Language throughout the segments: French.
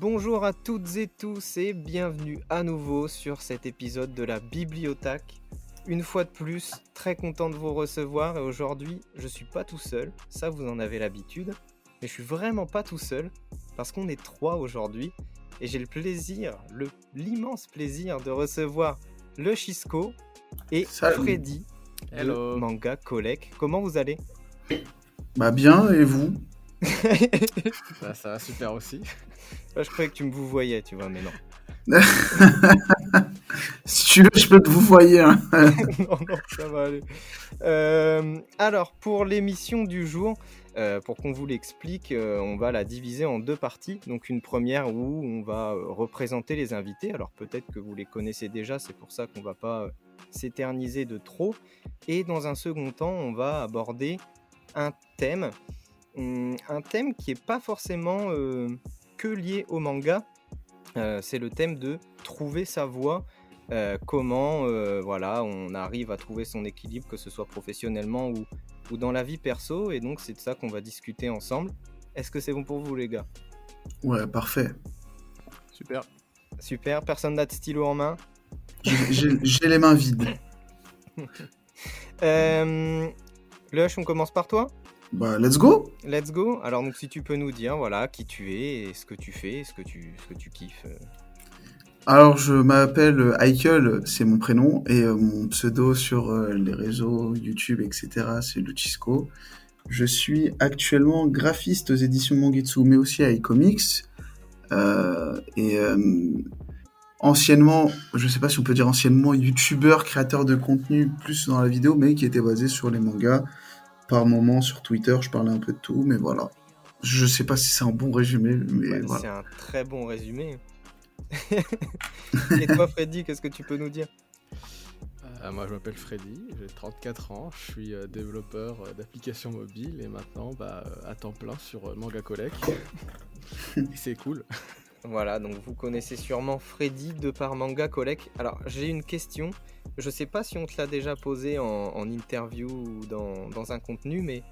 Bonjour à toutes et tous et bienvenue à nouveau sur cet épisode de la Bibliothèque. Une fois de plus, très content de vous recevoir et aujourd'hui, je suis pas tout seul, ça vous en avez l'habitude, mais je suis vraiment pas tout seul parce qu'on est trois aujourd'hui et j'ai le plaisir, le l'immense plaisir de recevoir le Chisco et Salut. Freddy Hello. de Manga Collect. Comment vous allez? Bah bien, et vous? Bah, ça va super aussi. Bah, Je croyais que tu me vous voyais, tu vois, mais non. Si tu veux, je peux te vous voyer. hein. non, non, ça va aller. Euh, alors, pour l'émission du jour, euh, pour qu'on vous l'explique, euh, on va la diviser en deux parties. Donc, une première où on va euh, représenter les invités. Alors, peut-être que vous les connaissez déjà, c'est pour ça qu'on va pas euh, s'éterniser de trop. Et dans un second temps, on va aborder un thème. Hum, Un thème qui n'est pas forcément euh, que lié au manga. Euh, c'est le thème de trouver sa voie euh, comment euh, voilà, on arrive à trouver son équilibre, que ce soit professionnellement ou, ou dans la vie perso. Et donc, c'est de ça qu'on va discuter ensemble. Est-ce que c'est bon pour vous, les gars? Ouais, parfait. Super. Super, personne n'a de stylo en main? J'ai- les mains vides. Euh, Lush, on commence par toi Bah, let's go Let's go. Alors, donc, si tu peux nous dire voilà, qui tu es, et ce que tu fais, et ce que tu, ce que tu kiffes. euh. Alors, je m'appelle Eichel, c'est mon prénom, et euh, mon pseudo sur euh, les réseaux, YouTube, etc., c'est Luchisco. Je suis actuellement graphiste aux éditions Mangetsu, mais aussi à iComics. Euh, et euh, anciennement, je sais pas si on peut dire anciennement, youtubeur, créateur de contenu plus dans la vidéo, mais qui était basé sur les mangas. Par moment, sur Twitter, je parlais un peu de tout, mais voilà. Je sais pas si c'est un bon résumé, mais Ouais, voilà. C'est un très bon résumé. et toi, Freddy, qu'est-ce que tu peux nous dire? Euh, moi, je m'appelle Freddy, j'ai 34 ans, je suis euh, développeur euh, d'applications mobiles et maintenant bah, euh, à temps plein sur euh, Manga Collect. et c'est cool. Voilà, donc vous connaissez sûrement Freddy de par Manga Collect. Alors, j'ai une question. Je sais pas si on te l'a déjà posé en, interview ou dans, un contenu, mais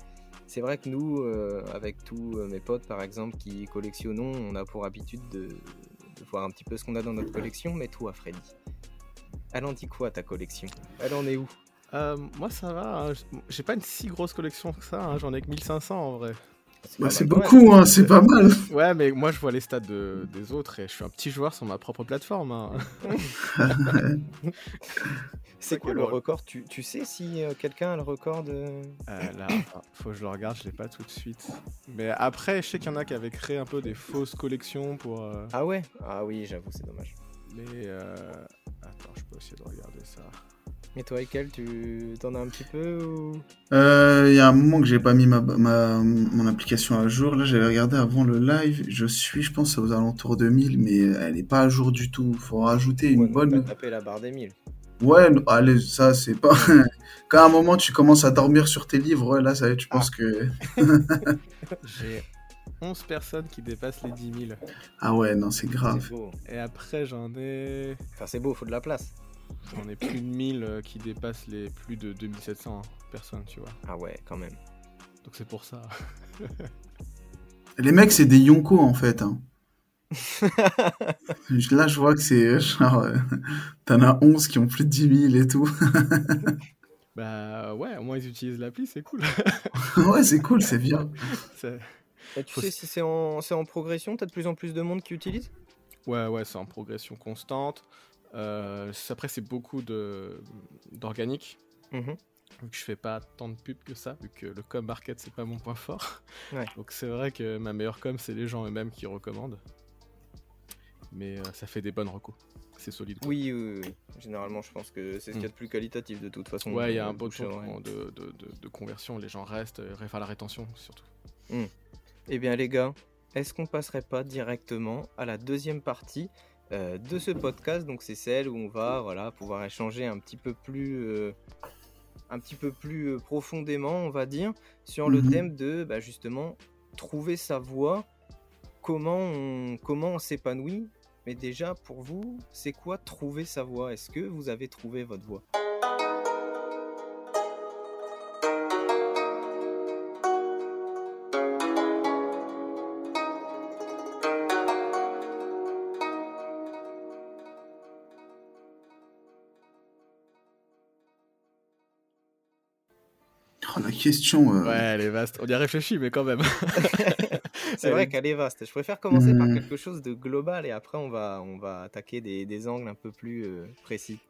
c'est vrai que nous, euh, avec tous euh, mes potes par exemple qui collectionnons, on a pour habitude de, voir un petit peu ce qu'on a dans notre collection. Mais toi, Freddy, elle en dit quoi ta collection? Elle en est où? Euh, moi, ça va, hein, j'ai pas une si grosse collection que ça, hein, j'en ai que 1500 en vrai. Bah, c'est beaucoup, hein, c'est pas mal. Ouais, mais moi, je vois les stats de- des autres et je suis un petit joueur sur ma propre plateforme. hein. C'est quoi le record? Tu, tu sais si euh, quelqu'un a le record de... Euh, là, faut que je le regarde, je l'ai pas tout de suite. Mais après, je sais qu'il y en a qui avaient créé un peu des fausses collections pour. euh, Ah ouais? Ah oui, j'avoue, c'est dommage. Mais euh... attends, je peux essayer de regarder ça. Et toi, Ekel, tu t'en as un petit peu ou... Euh, Il y a un moment que j'ai pas mis ma, ma, mon application à jour. Là, j'avais regardé avant le live. Je suis, je pense, aux alentours de 1000, mais elle est pas à jour du tout. Faut rajouter une Ouais, bonne. tapé la barre des 1000. Ouais, allez, ça, c'est pas. Quand à un moment tu commences à dormir sur tes livres, là, ça tu penses que. J'ai 11 personnes qui dépassent les 10 000. Ah ouais, non, c'est C'est grave. beau. Et après, j'en ai. Enfin, c'est beau, faut de la place. J'en ai plus de 1000 euh, qui dépassent les plus de 2700 personnes, tu vois. Ah ouais, quand même. Donc c'est pour ça. Les mecs, c'est des yonkos, en fait. Hein. Là, je vois que c'est genre. euh, T'en as 11 qui ont plus de 10 000 et tout. Bah ouais, au moins ils utilisent l'appli, c'est cool. ouais, c'est cool, c'est bien. C'est- Et tu Faut sais si c'est en, c'est en progression T'as de plus en plus de monde qui utilise? Ouais, ouais, c'est en progression constante. Euh, après, c'est beaucoup d'organique. Mhm. Vu que je fais pas tant de pubs que ça, vu que le com market c'est pas mon point fort. Ouais. Donc c'est vrai que ma meilleure com c'est les gens eux-mêmes qui recommandent. Mais euh, ça fait des bonnes recos. C'est solide. quoi. Oui, oui, oui. Généralement, je pense que c'est ce qu'il y a de plus qualitatif de toute façon. Ouais, il y a euh, un beau taux de, de, de- de conversion, les gens restent, enfin la rétention surtout. Eh bien, les gars, est-ce qu'on passerait pas directement à la deuxième partie euh, de ce podcast Donc, c'est celle où on va voilà, pouvoir échanger un petit peu plus, euh, un petit peu plus euh, profondément, on va dire, sur le Mhm. thème de bah, justement trouver sa voie, comment on, comment on s'épanouit. Mais déjà, pour vous, c'est quoi trouver sa voie? Est-ce que vous avez trouvé votre voie? Question. euh, Ouais, elle est vaste. On y a réfléchi, mais quand même. C'est vrai qu'elle est vaste. Je préfère commencer par Hmm. quelque chose de global et après on va, on va attaquer des, des angles un peu plus euh, précis.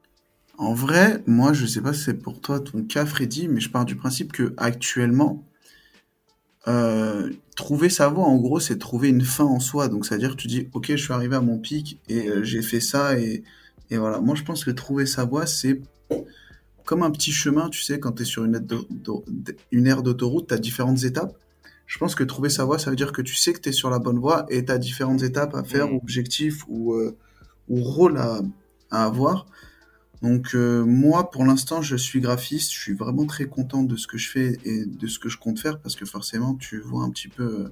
En vrai, moi, je sais pas si c'est pour toi ton cas, Freddy, mais je pars du principe que actuellement, euh, trouver sa voie, en gros, c'est trouver une fin en soi. Donc, c'est-à-dire que tu dis, ok, je suis arrivé à mon pic et euh, j'ai fait ça et, et voilà. Moi, je pense que trouver sa voie, c'est comme un petit chemin, tu sais, quand tu es sur une aire une d'autoroute, tu as différentes étapes. Je pense que trouver sa voie, ça veut dire que tu sais que tu es sur la bonne voie et tu as différentes étapes à faire, Mm. objectifs ou, euh, ou rôles à, à avoir. Donc euh, moi, pour l'instant, je suis graphiste. Je suis vraiment très content de ce que je fais et de ce que je compte faire parce que forcément, tu vois un petit peu euh,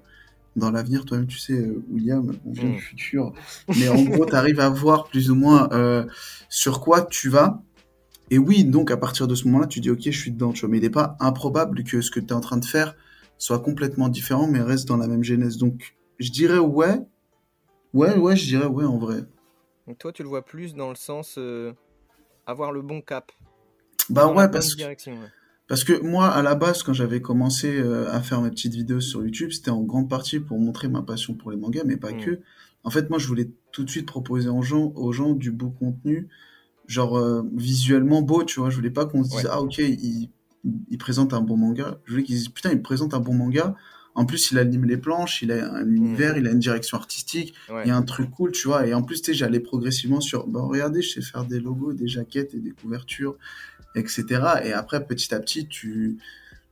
dans l'avenir. Toi-même, tu sais, euh, William, on vient Mm. du futur. Mais en gros, tu arrives à voir plus ou moins euh, sur quoi tu vas. Et oui, donc à partir de ce moment-là, tu dis, ok, je suis dedans. Tu vois, mais il n'est pas improbable que ce que tu es en train de faire soit complètement différent, mais reste dans la même genèse. Donc, je dirais ouais. Ouais, ouais, je dirais ouais en vrai. Donc toi, tu le vois plus dans le sens euh, avoir le bon cap. Bah ouais, parce que ouais. Parce que moi, à la base, quand j'avais commencé euh, à faire mes petites vidéos sur YouTube, c'était en grande partie pour montrer ma passion pour les mangas, mais pas Mm. que. En fait, moi, je voulais tout de suite proposer aux gens, aux gens du beau contenu, genre euh, visuellement beau, tu vois. Je voulais pas qu'on se dise, Ouais. ah ok, il, il présente un bon manga. Je voulais qu'ils disent, putain, il présente un bon manga. En plus, il anime les planches, il a un univers, il a une direction artistique, Ouais. il y a un truc cool, tu vois. Et en plus, tu sais, j'allais progressivement sur, bah, regardez, je sais faire des logos, des jaquettes et des couvertures, etc. Et après, petit à petit, tu,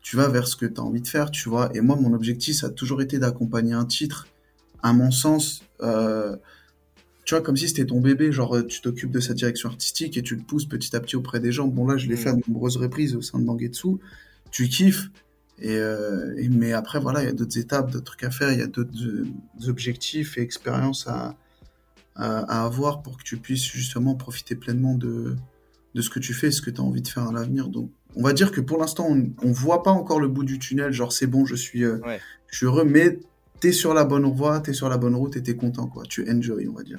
tu vas vers ce que tu as envie de faire, tu vois. Et moi, mon objectif, ça a toujours été d'accompagner un titre, à mon sens, euh, tu vois, comme si c'était ton bébé, genre, euh, tu t'occupes de sa direction artistique et tu le pousses petit à petit auprès des gens. Bon, là, je l'ai Mm. fait à de nombreuses reprises au sein de Mangetsu. Tu kiffes. Et, euh, et- mais après, voilà, il y a d'autres étapes, d'autres trucs à faire, il y a d'autres euh, objectifs et expériences à, à, à avoir pour que tu puisses justement profiter pleinement de, de ce que tu fais, ce que tu as envie de faire à l'avenir. Donc, on va dire que pour l'instant, on, on voit pas encore le bout du tunnel, genre c'est bon, je suis, euh, Ouais. je suis heureux, mais t'es sur la bonne voie, t'es sur la bonne route et t'es content, quoi. Tu enjoy, on va dire.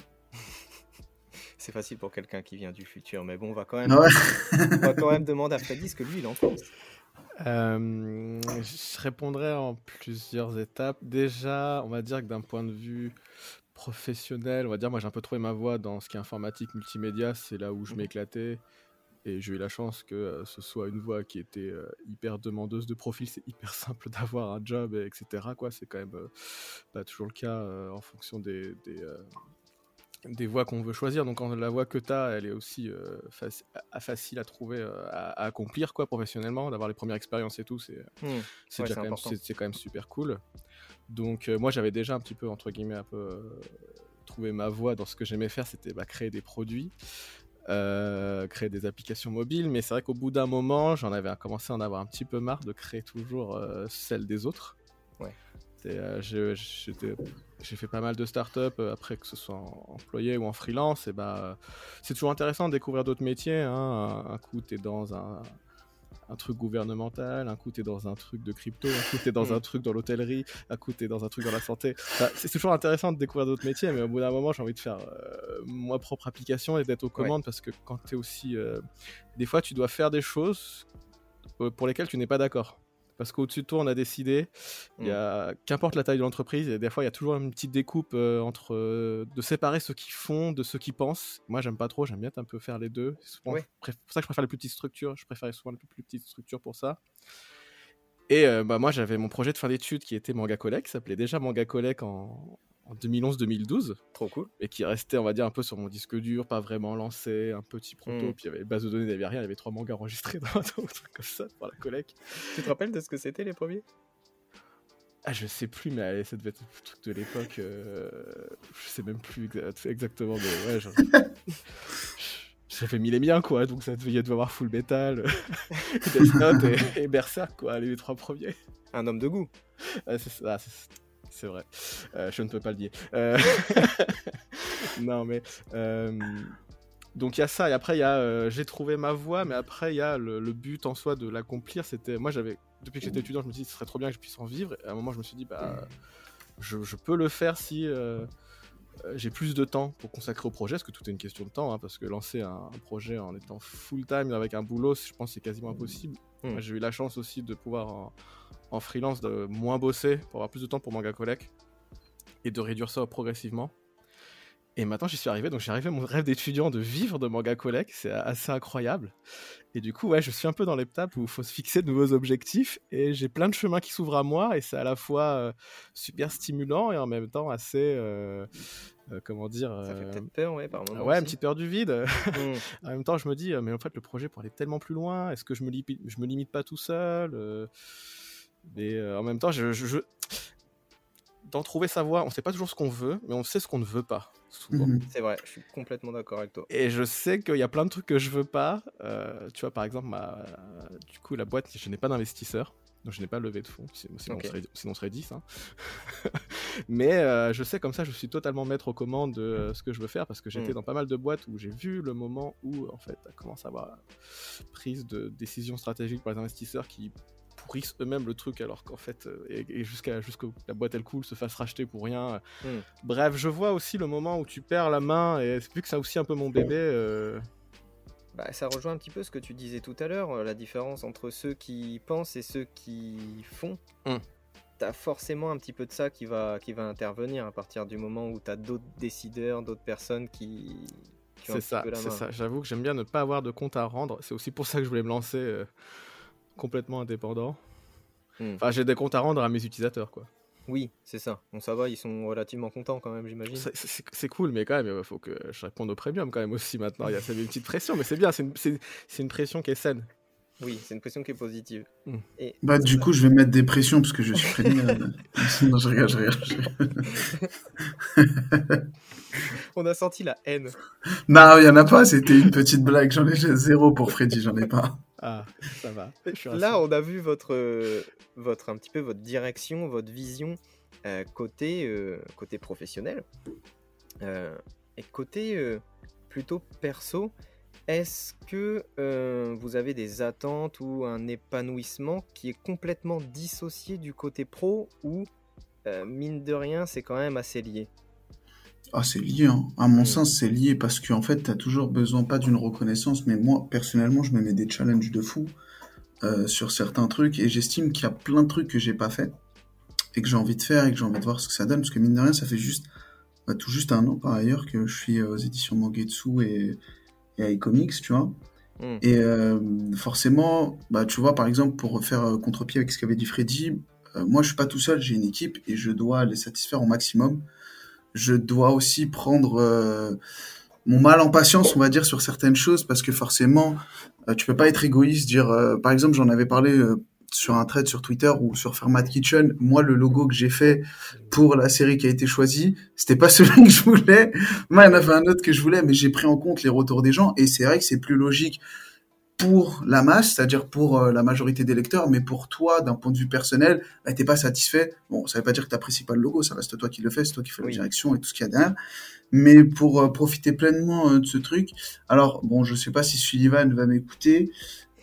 C'est facile pour quelqu'un qui vient du futur, mais bon, on va quand même, ouais. on va quand même demander à Freddy ce que lui il en pense. Euh, je répondrai en plusieurs étapes. Déjà, on va dire que d'un point de vue professionnel, on va dire, moi j'ai un peu trouvé ma voie dans ce qui est informatique, multimédia, c'est là où je Mhm. m'éclatais. Et j'ai eu la chance que euh, ce soit une voie qui était euh, hyper demandeuse de profil, c'est hyper simple d'avoir un job, et etc. Quoi, c'est quand même pas toujours le cas en fonction des, des, des voies qu'on veut choisir. Donc la voie que tu as, elle est aussi euh, faci- facile à trouver, euh, à, à accomplir quoi, professionnellement, d'avoir les premières expériences et tout, c'est Ouais, c'est quand même, quand super cool. Donc euh, moi j'avais déjà un petit peu entre guillemets un peu trouvé ma voie dans ce que j'aimais faire, c'était bah, créer des produits, créer des applications mobiles. Mais c'est vrai qu'au bout d'un moment, j'en avais commencé à en avoir un petit peu marre de créer toujours celles des autres. Ouais. Euh, j'ai fait pas mal de startups euh, après que ce soit en employé ou en freelance. Et bah, euh, c'est toujours intéressant de découvrir d'autres métiers. hein. Un, un coup, tu es dans un, un truc gouvernemental, un coup, tu es dans un truc de crypto, un coup, tu es dans Mm. un truc dans l'hôtellerie, un coup, tu es dans un truc dans la santé. C'est toujours intéressant de découvrir d'autres métiers, mais au bout d'un moment, j'ai envie de faire euh, moi propre application et d'être aux commandes parce que quand tu es aussi. euh, des fois, tu dois faire des choses pour lesquelles tu n'es pas d'accord. Parce qu'au-dessus de toi, on a décidé, il y a, qu'importe la taille de l'entreprise, et des fois, il y a toujours une petite découpe euh, entre euh, de séparer ceux qui font de ceux qui pensent. Moi, j'aime pas trop, j'aime bien un peu faire les deux. C'est pour ça que je préfère les plus petites structures. Je préférais souvent les plus, plus petites structures pour ça. Et euh, bah, moi, j'avais mon projet de fin d'études qui était Manga Collect, qui s'appelait déjà Manga Collect en, en 2011-2012 Trop cool. et qui restait, on va dire, un peu sur mon disque dur, pas vraiment lancé, un petit proto, Mm. puis il y avait base de données, il n'y avait rien, il y avait trois mangas enregistrés dans un truc comme ça pour la collecte. Tu te rappelles de ce que c'était les premiers? Ah, je sais plus, mais allez, ça devait être un truc de l'époque, euh, je sais même plus exa- exactement, mais ouais, genre... J'avais mis les miens, quoi, donc ça devait, devait avoir Full Metal, Death Note et, et Berserk, quoi, les trois premiers. Un homme de goût. Ah, c'est ça, c'est- vrai. Euh, je ne peux pas le dire. Euh, non, mais. euh, Donc il y a ça, et après il y a. J'ai trouvé ma voie, mais après il y a le, but en soi de l'accomplir. C'était. Moi j'avais. Depuis que j'étais étudiant, je me dis ce serait trop bien que je puisse en vivre. Et à un moment, je me suis dit, bah. Je, peux le faire si. j'ai plus de temps pour consacrer au projet, parce que tout est une question de temps, hein, parce que lancer un, un projet en étant full time avec un boulot, je pense c'est quasiment impossible. Hmm. J'ai eu la chance aussi de pouvoir en, freelance de moins bosser pour avoir plus de temps pour Manga Collect et de réduire ça progressivement. Et maintenant, j'y suis arrivé. Donc, j'ai arrivé à mon rêve d'étudiant de vivre de Manga Collect. C'est assez incroyable. Et du coup, ouais, je suis un peu dans l'étape où il faut se fixer de nouveaux objectifs. Et j'ai plein de chemins qui s'ouvrent à moi. Et c'est à la fois euh, super stimulant et en même temps assez. Euh, euh, comment dire Ça fait peut-être peur, ouais, par Ouais, une petite peur du vide. Mm. en même temps, je me dis, mais en fait, le projet pourrait aller tellement plus loin. Est-ce que je me, je me limite pas tout seul Mais en même temps, je, je, d'en trouver sa voie, on sait pas toujours ce qu'on veut, mais on sait ce qu'on ne veut pas. Mhm. C'est vrai, je suis complètement d'accord avec toi. Et je sais qu'il y a plein de trucs que je veux pas. Euh, tu vois, par exemple, ma... du coup, la boîte, je n'ai pas d'investisseur. Donc je n'ai pas levé de fonds, sinon, on, serait, 10. Hein. Mais euh, je sais comme ça, je suis totalement maître aux commandes de euh, ce que je veux faire parce que j'étais mm. dans pas mal de boîtes où j'ai vu le moment où en fait, ça commence à avoir prise de décisions stratégiques pour les investisseurs qui pourrissent eux-mêmes le truc alors qu'en fait, euh, et, jusqu'à jusqu'à la boîte elle coule, se fasse racheter pour rien. Hmm. Bref, je vois aussi le moment où tu perds la main et vu que c'est aussi un peu mon bébé. Euh, bah, ça rejoint un petit peu ce que tu disais tout à l'heure, euh, la différence entre ceux qui pensent et ceux qui font. Hmm. T'as forcément un petit peu de ça qui va, qui va intervenir à partir du moment où t'as d'autres décideurs, d'autres personnes qui. c'est ça, c'est ça. J'avoue que j'aime bien ne pas avoir de compte à rendre. C'est aussi pour ça que je voulais me lancer complètement indépendant. Hmm. Enfin, j'ai des comptes à rendre à mes utilisateurs, quoi. Oui, c'est ça. Bon, ça va, ils sont relativement contents quand même, j'imagine. C'est cool, mais quand même, il faut que je réponde au premium quand même aussi maintenant. Il y a une petite pression, mais c'est bien, c'est une, une, pression qui est saine. Oui, c'est une pression qui est positive. Hmm. Et... Bah, du coup, je vais mettre des pressions parce que je suis prévenu. non, je regarde, je regarde. On a senti la haine. Non, il n'y en a pas, c'était une petite blague. J'en ai zéro pour Freddy, j'en ai pas. Ah, ça va. Là, on a vu votre, votre, un petit peu votre direction, votre vision euh, côté, euh, côté professionnel. Euh, et côté plutôt perso, est-ce que vous avez des attentes ou un épanouissement qui est complètement dissocié du côté pro ou, mine de rien, c'est quand même assez lié? Ah, c'est lié, hein. à mon sens, c'est lié parce qu'en fait, tu as toujours besoin, pas d'une reconnaissance, mais moi, personnellement, je me mets des challenges de fou euh, sur certains trucs et j'estime qu'il y a plein de trucs que j'ai pas fait et que j'ai envie de faire et que j'ai envie de voir ce que ça donne parce que mine de rien, ça fait juste, bah, tout juste un an par ailleurs que je suis aux éditions Mangetsu et, et à iComics, tu vois. Hmm. Et euh, forcément, bah, tu vois, par exemple, pour faire euh, contre-pied avec ce qu'avait dit Freddy, moi, je suis pas tout seul, j'ai une équipe et je dois les satisfaire au maximum je dois aussi prendre euh, mon mal en patience, on va dire, sur certaines choses, parce que forcément, euh, tu peux pas être égoïste, dire, euh, par exemple, j'en avais parlé sur un thread sur Twitter ou sur Format Kitchen, moi, le logo que j'ai fait pour la série qui a été choisie, c'était pas celui que je voulais. Moi, il y en avait un autre que je voulais, mais j'ai pris en compte les retours des gens, et c'est vrai que c'est plus logique pour la masse, c'est-à-dire pour euh, la majorité des lecteurs, mais pour toi, d'un point de vue personnel, bah, t'es pas satisfait. Bon, ça veut pas dire que t'apprécies pas le logo, ça reste toi qui le fais, c'est toi qui fais la direction et tout ce qu'il y a derrière. Mais pour euh, profiter pleinement euh, de ce truc, alors bon, je sais pas si Sullivan va m'écouter,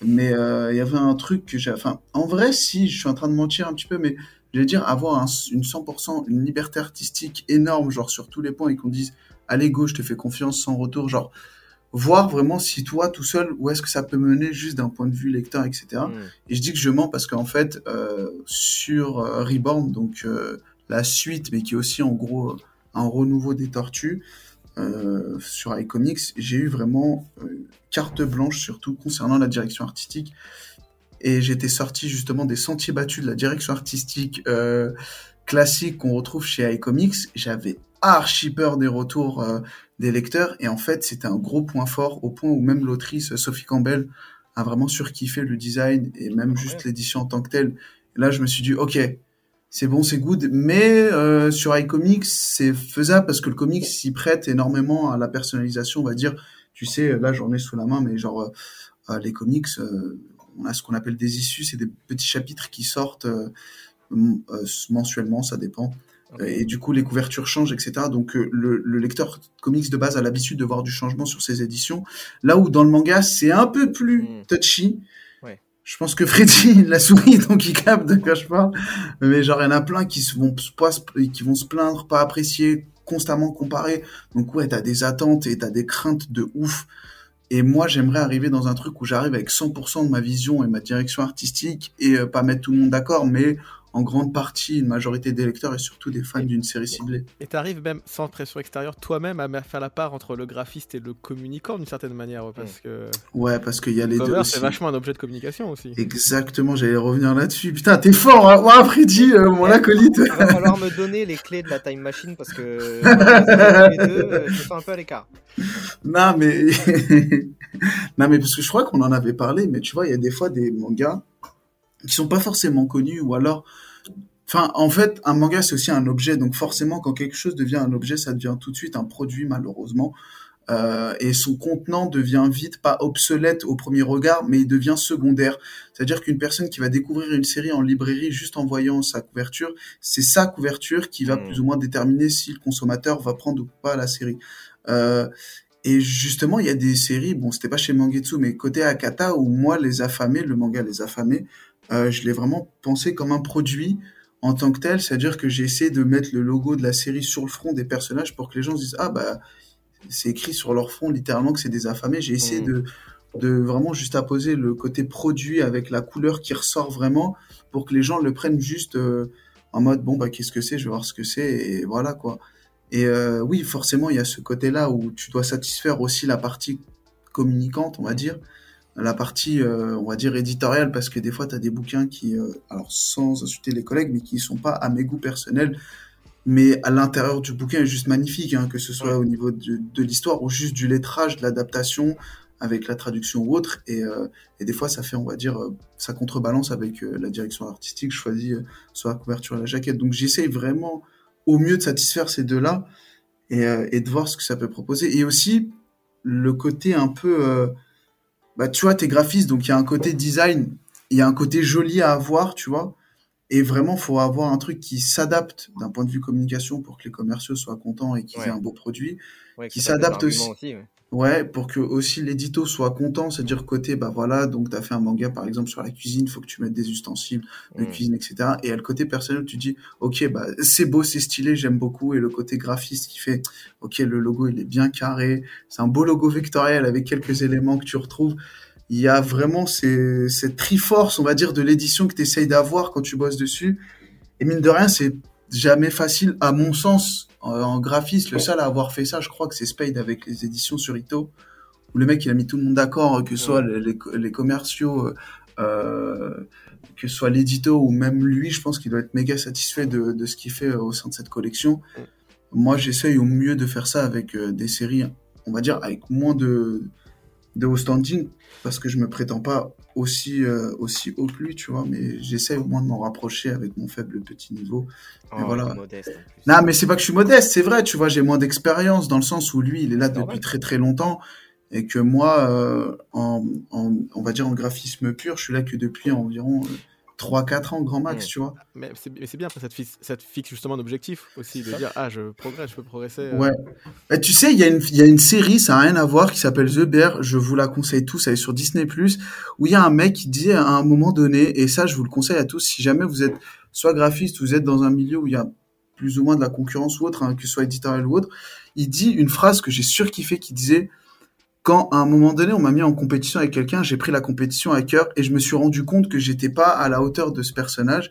mais il y avait un truc que j'ai, enfin, en vrai, si, je suis en train de mentir un petit peu, mais je vais dire avoir une 100%, une liberté artistique énorme, genre sur tous les points, et qu'on dise, allez go, je te fais confiance sans retour, genre voir vraiment si toi tout seul où est-ce que ça peut mener juste d'un point de vue lecteur etc mm. et je dis que je mens parce qu'en fait euh, sur euh, Reborn donc euh, la suite mais qui est aussi en gros un renouveau des tortues sur iComics j'ai eu vraiment carte blanche surtout concernant la direction artistique. Et j'étais sorti justement des sentiers battus de la direction artistique classique qu'on retrouve chez iComics. J'avais archi peur des retours euh, des lecteurs. Et en fait, c'était un gros point fort, au point où même l'autrice Sophie Campbell a vraiment surkiffé le design et même juste l'édition en tant que telle. Et là, je me suis dit, ok, c'est bon, c'est good, mais euh, sur iComics, c'est faisable parce que le comics s'y prête énormément à la personnalisation, on va dire. Tu sais, là, j'en ai sous la main, mais genre, euh, les comics, on a ce qu'on appelle des issues, c'est des petits chapitres qui sortent mensuellement, ça dépend. Et du coup, les couvertures changent, etc. Donc, euh, le, lecteur comics de base a l'habitude de voir du changement sur ses éditions. Là où dans le manga, c'est un peu plus hmm. touchy. Je pense que Freddy l'a souris, donc il capte de quoi je parle. Mais genre, il y en a plein qui vont, qui vont se plaindre, pas apprécier, constamment comparer. Donc, ouais, t'as des attentes et t'as des craintes de ouf. Et moi, j'aimerais arriver dans un truc où j'arrive avec 100% de ma vision et ma direction artistique et euh, pas mettre tout le monde d'accord, mais en grande partie une majorité des lecteurs et surtout des fans d'une série ciblée. Et tu arrives même sans pression extérieure toi-même à faire la part entre le graphiste et le communicant d'une certaine manière parce que ouais parce qu'il y a les deux c'est vachement un objet de communication aussi. Exactement, j'allais revenir là-dessus. Putain, t'es fort, hein ouais, Freddy, euh, mon acolyte. Il va falloir me donner les clés de la time machine parce que les deux, euh, je suis un peu à l'écart. Non mais non mais parce que je crois qu'on en avait parlé, mais tu vois, il y a des fois des mangas qui sont pas forcément connus ou alors Enfin, en fait, un manga, c'est aussi un objet. Donc, forcément, quand quelque chose devient un objet, ça devient tout de suite un produit, malheureusement. Euh, et son contenant devient vite pas obsolète au premier regard, mais il devient secondaire. C'est-à-dire qu'une personne qui va découvrir une série en librairie juste en voyant sa couverture, c'est sa couverture qui va mmh. plus ou moins déterminer si le consommateur va prendre ou pas la série. Euh, et justement, il y a des séries, bon, c'était pas chez Mangetsu, mais côté Akata, où moi, les affamés, le manga Les Affamés, euh, je l'ai vraiment pensé comme un produit en tant que tel, c'est-à-dire que j'ai essayé de mettre le logo de la série sur le front des personnages pour que les gens se disent ah bah c'est écrit sur leur front littéralement que c'est des affamés. J'ai essayé mmh. de de vraiment juste apposer le côté produit avec la couleur qui ressort vraiment pour que les gens le prennent juste euh, en mode bon bah qu'est-ce que c'est, je vais voir ce que c'est et voilà quoi. Et euh, oui, forcément, il y a ce côté-là où tu dois satisfaire aussi la partie communicante, on va dire la partie, euh, on va dire, éditoriale, parce que des fois, tu as des bouquins qui, euh, alors sans insulter les collègues, mais qui sont pas à mes goûts personnels, mais à l'intérieur du bouquin est juste magnifique, hein, que ce soit au niveau de, l'histoire ou juste du lettrage, de l'adaptation, avec la traduction ou autre. Et, euh, et, des fois, ça fait, on va dire, ça contrebalance avec la direction artistique choisie soit la couverture et la jaquette. Donc j'essaye vraiment au mieux de satisfaire ces deux-là et, et, de voir ce que ça peut proposer. Et aussi, le côté un peu bah, tu vois, t'es graphiste, donc il y a un côté design, il y a un côté joli à avoir, tu vois. Et vraiment, il faut avoir un truc qui s'adapte d'un point de vue communication pour que les commerciaux soient contents et qu'ils aient un beau produit. qui s'adapte aussi. ouais. Pour que aussi l'édito soit content, c'est-à-dire côté, bah voilà, donc tu as fait un manga par exemple sur la cuisine, faut que tu mettes des ustensiles de mm. cuisine, etc. Et à le côté personnel, tu dis, ok, bah c'est beau, c'est stylé, j'aime beaucoup. Et le côté graphiste qui fait, ok, le logo il est bien carré, c'est un beau logo vectoriel avec quelques éléments que tu retrouves il y a vraiment cette triforce, on va dire, de l'édition que tu essayes d'avoir quand tu bosses dessus. Et mine de rien, c'est jamais facile, à mon sens, en, graphiste. Le seul à avoir fait ça, je crois que c'est Spade avec les éditions sur Ito, où le mec, il a mis tout le monde d'accord, que ce soit les, commerciaux, euh, que ce soit l'édito ou même lui, je pense qu'il doit être méga satisfait de, ce qu'il fait au sein de cette collection. Moi, j'essaye au mieux de faire ça avec euh, des séries, on va dire, avec moins de, de haut standing parce que je me prétends pas aussi euh, aussi haut que lui, tu vois, mais j'essaie au moins de m'en rapprocher avec mon faible petit niveau. Oh, voilà. Modeste, non, mais c'est pas que je suis modeste, c'est vrai, tu vois, j'ai moins d'expérience dans le sens où lui, il est là depuis très très longtemps et que moi, euh, en, on va dire en graphisme pur, je suis là que depuis environ euh, 3-4 ans, grand max, tu vois. Mais c'est bien, ça te, fixe, ça te, fixe, justement un objectif aussi, de dire, ah, je progresse, je peux progresser. Euh. Ouais. tu sais, il y, y, a une série, ça n'a rien à voir, qui s'appelle The Bear, je vous la conseille tous, elle est sur Disney+, où il y a un mec qui dit à un moment donné, et ça, je vous le conseille à tous, si jamais vous êtes soit graphiste, vous êtes dans un milieu où il y a plus ou moins de la concurrence ou autre, hein, que ce soit éditorial ou autre, il dit une phrase que j'ai surkiffé qui disait quand à un moment donné on m'a mis en compétition avec quelqu'un, j'ai pris la compétition à cœur et je me suis rendu compte que j'étais pas à la hauteur de ce personnage.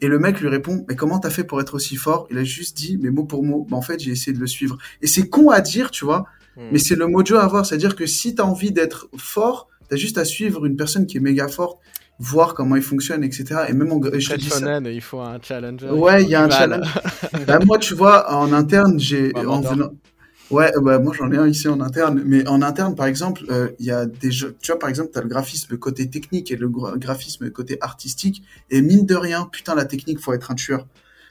Et le mec lui répond, mais comment t'as fait pour être aussi fort? Il a juste dit, mais mot pour mot, bah, en fait j'ai essayé de le suivre. Et c'est con à dire, tu vois, hmm. mais c'est le mojo à avoir, c'est-à-dire que si t'as envie d'être fort, t'as juste à suivre une personne qui est méga forte, voir comment il fonctionne, etc. Et même en, je dis ça. il faut un challenger. Ouais, il y a un challenge. bah, moi, tu vois, en interne, j'ai en venant, Ouais, bah, moi j'en ai un ici en interne, mais en interne par exemple, euh, il y a des jeux, tu vois par exemple, tu as le graphisme côté technique et le graphisme côté artistique, et mine de rien, putain la technique, faut être un tueur.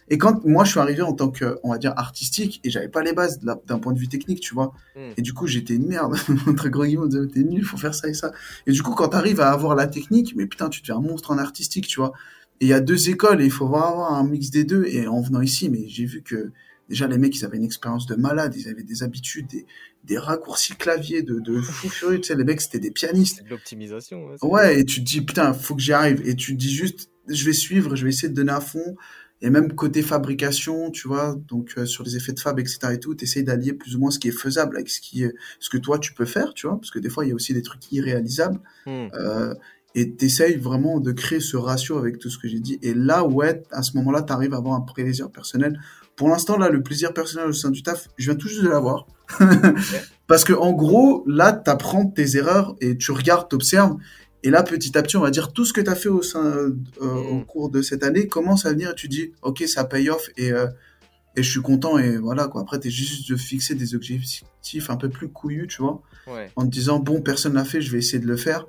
Et quand moi je suis arrivé en tant que, on va dire, artistique, et j'avais pas les bases d'un point de vue technique, tu vois, hmm. et du coup j'étais une merde, entre gros guillemets, t'es nul, faut faire ça et ça. Et du coup quand t'arrives à avoir la technique, mais putain tu deviens un monstre en artistique, tu vois. Et il y a deux écoles et il faut avoir un mix des deux, et en venant ici, mais j'ai vu que Déjà, les mecs, ils avaient une expérience de malade, ils avaient des habitudes, des, des raccourcis clavier de, de fou furieux. Tu sais, les mecs, c'était des pianistes. De l'optimisation. Ouais, et tu te dis, putain, faut que j'y arrive. Et tu te dis juste, je vais suivre, je vais essayer de donner à fond. Et même côté fabrication, tu vois, donc euh, sur les effets de fab, etc. et tout, t'essayes d'allier plus ou moins ce qui est faisable avec ce qui ce que toi tu peux faire, tu vois, parce que des fois il y a aussi des trucs irréalisables. Hmm. Euh, et t'essayes vraiment de créer ce ratio avec tout ce que j'ai dit. Et là, ouais, à ce moment-là, t'arrives à avoir un plaisir personnel. Pour l'instant, là, le plaisir personnel au sein du taf, je viens tout juste de l'avoir. Parce que, en gros, là, t'apprends tes erreurs et tu regardes, t'observes. Et là, petit à petit, on va dire tout ce que tu as fait au, sein, euh, au Mm. cours de cette année commence à venir et tu dis, OK, ça paye off et, euh, et je suis content. Et voilà, quoi. Après, tu es juste de fixer des objectifs un peu plus couillus, tu vois, Ouais. en te disant, bon, personne l'a fait, je vais essayer de le faire.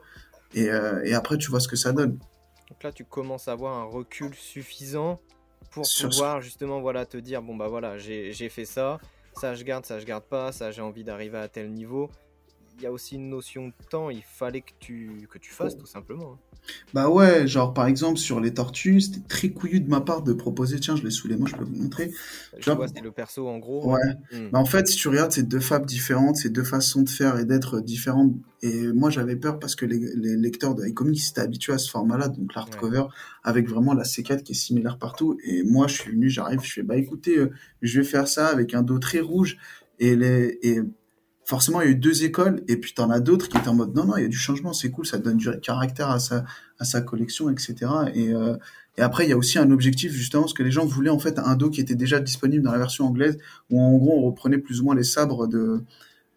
Et, euh, et après, tu vois ce que ça donne. Donc là, tu commences à avoir un recul suffisant pour Sur ce- pouvoir justement voilà, te dire bon, bah voilà, j'ai j'ai fait ça, ça je garde, ça je garde pas, ça j'ai envie d'arriver à tel niveau. Il y a aussi une notion de temps, il fallait que tu, que tu fasses tout simplement. hein. Bah ouais, genre par exemple sur les tortues, c'était très couillu de ma part de proposer, tiens, je l'ai sous les mains, je peux vous montrer. Je vois, vois, c'est le perso en gros. Ouais. Hmm. Bah, en fait, si tu regardes, c'est deux fables différentes, c'est deux façons de faire et d'être différentes. Et moi, j'avais peur parce que les, les lecteurs de iComics étaient habitués à ce format-là, donc l'hardcover, avec vraiment la C4 qui est similaire partout. Et moi, je suis venu, j'arrive, je fais, bah écoutez, euh, je vais faire ça avec un dos très rouge. Et, les, et forcément, il y a eu deux écoles, et puis t'en as d'autres qui étaient en mode, non, non, il y a du changement, c'est cool, ça donne du caractère à sa, à sa collection, etc. Et, euh, et après, il y a aussi un objectif, justement, parce que les gens voulaient en fait un dos qui était déjà disponible dans la version anglaise, où en gros, on reprenait plus ou moins les sabres de,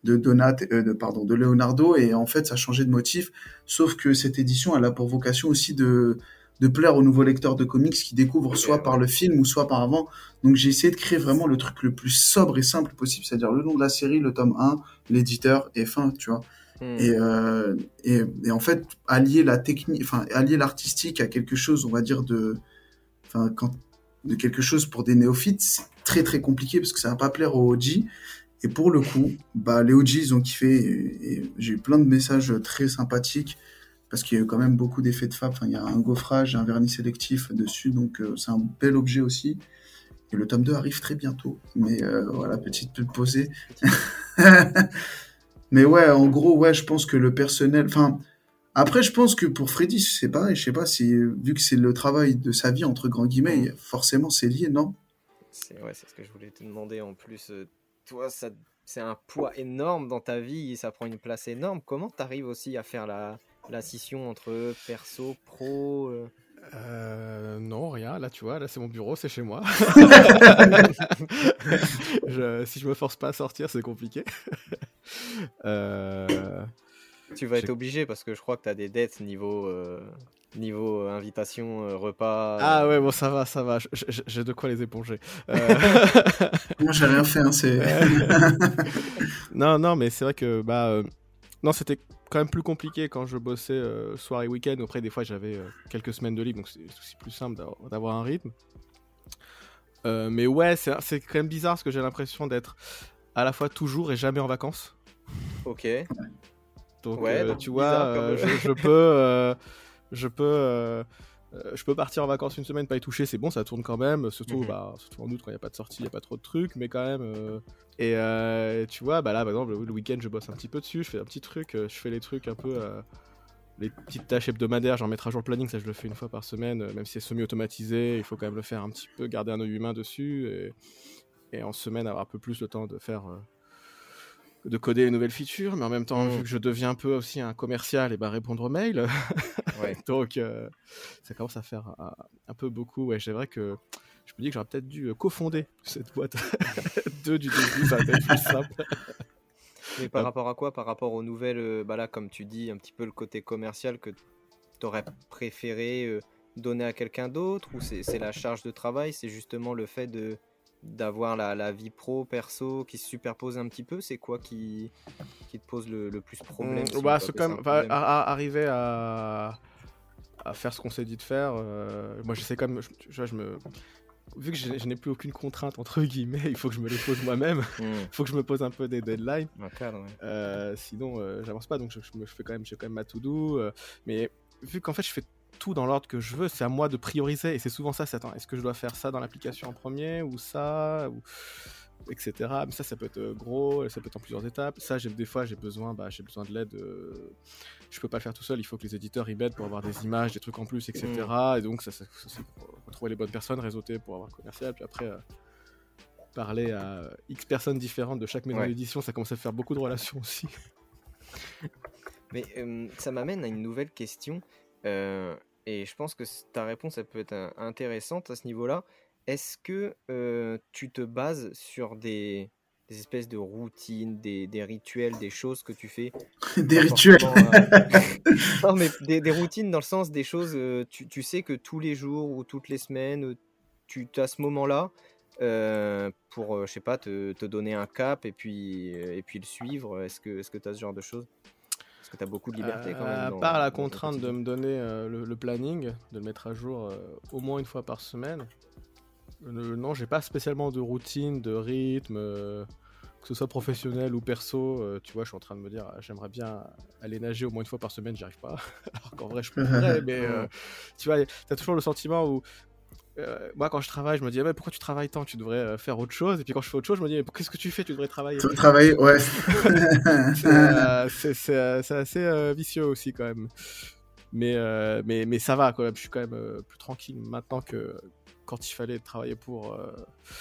de Donat, euh, de, pardon, de Leonardo, et en fait, ça changeait de motif. Sauf que cette édition, elle a pour vocation aussi de, de plaire aux nouveaux lecteurs de comics qui découvrent soit par le film ou soit par avant. Donc, j'ai essayé de créer vraiment le truc le plus sobre et simple possible, c'est-à-dire le nom de la série, le tome 1, l'éditeur et fin, tu vois. Hmm. Et, euh, et, et en fait, allier la technique, enfin, allier l'artistique à quelque chose, on va dire, de, enfin, quand, de quelque chose pour des néophytes, c'est très très compliqué parce que ça va pas plaire aux OG. Et pour le coup, bah, les OG, ils ont kiffé et, et j'ai eu plein de messages très sympathiques parce qu'il y a eu quand même beaucoup d'effets de fab. Enfin, il y a un gaufrage, un vernis sélectif dessus, donc euh, c'est un bel objet aussi. Et le tome 2 arrive très bientôt. Mais euh, voilà, petite posée. Mais ouais, en gros, ouais, je pense que le personnel. Enfin, après, je pense que pour Freddy, c'est pareil. Je sais pas si, vu que c'est le travail de sa vie, entre grands guillemets, forcément, c'est lié, non? C'est ouais, c'est ce que je voulais te demander en plus. euh, toi, ça, c'est un poids énorme dans ta vie, et ça prend une place énorme. Comment tu arrives aussi à faire la, la scission entre perso, pro euh, Euh, non, rien. Là, tu vois, là, c'est mon bureau, c'est chez moi. Je- si je me force pas à sortir, c'est compliqué. Euh, Tu vas être obligé parce que je crois que tu as des dettes niveau, euh, niveau invitation, euh, repas. Ah ouais, bon, ça va, ça va. J'ai de quoi les éponger. Euh, Moi, j'ai rien fait, hein, c'est. non, non, mais c'est vrai que bah euh, non, c'était quand même plus compliqué quand je bossais euh, soir et week-end. Après, des fois, j'avais euh, quelques semaines de libre, donc c'est aussi plus simple d'avoir- un rythme. Euh, mais ouais, c'est quand même bizarre parce que j'ai l'impression d'être à la fois toujours et jamais en vacances. Ok. Donc, Ouais, euh, donc tu vois, je, je peux, je peux, euh, je peux partir en vacances une semaine, pas y toucher, c'est bon, ça tourne quand même. Surtout, Mhm. bah, surtout en août quand il y a pas de sortie, il y a pas trop de trucs, mais quand même. euh, et euh, tu vois, bah là, par exemple, le, week-end, je bosse un petit peu dessus, je fais un petit truc, je fais les trucs un peu. les petites tâches hebdomadaires, genre mettre à jour le planning, ça je le fais une fois par semaine, même si c'est semi-automatisé, il faut quand même le faire un petit peu, garder un œil humain dessus, et, et en semaine avoir un peu plus le temps de faire, de coder les nouvelles features, mais en même temps, Mm. vu que je deviens un peu aussi un commercial, et bah répondre aux mails, Ouais. donc euh, ça commence à faire un, un peu beaucoup. Ouais, c'est vrai que je me dis que j'aurais peut-être dû euh, cofonder cette boîte 2 du début, ça va être plus simple. Mais par rapport à quoi? Par rapport aux nouvelles, euh, bah là, comme tu dis, un petit peu le côté commercial que tu aurais préféré euh, donner à quelqu'un d'autre? Ou c'est la charge de travail? C'est justement le fait de d'avoir la, la vie pro, perso qui se superpose un petit peu C'est quoi qui, qui te pose le, le plus problème si on bah, quand ça même un enfin, problème à- à- arriver à, à faire ce qu'on s'est dit de faire. euh, moi, j'essaie quand même. Je, tu vois, je me vu que je, je n'ai plus aucune contrainte entre guillemets, il faut que je me les pose moi-même. Hmm, Il faut que je me pose un peu des deadlines. ouais. Euh, sinon, euh, j'avance pas. Donc, je, je fais quand même, j'ai quand même ma to-do. euh, mais vu qu'en fait, je fais tout dans l'ordre que je veux, c'est à moi de prioriser. Et c'est souvent ça. C'est attends, est-ce que je dois faire ça dans l'application en premier ou ça ou etc. Mais ça, ça peut être euh, gros, ça peut être en plusieurs étapes. Ça, j'ai des fois, j'ai besoin, bah, j'ai besoin de l'aide euh, je peux pas le faire tout seul, il faut que les éditeurs y m'aident pour avoir des images, des trucs en plus, etc. Mm. Et donc, ça, ça, ça, c'est pour trouver les bonnes personnes, réseauter pour avoir commercial, puis après. euh, parler à X personnes différentes de chaque maison Ouais. d'édition, ça commence à faire beaucoup de relations aussi. Mais euh, ça m'amène à une nouvelle question. euh, et je pense que ta réponse, elle peut être euh, intéressante à ce niveau-là. Est-ce que euh, tu te bases sur des, des espèces de routines, des, des rituels, des choses que tu fais? Des rituels. euh, Non, mais des, des routines dans le sens des choses, euh, tu, tu sais que tous les jours ou toutes les semaines, tu as ce moment-là pour, je sais pas, te, te donner un cap et puis, et puis le suivre. Est-ce que tu as ce genre de choses? Parce que tu as beaucoup de liberté quand même. Euh, À dans- part la dans contrainte de me donner euh, le, le planning, de le mettre à jour euh, au moins une fois par semaine. Euh, non, j'ai pas spécialement de routine, de rythme, euh, que ce soit professionnel ou perso. euh, tu vois, je suis en train de me dire, ah, j'aimerais bien aller nager au moins une fois par semaine, j'y arrive pas. Alors qu'en vrai, je pourrais, mais euh, tu vois, t'as toujours le sentiment où. Euh, moi, quand je travaille, je me dis, ah, mais pourquoi tu travailles tant? Tu devrais euh, faire autre chose. Et puis quand je fais autre chose, je me dis, mais qu'est-ce que tu fais? Tu devrais travailler. Travailler, ouais. C'est, euh, c'est- euh, assez euh, vicieux aussi quand même. Mais, euh, mais, mais ça va quand même, je suis quand même euh, plus tranquille maintenant que quand il fallait travailler pour euh,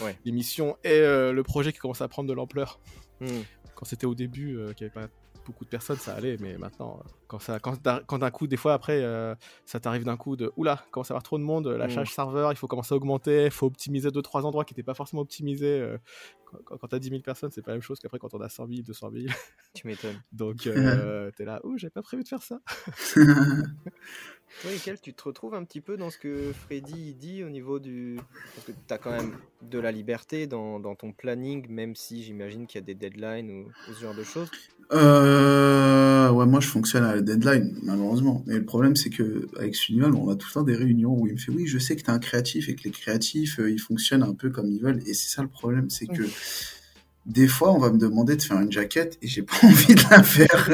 Ouais. l'émission et euh, le projet qui commence à prendre de l'ampleur. Hmm. Quand c'était au début, euh, qu'il n'y avait pas beaucoup de personnes, ça allait, mais maintenant, euh, quand, ça, quand, d'un- quand d'un coup, des fois après, euh, ça t'arrive d'un coup de oula, commence à avoir trop de monde, la Mm. charge serveur, il faut commencer à augmenter, il faut optimiser 2-3 endroits qui n'étaient pas forcément optimisés. euh, quand quand, quand t'as 10 000 personnes, c'est pas la même chose qu'après quand on a 100 000, 200 000. Tu m'étonnes. Donc, euh, t'es là, ouh, j'avais pas prévu de faire ça. Toi, Michael, tu te retrouves un petit peu dans ce que Freddy dit au niveau du. Parce que tu as quand même de la liberté dans, dans ton planning, même si j'imagine qu'il y a des deadlines ou, ou ce genre de choses. Euh, ouais, moi je fonctionne à la deadline, malheureusement. Mais le problème, c'est que avec on a tout le temps des réunions où il me fait Oui, je sais que t'es un créatif et que les créatifs, euh, ils fonctionnent un peu comme ils veulent. Et c'est ça le problème, c'est que des fois, on va me demander de faire une jaquette et j'ai pas envie de la faire.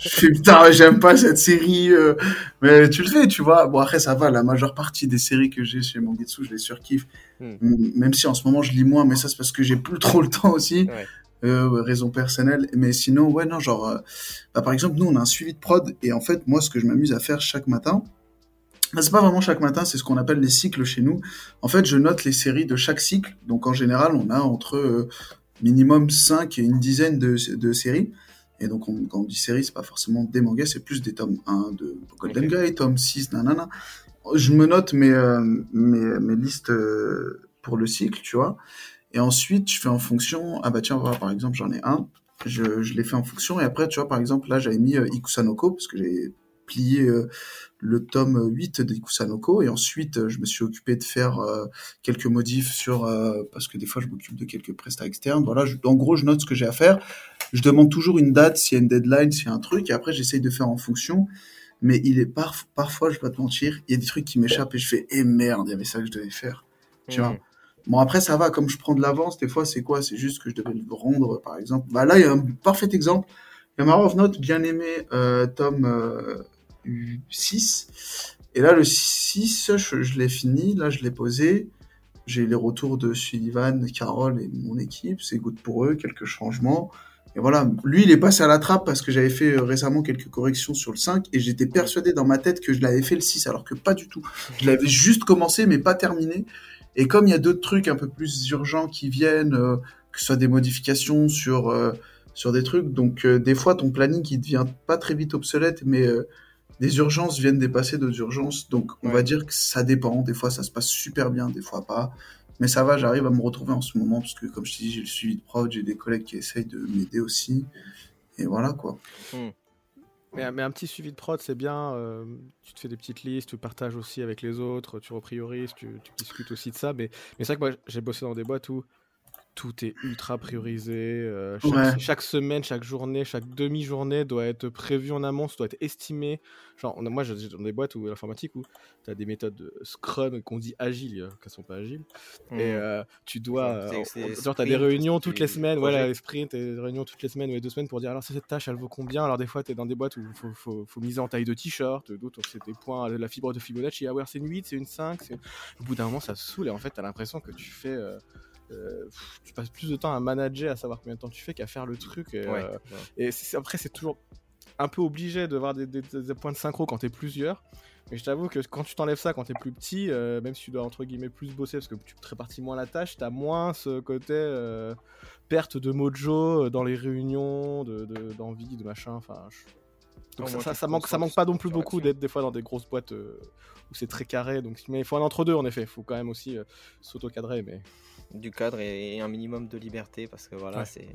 je fais putain, j'aime pas cette série. euh, Mais tu le fais, tu vois. Bon, après, ça va. La majeure partie des séries que j'ai chez Mangetsu, je les surkiffe. Hmm. Même si en ce moment, je lis moins, mais ça, c'est parce que j'ai plus trop le temps aussi. Ouais. Euh, raison personnelle. Mais sinon, ouais, non, genre, euh, bah, par exemple, nous, on a un suivi de prod. Et en fait, moi, ce que je m'amuse à faire chaque matin, bah, c'est pas vraiment chaque matin, c'est ce qu'on appelle les cycles chez nous. En fait, je note les séries de chaque cycle. Donc, en général, on a entre euh, minimum 5 et une dizaine de, de séries. Et donc, on- quand on dit séries, c'est pas forcément des mangas, c'est plus des tomes 1 de Golden Ok. Guy, tome 6, nanana. Je me note mes, euh, mes, mes listes pour le cycle, tu vois. Et ensuite, je fais en fonction. Ah bah tiens, voilà, par exemple, j'en ai un. Je, je l'ai fait en fonction. Et après, tu vois, par exemple, là, j'avais mis euh, Ikusanoko, parce que j'ai plié euh, le tome 8 d'Ikusanoko. Et ensuite, euh, je me suis occupé de faire euh, quelques modifs sur. euh, parce que des fois, je m'occupe de quelques prestats externes. Voilà, je- en gros, je note ce que j'ai à faire. Je demande toujours une date, s'il y a une deadline, s'il y a un truc. Et après, j'essaye de faire en fonction. Mais il est par- parfois, je vais pas te mentir, il y a des trucs qui m'échappent et je fais, eh merde, il y avait ça que je devais faire. Tu vois? Bon, après, ça va, comme je prends de l'avance, des fois, c'est quoi? C'est juste que je devais le rendre, par exemple. Bah là, il y a un parfait exemple. Il y a Mara of Note, bien aimé, euh, tome euh, 6. Et là, le 6, je, je l'ai fini, là, je l'ai posé. J'ai les retours de Sullivan, Carole et mon équipe. C'est good pour eux, quelques changements. Et voilà, lui, il est passé à la trappe parce que j'avais fait euh, récemment quelques corrections sur le 5 et j'étais persuadé dans ma tête que je l'avais fait le 6, alors que pas du tout. Je l'avais juste commencé, mais pas terminé. Et comme il y a d'autres trucs un peu plus urgents qui viennent, euh, que ce soit des modifications sur, euh, sur des trucs, donc euh, des fois ton planning il devient pas très vite obsolète, mais euh, des urgences viennent dépasser d'autres urgences. Donc on Ouais. va dire que ça dépend. Des fois ça se passe super bien, des fois pas. Mais ça va, j'arrive à me retrouver en ce moment parce que comme je te dis, j'ai le suivi de prod, j'ai des collègues qui essayent de m'aider aussi. Et voilà quoi. Mais, un petit suivi de prod, c'est bien. euh, tu te fais des petites listes, tu partages aussi avec les autres, tu repriorises, tu, tu discutes aussi de ça. Mais, mais c'est vrai que moi, j'ai bossé dans des boîtes où tout est ultra priorisé. euh, chaque, Ouais. chaque semaine, chaque journée, chaque demi-journée doit être prévue en amont, ça doit être estimé. Genre, on a- moi, j'ai dans des boîtes où l'informatique où tu as des méthodes de Scrum qu'on dit agiles, euh, qu'elles sont pas agiles. Et Hmm. euh, tu dois. Euh, genre, tu as sprint, des réunions toutes les semaines, voilà, les sprints, et des réunions toutes les semaines ou les deux semaines pour dire alors, cette tâche, elle vaut combien? Alors, des fois, tu es dans des boîtes où il faut, faut, faut miser en taille de t-shirt, d'autres, c'est des points, la fibre de Fibonacci, ah ouais, c'est une 8, c'est une 5. c'est- Au bout d'un moment, ça te saoule et en fait, tu as l'impression que tu fais. Euh, pff, tu passes plus de temps à manager, à savoir combien de temps tu fais qu'à faire le truc. Et, Ouais, euh, et après, c'est toujours un peu obligé de voir des, points de synchro quand t'es plusieurs. Mais je t'avoue que quand tu t'enlèves ça quand t'es plus petit, euh, même si tu dois entre guillemets plus bosser parce que tu te répartis moins la tâche, t'as moins ce côté euh, perte de mojo dans les réunions, d'envie, de, de, machin. Enfin, donc ça, ça, manque, ça manque pas non plus beaucoup d'être des fois dans des grosses boîtes où c'est très carré. Donc, mais il faut un entre deux en effet. Il faut quand même aussi s'auto-cadrer, mais du cadre et, un minimum de liberté parce que voilà, c'est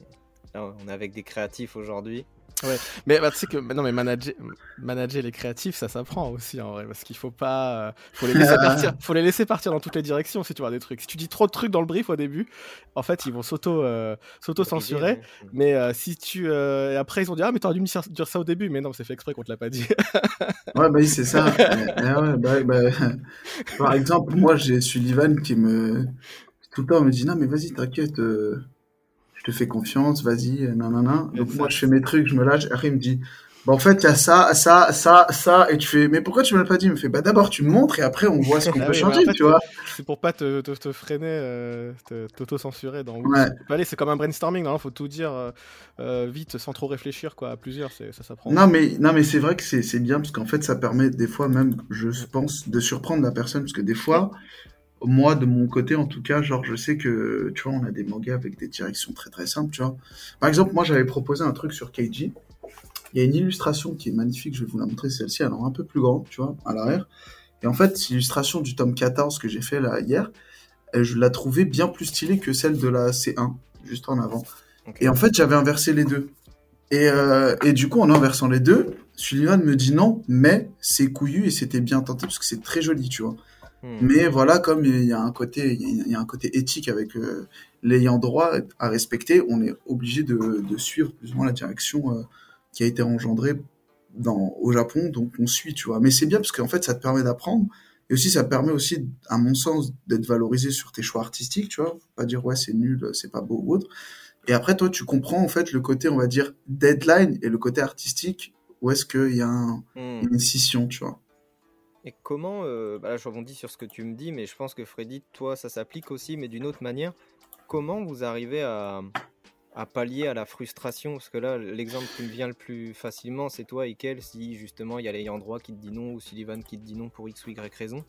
on est avec des créatifs aujourd'hui. Ouais, mais bah, tu sais que non, mais manager, manager les créatifs, ça s'apprend aussi en vrai, parce qu'il faut pas, euh, faut les laisser partir, faut les laisser partir dans toutes les directions si tu vois des trucs. Si tu dis trop de trucs dans le brief au début, en fait ils vont s'auto, euh, s'auto censurer. Mais euh, si tu, après ils vont dire ah mais t'aurais dû me dire ça au début, mais non c'est fait exprès qu'on te l'a pas dit. ouais bah oui c'est ça. ouais, bah, bah, par exemple moi j'ai Sullivan qui me tout le temps me dit non mais vas-y t'inquiète te fais confiance, vas-y, nanana. Donc moi, je fais mes trucs, je me lâche. Après, il me dit, bah, en fait, il y a ça, ça, ça, ça. Et tu fais, mais pourquoi tu me l'as pas dit? Il me fait, bah d'abord, tu me montres et après, on voit ce qu'on ah peut changer, tu vois. C'est pour pas te, te, te freiner, euh, t'auto-censurer. Dans... Ouais. C'est comme un brainstorming, il faut tout dire euh, euh, vite, sans trop réfléchir, quoi. À plusieurs, ça s'apprend. Non, mais, non, mais c'est vrai que c'est bien, parce qu'en fait, ça permet des fois même, je pense, de surprendre la personne, parce que des fois moi, de mon côté, en tout cas, genre, je sais que, tu vois, on a des mangas avec des directions très très simples, tu vois. Par exemple, moi, j'avais proposé un truc sur Keiji. Il y a une illustration qui est magnifique, je vais vous la montrer, celle-ci, alors un peu plus grande, tu vois, à l'arrière. Et en fait, l'illustration du tome 14 que j'ai fait là hier, je la trouvais bien plus stylée que celle de la C1, juste en avant. Et en fait, j'avais inversé les deux. Et, euh, et, du coup, en inversant les deux, Sullivan me dit non, mais c'est couillu et c'était bien tenté parce que c'est très joli, tu vois. Hmm. Mais voilà, comme il y a un côté, il y a un côté éthique avec euh, l'ayant droit à respecter, on est obligé de, suivre plus ou moins la direction euh, qui a été engendrée dans, au Japon, donc on suit, tu vois. Mais c'est bien parce qu'en fait, ça te permet d'apprendre. Et aussi, ça permet aussi, à mon sens, d'être valorisé sur tes choix artistiques, tu vois. pas dire, ouais, c'est nul, c'est pas beau ou autre. Et après, toi, tu comprends, en fait, le côté, on va dire, deadline et le côté artistique, où est-ce qu'il y a hmm. une scission, tu vois. Et comment, euh, bah là je rebondis sur ce que tu me dis, mais je pense que Freddy, toi ça s'applique aussi, mais d'une autre manière. Comment vous arrivez à, pallier à la frustration? Parce que là, l'exemple qui me vient le plus facilement, c'est toi, Ikel, si justement il y a l'ayant droit qui te dit non ou Sullivan qui te dit non pour X ou Y raison.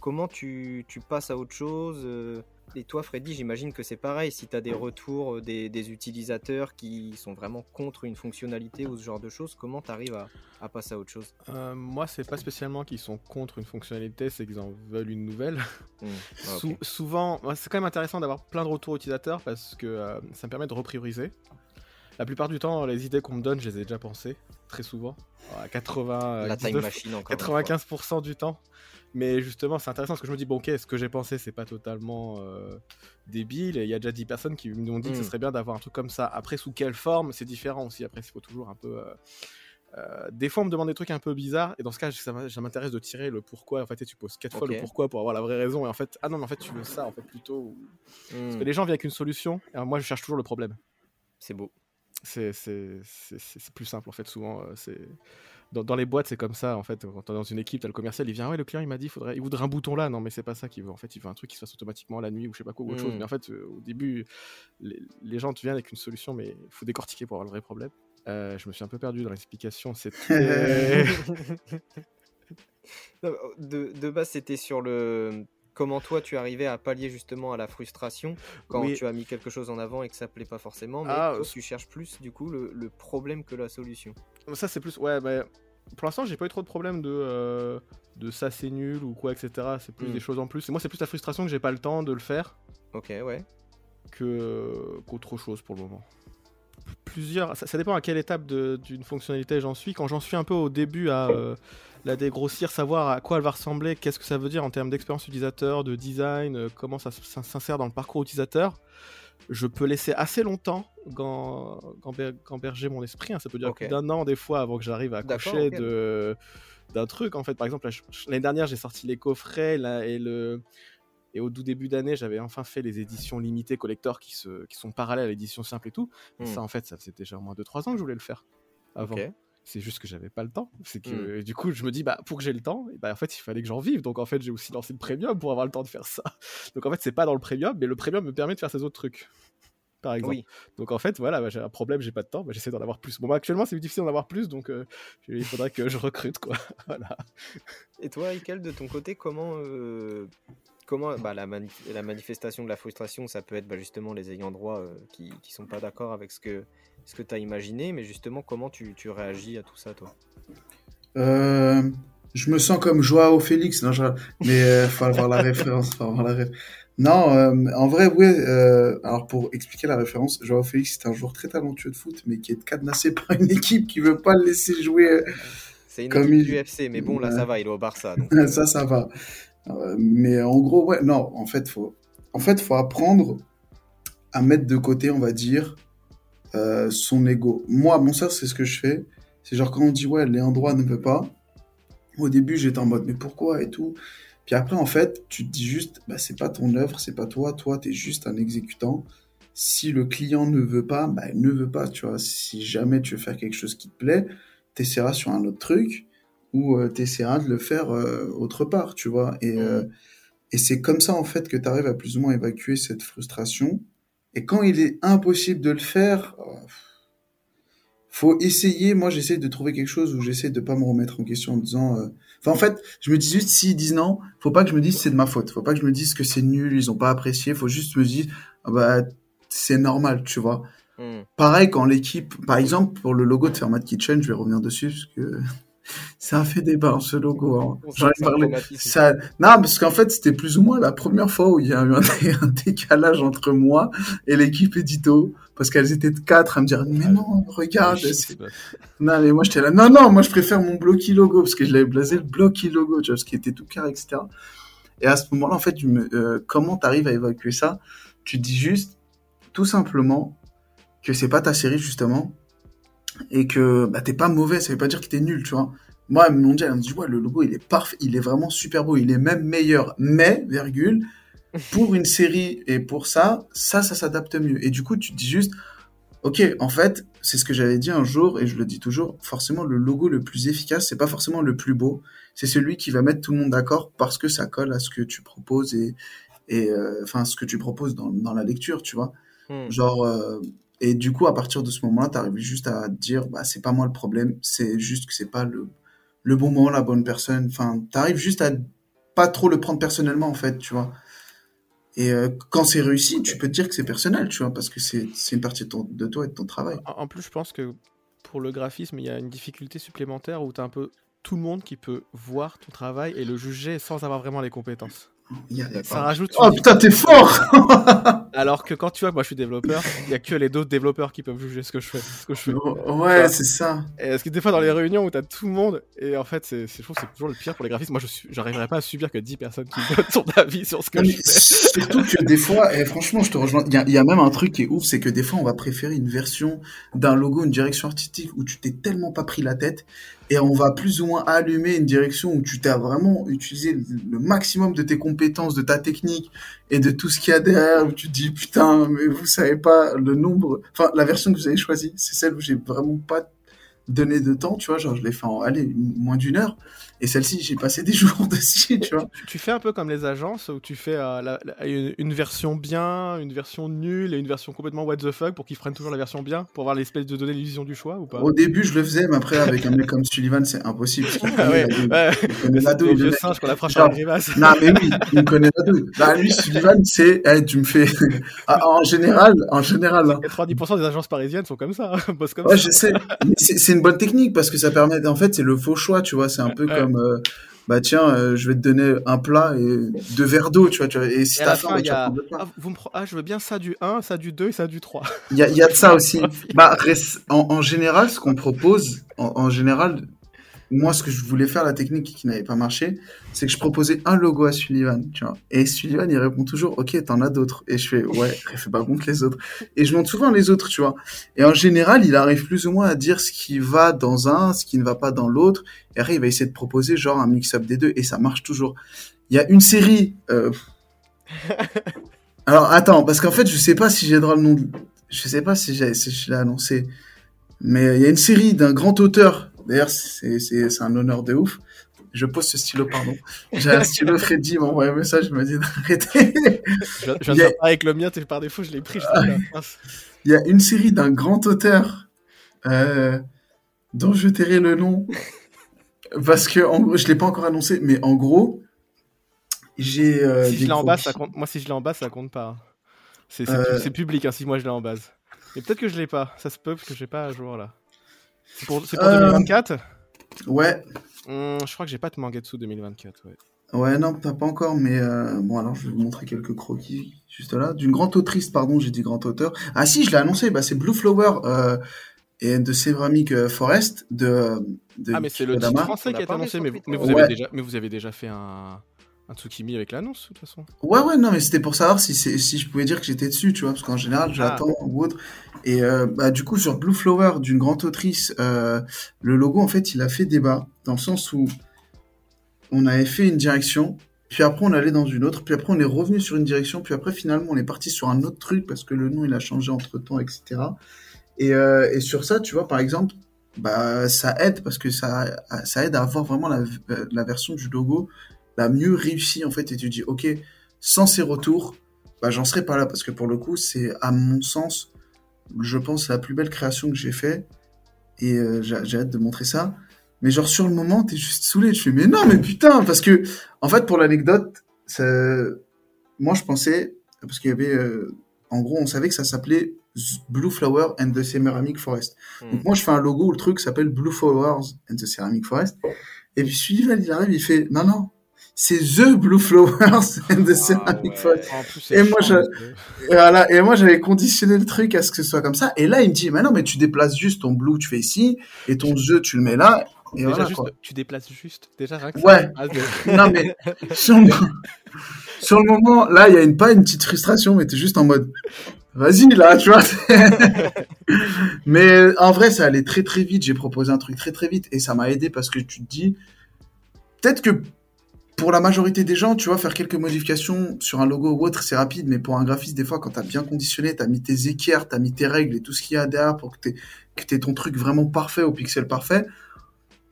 Comment tu, tu passes à autre chose euh, et toi, Freddy, j'imagine que c'est pareil. Si tu as des retours euh, des, utilisateurs qui sont vraiment contre une fonctionnalité ou ce genre de choses, comment tu arrives à, passer à autre chose? Euh, Moi, c'est pas spécialement qu'ils sont contre une fonctionnalité, c'est qu'ils en veulent une nouvelle. Mmh. Ah, souvent, c'est quand même intéressant d'avoir plein de retours utilisateurs parce que euh, ça me permet de reprioriser. La plupart du temps, les idées qu'on me donne, je les ai déjà pensées, très souvent. À 80, La time machine 95% du temps. Mais justement, c'est intéressant parce que je me dis, bon, ok, ce que j'ai pensé, c'est pas totalement euh, débile. Et il y a déjà 10 personnes qui m'ont dit que ce hmm. serait bien d'avoir un truc comme ça. Après, sous quelle forme, c'est différent aussi. Après, il faut toujours un peu. Euh, euh, des fois, on me demande des trucs un peu bizarres, et dans ce cas, ça m'intéresse de tirer le pourquoi. En fait, tu poses quatre fois le pourquoi pour avoir la vraie raison, et en fait, ah non, mais en fait, tu veux ça, en fait, plutôt. Parce que hmm. les gens viennent avec une solution, et moi, je cherche toujours le problème. C'est beau. C'est plus simple, en fait, souvent. c'est dans, les boîtes, c'est comme ça. En fait, quand tu dans une équipe, tu as le commercial, il vient, ouais, le client, il m'a dit, faudrait, il voudrait un bouton là. Non, mais c'est pas ça qu'il veut. En fait, il veut un truc qui se fasse automatiquement la nuit ou je sais pas quoi, ou autre chose. Hmm. Mais en fait, euh, au début, les, gens, te viennent avec une solution, mais il faut décortiquer pour avoir le vrai problème. Euh, je me suis un peu perdu dans l'explication. de, de base, c'était sur le comment toi tu arrivais à pallier justement à la frustration quand tu as mis quelque chose en avant et que ça plaît pas forcément, mais ah, tu cherches plus du coup le, problème que la solution. Ça c'est plus, ouais, mais pour l'instant j'ai pas eu trop de problèmes de, euh, de ça c'est nul ou quoi, etc. C'est plus des hmm. choses en plus. Et moi c'est plus la frustration que j'ai pas le temps de le faire. Ok, ouais. Que qu'autre chose pour le moment. Plusieurs, ça, dépend à quelle étape d'une fonctionnalité j'en suis. Quand j'en suis un peu au début à euh, la dégrossir, savoir à quoi elle va ressembler, qu'est-ce que ça veut dire en termes d'expérience utilisateur, de design, euh, comment ça s'insère dans le parcours utilisateur. Je peux laisser assez longtemps gamberger mon esprit. Hein. Ça peut durer plus d'un an des fois avant que j'arrive à coucher de d'un truc. En fait, par exemple, l'année dernière, j'ai sorti les coffrets là, et le et au tout début d'année, j'avais enfin fait les éditions limitées collector qui, se, qui sont parallèles à l'édition simple et tout. Hmm. Ça, en fait, ça faisait déjà au moins 2-3 ans que je voulais le faire avant. C'est juste que j'avais pas le temps. C'est que hmm. du coup, je me dis, bah, pour que j'ai le temps, bah, en fait, il fallait que j'en vive. Donc, en fait, j'ai aussi lancé le premium pour avoir le temps de faire ça. Donc, en fait, c'est pas dans le premium, mais le premium me permet de faire ces autres trucs. par exemple. Donc en fait, voilà, bah, j'ai un problème, j'ai pas de temps, bah, j'essaie d'en avoir plus. Bon, bah, actuellement, c'est difficile d'en avoir plus, donc euh, il faudrait que je recrute, quoi. voilà. Et toi, Ikel, de ton côté, comment, euh, comment bah, la, la, manifestation de la frustration, ça peut être justement les ayants droit euh, qui, qui sont pas d'accord avec ce que, ce que tu as imaginé, mais justement, comment tu, tu réagis à tout ça, toi Je me sens comme Joao Félix, non, je... mais il faut avoir la référence. Faut avoir la référence. Non, euh, en vrai, oui. Euh, alors pour expliquer la référence, Joao Félix c'est un joueur très talentueux de foot, mais qui est cadenassé par une équipe qui veut pas le laisser jouer. Euh, c'est une comme équipe du FC, mais bon, là ça va, il est au Barça. ça, ça va. mais en gros, ouais, non, en fait, faut, en fait, faut apprendre à mettre de côté, on va dire, son ego. Moi, mon sœur, c'est ce que je fais. C'est genre quand on dit ouais, Léandroit ne veut pas. Au début, j'étais en mode mais pourquoi et tout? Puis après, en fait, tu te dis juste, bah, c'est pas ton œuvre, c'est pas toi, toi, tu es juste un exécutant. Si le client ne veut pas, bah, il ne veut pas, tu vois. Si jamais tu veux faire quelque chose qui te plaît, tu essaieras sur un autre truc ou euh, tu essaieras de le faire euh, autre part, tu vois. Et, euh, et c'est comme ça, en fait, que tu arrives à plus ou moins évacuer cette frustration. Et quand il est impossible de le faire, faut essayer. Moi, j'essaie de trouver quelque chose où j'essaie de pas me remettre en question en disant Enfin, en fait, je me dis juste, s'ils disent non, faut pas que je me dise c'est de ma faute. Faut pas que je me dise que c'est nul, ils ont pas apprécié. Faut juste me dire, ah bah, c'est normal, tu vois. Hmm. Pareil, quand l'équipe, par exemple, pour le logo de Fermat Kitchen, je vais revenir dessus parce que ça a fait débat hein, ce logo. Hein. J'en ai parlé. Ça... Non, parce qu'en fait, c'était plus ou moins la première fois où il y a eu un, décalage entre moi et l'équipe édito, parce qu'elles étaient quatre à me dire mais ah, non, regarde. Non, mais moi j'étais là. Non, non, moi je préfère mon blocky logo parce que je l'avais blasé le blocky logo, tu vois, ce qui était tout carré, etc. Et à ce moment-là, en fait, tu me... euh, comment t'arrives à évacuer ça? Tu dis juste, tout simplement, que c'est pas ta série justement et que bah, t'es pas mauvais, ça veut pas dire que t'es nul, tu vois. Moi, mon dieu, elle me dit, ouais, le logo, il est parfait, il est vraiment super beau, il est même meilleur, mais, virgule, pour une série et pour ça, ça, ça s'adapte mieux. Et du coup, tu te dis juste, ok, en fait, c'est ce que j'avais dit un jour, et je le dis toujours, forcément, le logo le plus efficace, c'est pas forcément le plus beau, c'est celui qui va mettre tout le monde d'accord parce que ça colle à ce que tu proposes et, et euh, enfin, ce que tu proposes dans, dans la lecture, tu vois. Hmm. Genre, euh, et du coup, à partir de ce moment-là, tu arrives juste à dire, bah, c'est pas moi le problème, c'est juste que c'est pas le, le bon moment, la bonne personne. Enfin, tu arrives juste à pas trop le prendre personnellement, en fait, tu vois. Et euh, quand c'est réussi, tu peux te dire que c'est personnel, tu vois, parce que c'est une partie de, ton, de, toi et de ton travail. En plus, je pense que pour le graphisme, il y a une difficulté supplémentaire où tu as un peu tout le monde qui peut voir ton travail et le juger sans avoir vraiment les compétences. Ça rajoute. Oh putain, t'es fort Alors que quand tu vois que moi je suis développeur, il y a que les d'autres développeurs qui peuvent juger ce que je fais. Ce que je fais. Ouais, c'est ça. Et parce que des fois dans les réunions où t'as tout le monde, et en fait, c'est, je trouve que c'est toujours le pire pour les graphistes. Moi, je j'arriverais pas à subir que 10 personnes qui donnent ton avis sur ce que je fais. Surtout que des fois, et franchement, je te rejoins. Il y, y, a même un truc qui est ouf, c'est que des fois, on va préférer une version d'un logo, une direction artistique où tu t'es tellement pas pris la tête et on va plus ou moins allumer une direction où tu t'as vraiment utilisé le maximum de tes compétences, de ta technique et de tout ce qu'il y a derrière où tu dis putain mais vous savez pas le nombre enfin la version que vous avez choisie c'est celle où j'ai vraiment pas donné de temps tu vois genre je l'ai fait en allez moins d'une heure et celle-ci, j'ai passé des jours dessus, tu vois. Tu, fais un peu comme les agences où tu fais euh, une, version bien, une version nulle et une version complètement what the fuck pour qu'ils prennent toujours la version bien, pour avoir l'espèce de donner l'illusion du choix ou pas? Au début, je le faisais, mais après, avec un mec comme Sullivan, c'est impossible. Ah ouais, ouais. Il connaît la douille. Le singe qu'on approche à la Non, mais oui, il connaît la douille. Bah, lui, Sullivan, c'est, hey, tu me fais. Ah, en général, en général. 90% hein. des agences parisiennes sont comme ça. Hein, comme ouais, je sais. C'est une bonne technique parce que ça permet, en fait, c'est le faux choix, tu vois. C'est un peu comme euh, bah tiens, euh, je vais te donner un plat et deux verres d'eau, tu vois, tu vois. Et si t'as faim, bah, tu ah, vous me ah, je veux bien ça du 1, ça du 2 et ça du 3. Il y a, y a de ça aussi. bah, en, en, général, ce qu'on propose, en, en, général, moi, ce que je voulais faire, la technique qui n'avait pas marché, c'est que je proposais un logo à Sullivan, tu vois. Et Sullivan, il répond toujours, OK, t'en as d'autres. Et je fais, ouais, fais pas contre les autres. Et je montre souvent les autres, tu vois. Et en général, il arrive plus ou moins à dire ce qui va dans un, ce qui ne va pas dans l'autre. Et après, il va essayer de proposer genre un mix-up des deux. Et ça marche toujours. Il y a une série, euh... Alors, attends, parce qu'en fait, je sais pas si j'ai droit le nom de... Je sais pas si, si je l'ai annoncé. Mais il y a une série d'un grand auteur D'ailleurs, c'est un honneur de ouf. je pose ce stylo, pardon. J'ai un stylo, Freddy m'a envoyé un message, il m'a dit d'arrêter. Je, je viens de faire avec le mien, t'es par défaut, je l'ai pris. Je. Il y a une série d'un grand auteur euh, dont je tairai le nom parce que en gros, je l'ai pas encore annoncé, mais en gros, j'ai. euh, si je l'ai en bas, ça compte. Moi, si je l'ai en bas, ça compte pas. C'est c'est- Euh. c'est public, hein, si moi je l'ai en base. Et peut-être que je l'ai pas. Ça se peut, parce que j'ai pas à jour là. C'est pour, c'est pour Euh. 2024 Ouais, Hum, Je crois que j'ai pas de Mangetsu 2024. Ouais. ouais, non, t'as pas encore, mais euh, bon, alors je vais vous montrer quelques croquis juste là. D'une grande autrice, pardon, j'ai dit grand auteur. Ah si, je l'ai annoncé, bah, c'est Blue Flower euh, et de Ceramic euh, Forest de. de Ah, mais c'est le titre français qui a été annoncé, mais, vous, Ouais. avez déjà, mais vous avez déjà fait un, un Tsukimi avec l'annonce, de toute façon. Ouais, ouais, non, mais c'était pour savoir si, si je pouvais dire que j'étais dessus, tu vois, parce qu'en général, j'attends ou autre. Et euh, bah, du coup, sur Blue Flower, d'une grande autrice, euh, le logo, en fait, il a fait débat, dans le sens où on avait fait une direction, puis après, on allait dans une autre, puis après, on est revenu sur une direction, puis après, finalement, on est parti sur un autre truc, parce que le nom, il a changé entre-temps, etc. Et, euh, et sur ça, tu vois, par exemple, bah, ça aide, parce que ça, ça aide à avoir vraiment la, la version du logo la mieux réussie, en fait, et tu dis, ok, sans ces retours, bah, j'en serais pas là parce que pour le coup, c'est à mon sens, je pense, la plus belle création que j'ai fait et euh, j'ai hâte de montrer ça. Mais genre sur le moment, t'es juste saoulé. Tu fais mais non, mais putain, parce que en fait, pour l'anecdote, ça- moi je pensais parce qu'il y avait, euh, en gros, on savait que ça s'appelait Blue Flower and the Ceramic Forest. Hmm. Donc moi je fais un logo où le truc s'appelle Blue Flowers and the Ceramic Forest. Et puis suivant, il arrive, il fait non non, c'est The Blue Flowers and the Ah Ceramic ouais. Forest. En plus, Et moi, chiant, je- voilà, et moi j'avais conditionné le truc à ce que ce soit comme ça. Et là il me dit, mais non, mais tu déplaces juste ton blue, tu fais ici, et ton jeu, tu le mets là. Et Déjà, voilà juste, quoi. tu déplaces juste. Déjà, rien que Ouais. ça. Ah, de- Non mais sur le, sur le moment, là il y a une, pas une petite frustration, mais t'es juste en mode, vas-y là, tu vois. mais en vrai, ça allait très très vite. J'ai proposé un truc très très vite et ça m'a aidé parce que tu te dis, peut-être que pour la majorité des gens, tu vois, faire quelques modifications sur un logo ou autre, c'est rapide, mais pour un graphiste, des fois, quand t'as bien conditionné, t'as mis tes équerres, t'as mis tes règles et tout ce qu'il y a derrière pour que t'aies, que ton truc vraiment parfait au pixel parfait,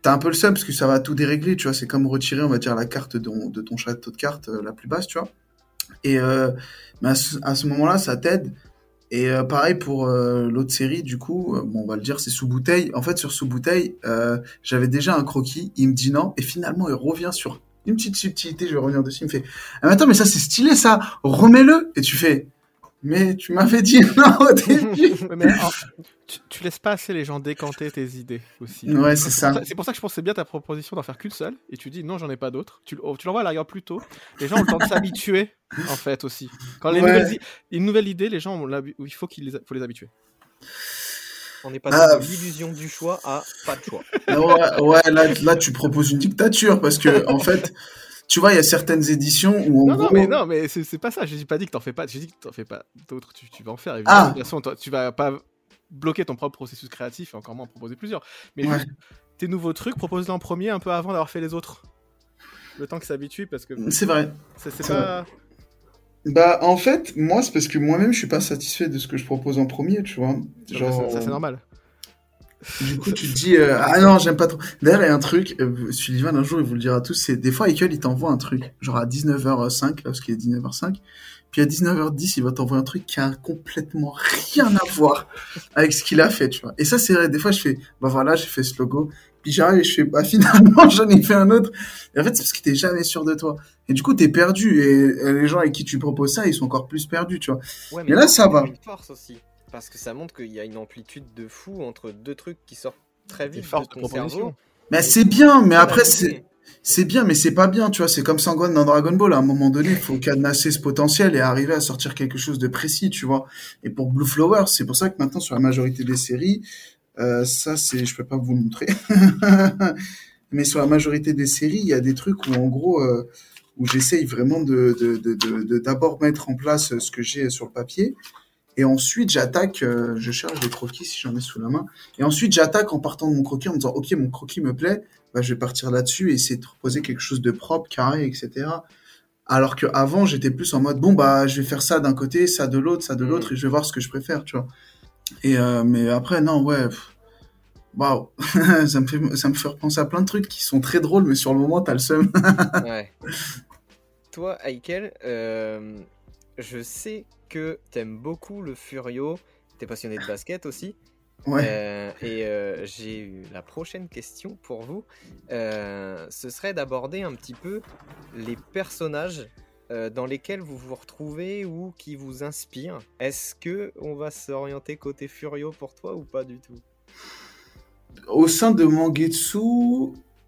t'as un peu le seum parce que ça va tout dérégler, tu vois, c'est comme retirer, on va dire, la carte de, de ton château de cartes euh, la plus basse, tu vois. Et euh, mais à ce, moment-là, ça t'aide. Et euh, pareil pour euh, l'autre série, du coup, bon, on va le dire, c'est sous bouteille. En fait, sur sous bouteille, j'avais déjà un croquis. Il me dit non, et finalement, il revient sur une petite subtilité. Je vais revenir dessus. Il me fait ah, mais attends, mais ça c'est stylé, ça. Remets-le. Et tu fais mais tu m'avais dit non au début. Mais tu, tu laisses pas assez les gens décanter tes idées aussi. ouais, c'est ça. C'est pour ça que je pensais bien ta proposition d'en faire qu'une seule, et tu dis non, j'en ai pas d'autres. Tu, oh, tu l'envoies à l'arrière plus tôt. Les gens ont le temps de s'habituer, en fait, aussi. Quand les Ouais. nouvelles, une nouvelle idée, les gens ont il faut qu'ils les, faut les habituer. On est passé Ah, de l'illusion du choix à pas de choix. ouais, ouais, là, là, tu proposes une dictature parce que en fait, tu vois, il y a certaines éditions où Non, gros, non, mais non, mais c'est c'est pas ça. J'ai pas dit que t'en fais pas. J'ai dit que t'en fais pas d'autres. Tu, tu vas en faire. Évidemment. Ah. De toute façon, toi, tu vas pas bloquer ton propre processus créatif et encore moins en proposer plusieurs. Mais Ouais. juste, tes nouveaux trucs, propose-les en premier un peu avant d'avoir fait les autres. Le temps qu'ils s'habituent parce que c'est vrai. c'est c'est C'est pas. Bah, en fait, moi, c'est parce que moi-même, je suis pas satisfait de ce que je propose en premier, tu vois. Genre, Ça, c'est normal. du coup, tu te dis, euh, ah non, j'aime pas trop. D'ailleurs, il y a un truc, euh, Sullivan, un jour, il vous le dira à tous, c'est des fois, Michael, il t'envoie un truc, genre à 19h05, là, parce qu'il est 19h05, puis à 19h10, il va t'envoyer un truc qui a complètement rien à voir avec ce qu'il a fait, tu vois. Et ça, c'est vrai, des fois, je fais, bah voilà, j'ai fait ce logo, puis j'arrive et je fais, bah finalement, j'en ai fait un autre. Et en fait, c'est parce que t'es jamais sûr de toi. Et du coup, t'es perdu, et, et les gens avec qui tu proposes ça, ils sont encore plus perdus, tu vois. Ouais, Mais là, ça va. une force aussi. Parce que ça montre qu'il y a une amplitude de fou entre deux trucs qui sortent très vite de ton proposition. cerveau. Mais c'est bien, mais après, c'est. C'est bien, mais c'est pas bien, tu vois. C'est comme Sangohan dans Dragon Ball. À un moment donné, il faut cadenasser ce potentiel et arriver à sortir quelque chose de précis, tu vois. Et pour Blue Flower, c'est pour ça que maintenant, sur la majorité des séries, euh, ça, c'est, je peux pas vous le montrer. mais sur la majorité des séries, il y a des trucs où, en gros, euh, où j'essaye vraiment de, de, de, de, de d'abord mettre en place ce que j'ai sur le papier. Et ensuite, j'attaque, euh, je cherche des croquis si j'en ai sous la main. Et ensuite, j'attaque en partant de mon croquis en me disant, OK, mon croquis me plaît, bah, je vais partir là-dessus et essayer de proposer quelque chose de propre, carré, etc. Alors que avant, j'étais plus en mode, bon, bah, je vais faire ça d'un côté, ça de l'autre, ça de l'autre, et je vais voir ce que je préfère, tu vois. Et, euh, mais après, non, ouais. Waouh, ça me fait ça me fait repenser à plein de trucs qui sont très drôles, mais sur le moment, t'as le seum. ouais. Toi, Aikel, euh, je sais que t'aimes beaucoup le Furio. T'es passionné de basket aussi. Ouais. Euh, et euh, j'ai eu la prochaine question pour vous. Euh, ce serait d'aborder un petit peu les personnages euh, dans lesquels vous vous retrouvez ou qui vous inspirent. Est-ce que on va s'orienter côté Furio pour toi ou pas du tout? Au sein de Mangetsu,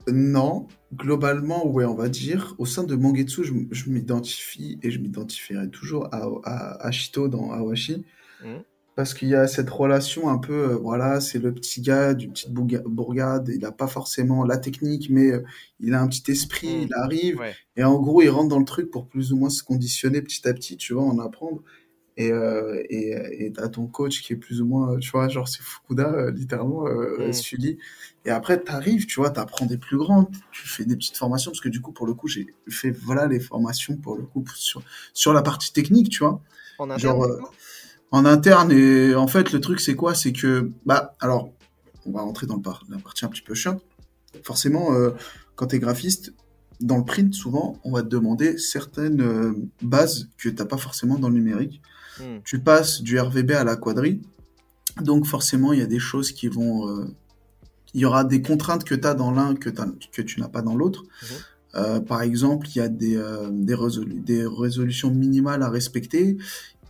non. Globalement, ouais, on va dire. Au sein de Mangetsu, je, m'identifie et je m'identifierai toujours à, à, à Shito dans Awashi. Mhm. Parce qu'il y a cette relation un peu, euh, voilà, c'est le petit gars d'une petite bourga- bourgade, il n'a pas forcément la technique, mais euh, il a un petit esprit, Mm. il arrive, Ouais. et en gros, il rentre dans le truc pour plus ou moins se conditionner petit à petit, tu vois, en apprendre. Et euh, et et t'as ton coach qui est plus ou moins, euh, tu vois, genre c'est Fukuda, euh, littéralement, euh, Mm. Sully. Et après, t'arrives, tu vois, t'apprends des plus grands, tu fais des petites formations, parce que du coup, pour le coup, j'ai fait, voilà, les formations, pour le coup, sur, sur la partie technique, tu vois En genre euh, en interne et en fait le truc c'est quoi? C'est que bah alors on va rentrer dans le par- la partie un petit peu chiante forcément euh, quand t'es graphiste dans le print souvent on va te demander certaines euh, bases que t'as pas forcément dans le numérique Hmm. tu passes du RVB à la quadri donc forcément il y a des choses qui vont euh, il y aura des contraintes que tu as dans l'un que, tu n'as pas dans l'autre Mhm. Euh, par exemple, il y a des, euh, des, résolu- des résolutions minimales à respecter.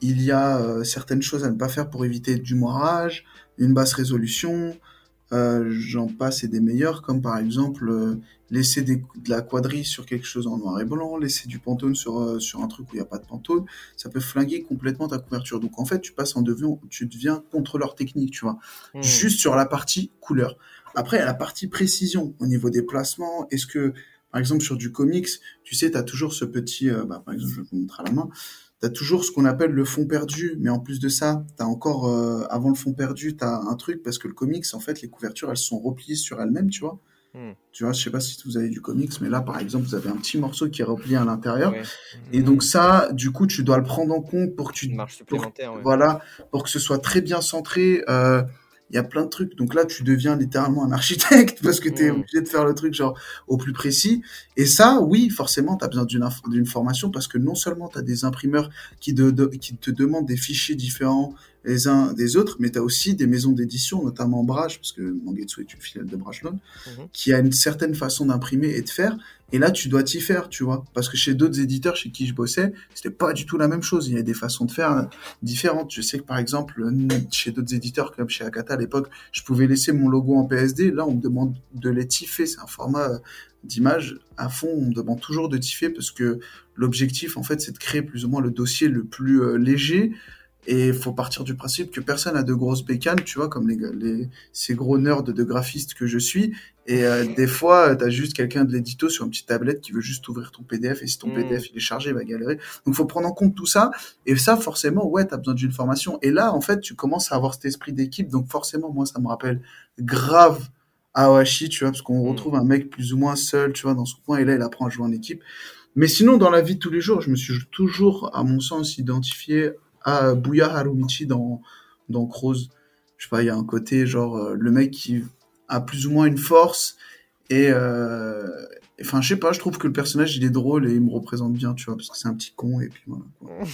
Il y a euh, certaines choses à ne pas faire pour éviter du moirage, une basse résolution. Euh, J'en passe et des meilleurs, comme par exemple euh, laisser des, de la quadrille sur quelque chose en noir et blanc, laisser du pantone sur, euh, sur un truc où il n'y a pas de pantone. Ça peut flinguer complètement ta couverture. Donc en fait, tu passes en deviant, tu deviens contrôleur technique, tu vois Hmm. juste sur la partie couleur. Après, il y a la partie précision au niveau des placements. Est-ce que, par exemple, sur du comics, tu sais, tu as toujours ce petit, euh, bah, par exemple, je vais vous montrer à la main, tu as toujours ce qu'on appelle le fond perdu, mais en plus de ça, tu as encore, euh, avant le fond perdu, tu as un truc, parce que le comics, en fait, les couvertures, elles sont repliées sur elles-mêmes, tu vois. Hmm. Tu vois, je sais pas si vous avez du comics, mais là, par exemple, vous avez un petit morceau qui est replié à l'intérieur. Ouais. Et donc ça, du coup, tu dois le prendre en compte pour que tu Une marche pour- supplémentaire. ouais. voilà, pour que ce soit très bien centré. euh, Il y a plein de trucs. Donc là, tu deviens littéralement un architecte parce que tu es Mm. obligé de faire le truc genre au plus précis. Et ça, oui, forcément, tu as besoin d'une formation parce que non seulement tu as des imprimeurs qui, de- de- qui te demandent des fichiers différents les uns des autres, mais tu as aussi des maisons d'édition, notamment Brage, parce que Mangetsu est une filiale de Brajlon, Mhm. qui a une certaine façon d'imprimer et de faire. Et là, tu dois t'y faire, tu vois. Parce que chez d'autres éditeurs chez qui je bossais, c'était pas du tout la même chose. Il y a des façons de faire différentes. Je sais que par exemple, chez d'autres éditeurs comme chez Akata à l'époque, je pouvais laisser mon logo en PSD. Là, on me demande de les tiffer. C'est un format euh, d'image à fond. On me demande toujours de tiffer parce que l'objectif, en fait, c'est de créer plus ou moins le dossier le plus euh, léger. Et il faut partir du principe que personne n'a de grosses bécanes, tu vois, comme les, les, ces gros nerds de graphistes que je suis. Et euh, des fois, tu as juste quelqu'un de l'édito sur une petite tablette qui veut juste ouvrir ton PDF. Et si ton Mm. PDF il est chargé, il va galérer. Donc, faut prendre en compte tout ça. Et ça, forcément, ouais, tu as besoin d'une formation. Et là, en fait, tu commences à avoir cet esprit d'équipe. Donc, forcément, moi, ça me rappelle grave Awashi, tu vois, parce qu'on Mm. retrouve un mec plus ou moins seul, tu vois, dans son coin. Et là, il apprend à jouer en équipe. Mais sinon, dans la vie de tous les jours, je me suis toujours, à mon sens, identifié à Bouya Harumichi dans, dans Crows. Je sais pas, il y a un côté, genre, euh, le mec qui a plus ou moins une force. Et, euh, enfin, je sais pas, je trouve que le personnage, il est drôle et il me représente bien, tu vois, parce que c'est un petit con, et puis voilà.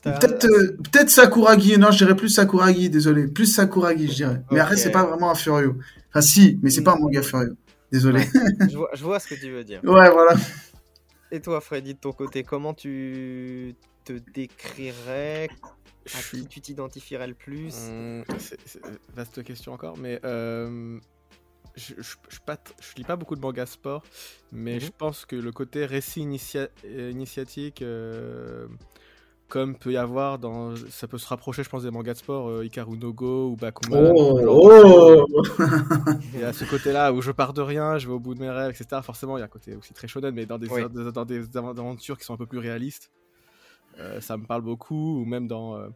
Peut-être euh, peut-être Sakuragi, non, je dirais plus Sakuragi, désolé. Plus Sakuragi, je dirais. Mais après, c'est pas vraiment un Furio. Enfin, si, mais c'est pas un manga Furio. Désolé. je, vois, je vois ce que tu veux dire. ouais, voilà. Et toi, Freddy, de ton côté, comment tu te décrirais Je À suis qui tu t'identifierais le plus? Hum, c'est- c'est- vaste question encore, mais euh, je, je, je, pas t- je lis pas beaucoup de mangas sport, mais Mhm. je pense que le côté récit initia- initiatique, euh, comme peut y avoir dans, ça peut se rapprocher, je pense, des mangas de sport, euh, Hikaru no Go ou Bakuman. Oh, oh. Il y a ce côté-là où je pars de rien, je vais au bout de mes rêves, etc. Forcément, il y a un côté aussi très shonen, mais dans des, Oui. dans, dans des aventures qui sont un peu plus réalistes. Euh, ça me parle beaucoup, ou même dans, euh,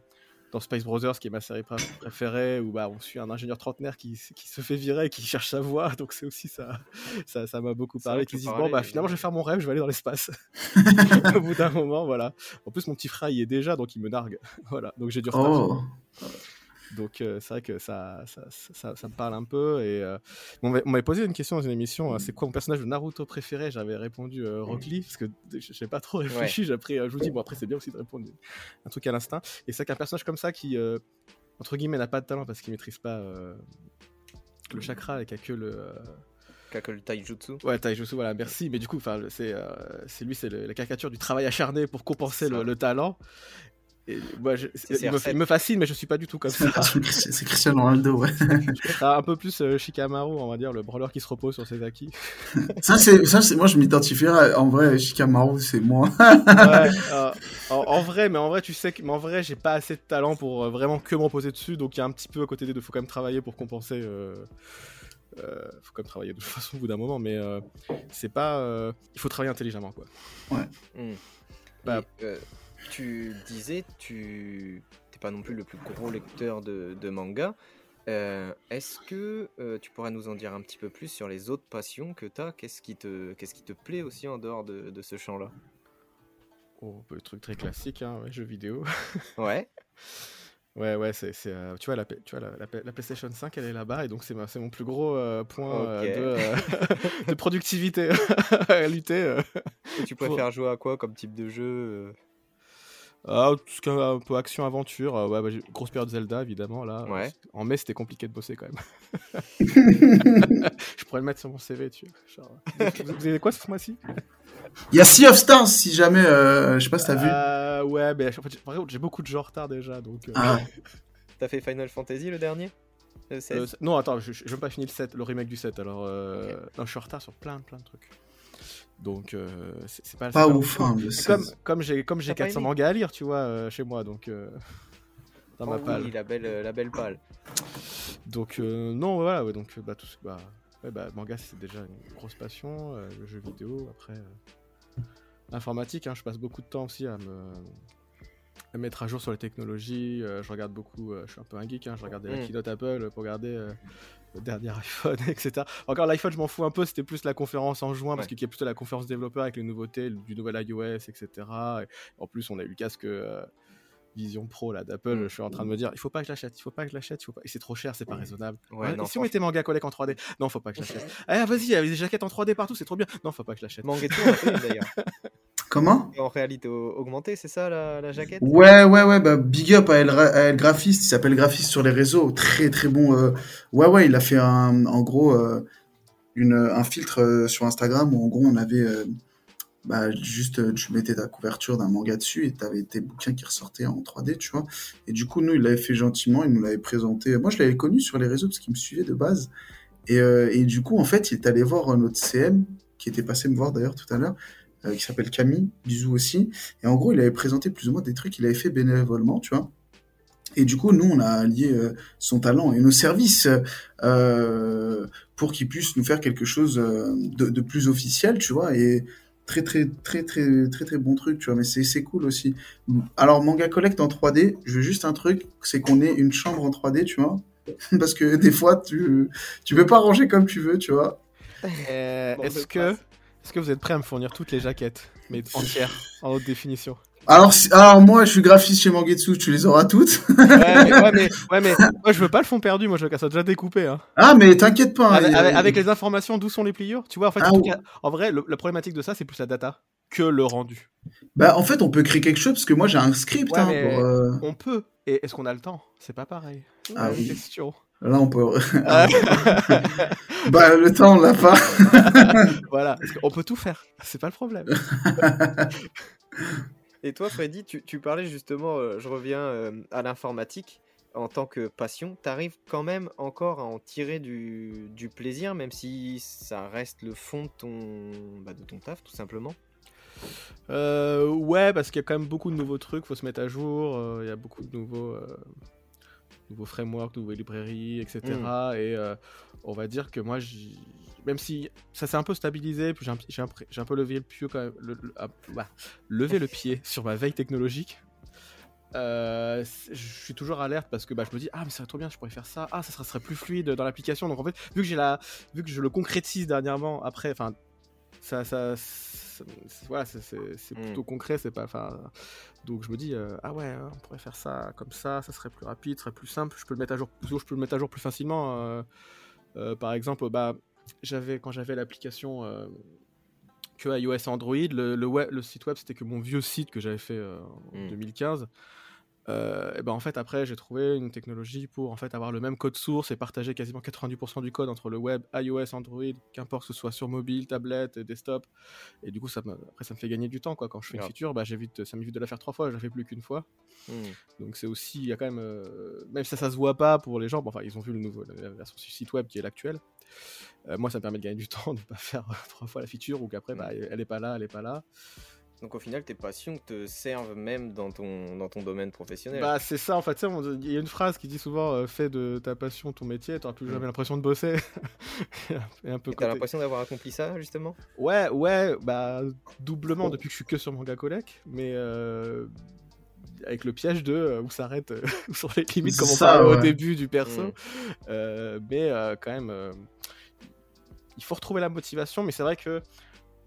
dans Space Brothers, qui est ma série pr- préférée, où bah, on suit un ingénieur trentenaire qui, qui se fait virer et qui cherche sa voie. Donc c'est aussi ça, ça, ça m'a beaucoup parlé. Qui se disent bon bah finalement je vais faire mon rêve, je vais aller dans l'espace. au bout d'un moment, voilà. En plus mon petit frère y est déjà, donc il me nargue. voilà. Donc j'ai du retard. Oh. Donc euh, c'est vrai que ça ça, ça, ça, me parle un peu. Et on m'avait posé une question dans une émission, c'est quoi mon personnage de Naruto préféré? J'avais répondu Rock Lee, parce que je n'ai pas trop réfléchi. J'ai appris, je vous dis, bon après c'est bien aussi de répondre un truc à l'instinct. Et c'est qu'un personnage comme ça qui, entre guillemets, n'a pas de talent parce qu'il maîtrise pas le chakra et qu'il a que le que le taijutsu. Ouais, taijutsu, voilà, merci. Mais du coup, c'est euh, c'est lui, c'est la caricature du travail acharné pour compenser le, talent. Et il, me, fascine, mais je suis pas du tout comme ça. c'est Cristiano Ronaldo, ouais. un peu plus euh, Shikamaru, on va dire, le brawler qui se repose sur ses acquis. ça, c'est, moi, je m'identifierais. En vrai, Shikamaru, c'est moi. ouais, euh, en, vrai, mais en vrai, tu sais que, mais en vrai, j'ai pas assez de talent pour vraiment que me reposer dessus, donc il y a un petit peu à côté des deux, faut quand même travailler pour compenser. Euh, faut quand même travailler de toute façon au bout d'un moment, mais euh, c'est pas. Euh, il faut travailler intelligemment, quoi. Ouais. Bah, tu disais, tu t'es pas non plus le plus gros lecteur de, de manga. Est-ce que tu pourrais nous en dire un petit peu plus sur les autres passions que tu as Qu'est-ce qui, te, qui te plaît aussi en dehors de, de ce champ-là? Oh, le truc très classique, hein, jeux vidéo. ouais. Ouais, ouais, c'est, euh, tu vois, la, tu vois la, la, PlayStation 5, elle est là-bas, et donc c'est, mon plus gros euh, point euh, de, de, productivité à lutter. et tu préfères jouer à quoi comme type de jeu ah, tout ce qui est un peu action-aventure. ouais, bah, grosse période Zelda, évidemment. Là. Ouais. En mai, c'était compliqué de bosser quand même. Je pourrais le mettre sur mon CV, tu vois. vous avez quoi ce mois-ci? Il y a Sea of Stars, si jamais, euh, je sais pas si t'as vu. Euh, ouais, mais en fait, j'ai beaucoup de jeux en retard déjà, donc. Euh... Ah. T'as fait Final Fantasy le dernier? Le euh, Non, attends, je, je, veux pas finir le 7, le remake du 7, alors. Euh, non, je suis en retard sur plein, plein de trucs. Donc, c'est pas. Pas ouf, hein, Comme, comme j'ai comme j'ai 400 mangas à lire, tu vois, chez moi, donc. dans ma palle. Oui, la belle, la belle palle. Donc, non, voilà, ouais, donc, bah, tout bah, ouais, bah, manga, c'est déjà une grosse passion, le jeu vidéo, après informatique, hein, je passe beaucoup de temps aussi à me mettre à jour sur les technologies. Euh, je regarde beaucoup, euh, je suis un peu un geek, hein, je regarde la mm. keynote Apple pour regarder euh, le dernier iPhone, etc. Encore l'iPhone, je m'en fous un peu, c'était plus la conférence en juin, parce qu'il y a plutôt la conférence développeur avec les nouveautés du nouvel iOS, etc. en plus, on a eu le casque Vision Pro là d'Apple, mm. je suis en train de me dire, il faut pas que je l'achète, il faut pas que je l'achète, il faut pas... et c'est trop cher, c'est pas raisonnable. Ouais, si on mettait Manga Collect en 3D, non, faut pas que je l'achète. ah vas-y, il y a des jaquettes en 3D partout, c'est trop bien. Non, faut pas que je l'achète. Fait d'ailleurs. Comment En réalité augmentée, c'est ça la, jaquette? Ouais, ouais, ouais, bah big up à El, Graphiste, il s'appelle Graphiste sur les réseaux, très très bon. Euh, ouais, ouais, il a fait un, en gros euh, une, un filtre euh, sur Instagram où en gros on avait bah, juste tu mettais ta couverture d'un manga dessus et tu avais tes bouquins qui ressortaient en 3D, tu vois. Et du coup, nous, il l'avait fait gentiment, il nous l'avait présenté. Moi, je l'avais connu sur les réseaux parce qu'il me suivait de base. Et, et, du coup, en fait, il est allé voir notre CM, qui était passé me voir d'ailleurs tout à l'heure, qui s'appelle Camille, bisous aussi. Et en gros, il avait présenté plus ou moins des trucs qu'il avait fait bénévolement, tu vois. Et du coup, nous, on a allié son talent et nos services euh, pour qu'il puisse nous faire quelque chose de, de, plus officiel, tu vois. Et très très très très très très bon truc tu vois mais c'est cool aussi alors manga collect en 3D je veux juste un truc c'est qu'on ait une chambre en 3D tu vois parce que des fois tu tu peux pas ranger comme tu veux tu vois euh, est-ce que est-ce que vous êtes prêt à me fournir toutes les jaquettes mais entières en haute définition alors, alors moi, je suis graphiste chez Mangetsu, tu les auras toutes. ouais, mais, ouais, mais, moi, je veux pas le fond perdu, moi, je veux qu'elle soit déjà découpé. Hein. Ah, mais t'inquiète pas. Avec, avec, les informations d'où sont les pliures, tu vois, en fait, ah, en vrai, la problématique de ça, c'est plus la data que le rendu. Bah, en fait, on peut créer quelque chose parce que moi, j'ai un script. hein, pour, euh, On peut. Et est-ce qu'on a le temps? C'est pas pareil. Ah oui. Question. Là, on peut. bah, le temps, on l'a pas. voilà, on peut tout faire. C'est pas le problème. Et toi, Freddy, tu, parlais justement, euh, je reviens euh, à l'informatique en tant que passion. Tu arrives quand même encore à en tirer du, plaisir, même si ça reste le fond de ton, bah, de ton taf, tout simplement? Euh, Ouais, parce qu'il y a quand même beaucoup de nouveaux trucs, faut se mettre à jour. Il y a beaucoup de nouveaux, nouveaux frameworks, nouvelles librairies, etc. Et mmh. on va dire que moi, même si ça s'est un peu stabilisé, puis j'ai un, un, peu levé le pied quand même, le, ah, bah, le pied sur ma veille technologique. Euh, je suis toujours alerte parce que bah, je me dis ah mais ça serait trop bien je pourrais faire ça ah ça serait, plus fluide dans l'application donc en fait vu que j'ai la vu que je le concrétise dernièrement après enfin ça, ça, voilà, c'est Mm. plutôt concret, c'est pas. Donc je me dis, euh, ah ouais, hein, on pourrait faire ça comme ça, ça serait plus rapide, ça serait plus simple. Je peux le mettre à jour, je peux le mettre à jour plus facilement. euh, euh, par exemple, bah, j'avais quand j'avais l'application que iOS et Android, le, le, web- le site web c'était que mon vieux site que j'avais fait en Mm. 2015. Euh, et ben en fait après j'ai trouvé une technologie pour en fait avoir le même code source et partager quasiment 90% du code entre le web, iOS, Android, qu'importe que ce soit sur mobile, tablette, desktop. Et du coup ça me, après ça me fait gagner du temps quoi. Quand je fais une feature, bah j'évite, ça m'évite de la faire trois fois, je la fais plus qu'une fois. Hmm. Donc c'est aussi, il y a quand même, euh, même si ça, ça se voit pas pour les gens, bon, enfin ils ont vu le nouveau, la version du site web qui est l'actuelle. Euh, moi ça me permet de gagner du temps, de pas faire trois fois la feature ou qu'après bah, elle est pas là, elle est pas là. Donc au final, tes passions te servent même dans ton, dans ton domaine professionnel. Bah c'est ça en fait, il y a une phrase qui dit souvent euh, fais de ta passion ton métier, t'auras plus Mm. jamais l'impression de bosser. Et un peu Et t'as l'impression d'avoir accompli ça justement? Ouais, ouais, bah doublement depuis que je suis que sur Manga Collect, mais euh, avec le piège de euh, où s'arrête, euh, où sont les limites comme on au début du perso. Mm. Euh, mais euh, quand même, euh, il faut retrouver la motivation, mais c'est vrai que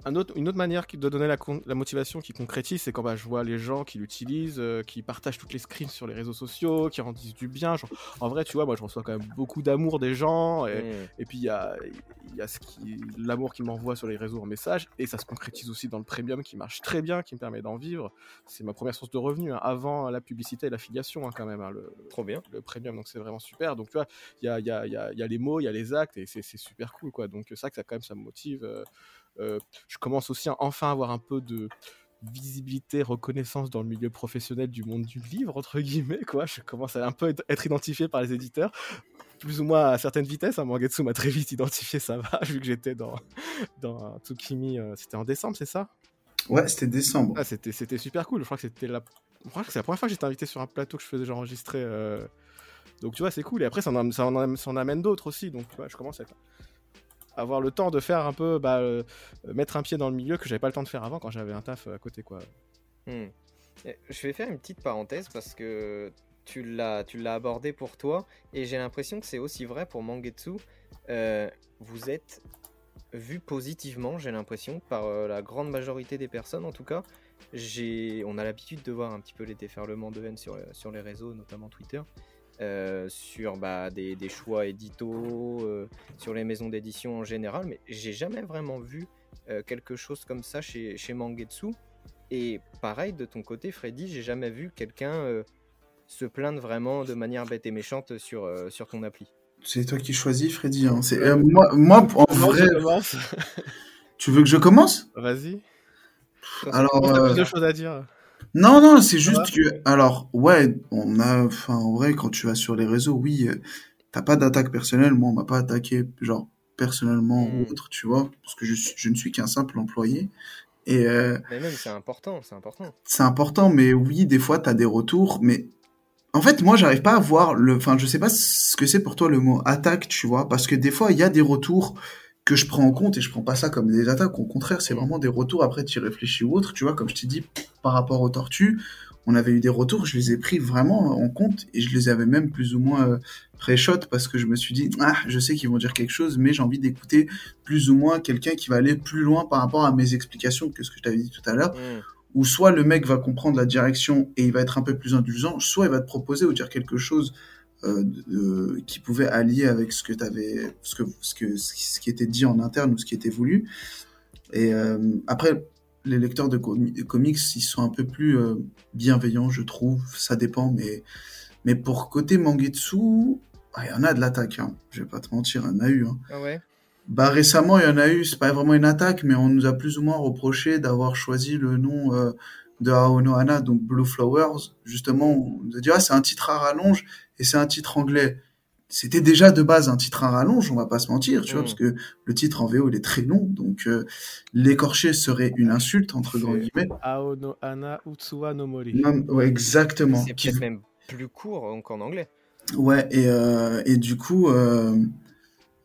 un autre, une autre manière de donner la, motivation qui concrétise, c'est quand bah, je vois les gens qui l'utilisent, euh, qui partagent toutes les screens sur les réseaux sociaux, qui en disent du bien. Genre, en vrai, tu vois, moi je reçois quand même beaucoup d'amour des gens, et, et puis il y a, y a ce qui- l'amour qui m'envoie sur les réseaux en message, et ça se concrétise aussi dans le premium qui marche très bien, qui me permet d'en vivre. C'est ma première source de revenus, hein, avant la publicité et l'affiliation hein, quand même, hein, le, Trop bien. le premium, donc c'est vraiment super. Donc tu vois, il y a, y, y, les mots, il y a les actes, et c'est super cool, quoi. Donc ça, que ça quand même, ça me motive. Euh, je commence aussi à enfin avoir un peu de visibilité, reconnaissance dans le milieu professionnel du monde du livre, entre guillemets, quoi. Je commence à un peu être- identifié par les éditeurs, plus ou moins à certaines vitesses. Hein. Mangetsu m'a très vite identifié, ça va, vu que j'étais dans, dans Tsukimi, euh, c'était en décembre, c'est ça? Ouais, c'était décembre. ah, c'était, c'était super cool. Je crois que c'était la... je crois que c'est la première fois que j'étais invité sur un plateau que je faisais enregistrer. euh, Donc tu vois, c'est cool. Et après, ça en, am- ça en, am- ça en amène d'autres aussi. Donc tu vois, je commence à être- avoir le temps de faire un peu, bah, euh, mettre un pied dans le milieu que j'avais pas le temps de faire avant quand j'avais un taf à côté, quoi. Hmm. Eh, Je vais faire une petite parenthèse parce que tu l'as, tu l'as abordé pour toi et j'ai l'impression que c'est aussi vrai pour Mangetsu. Euh, vous êtes vu positivement, j'ai l'impression, par euh, la grande majorité des personnes en tout cas. J'ai, on a l'habitude de voir un petit peu les déferlements de haine sur, sur les réseaux, notamment Twitter, euh, sur bah, des, des choix éditos, euh, sur les maisons d'édition en général, mais j'ai jamais vraiment vu euh, quelque chose comme ça chez, chez Mangetsu. Et pareil, de ton côté, Freddy, j'ai jamais vu quelqu'un euh, se plaindre vraiment de manière bête et méchante sur, euh, sur ton appli. C'est toi qui choisis, Freddy. hein. C'est, euh, moi, moi, en vrai, tu veux que je commence? Vas-y. Alors, euh, plus de choses à dire Non, non, c'est juste va que, alors, ouais, on a, enfin, en vrai, quand tu vas sur les réseaux, oui, euh, t'as pas d'attaque personnelle. Moi, on m'a pas attaqué, genre, personnellement Mm. ou autre, tu vois, parce que je, suis- je ne suis qu'un simple employé. Et euh, Mais même, c'est important, c'est important. c'est important, mais oui, des fois, t'as des retours, mais en fait, moi, j'arrive pas à voir le, enfin, je sais pas ce que c'est pour toi le mot attaque, tu vois, parce que des fois, il y a des retours que je prends en compte et je prends pas ça comme des attaques. Au contraire, c'est vraiment des retours. Après, tu y réfléchis ou autre, tu vois, comme je t'ai dit, par rapport aux tortues, on avait eu des retours, je les ai pris vraiment en compte et je les avais même plus ou moins euh, pré-shot parce que je me suis dit, ah, je sais qu'ils vont dire quelque chose, mais j'ai envie d'écouter plus ou moins quelqu'un qui va aller plus loin par rapport à mes explications que ce que je t'avais dit tout à l'heure Hmm. où soit le mec va comprendre la direction et il va être un peu plus indulgent, soit il va te proposer ou dire quelque chose euh, de- qui pouvait allier avec ce que t'avais, ce que, ce que, ce qui était dit en interne ou ce qui était voulu. Et euh, après, les lecteurs de comi- comics, ils sont un peu plus euh, bienveillants, je trouve. Ça dépend, mais mais pour côté Mangetsu, ah, il y en a de l'attaque. Hein. Je vais pas te mentir, il y en a eu. Hein. Ah ouais Bah récemment, il y en a eu, c'est pas vraiment une attaque, mais on nous a plus ou moins reproché d'avoir choisi le nom euh, de Aonohana, donc Blue Flowers. Justement, on nous a dit, ah, c'est un titre à rallonge et c'est un titre anglais. C'était déjà de base un titre à rallonge, on va pas se mentir, tu vois, Mm. parce que le titre en VO, il est très long, donc euh, l'écorcher serait une insulte, entre grands guillemets. Aono Ana Utsuwa no Mori. Non, ouais, exactement. C'est Qui- même plus court qu'en anglais. Ouais, et, euh, et du coup, euh,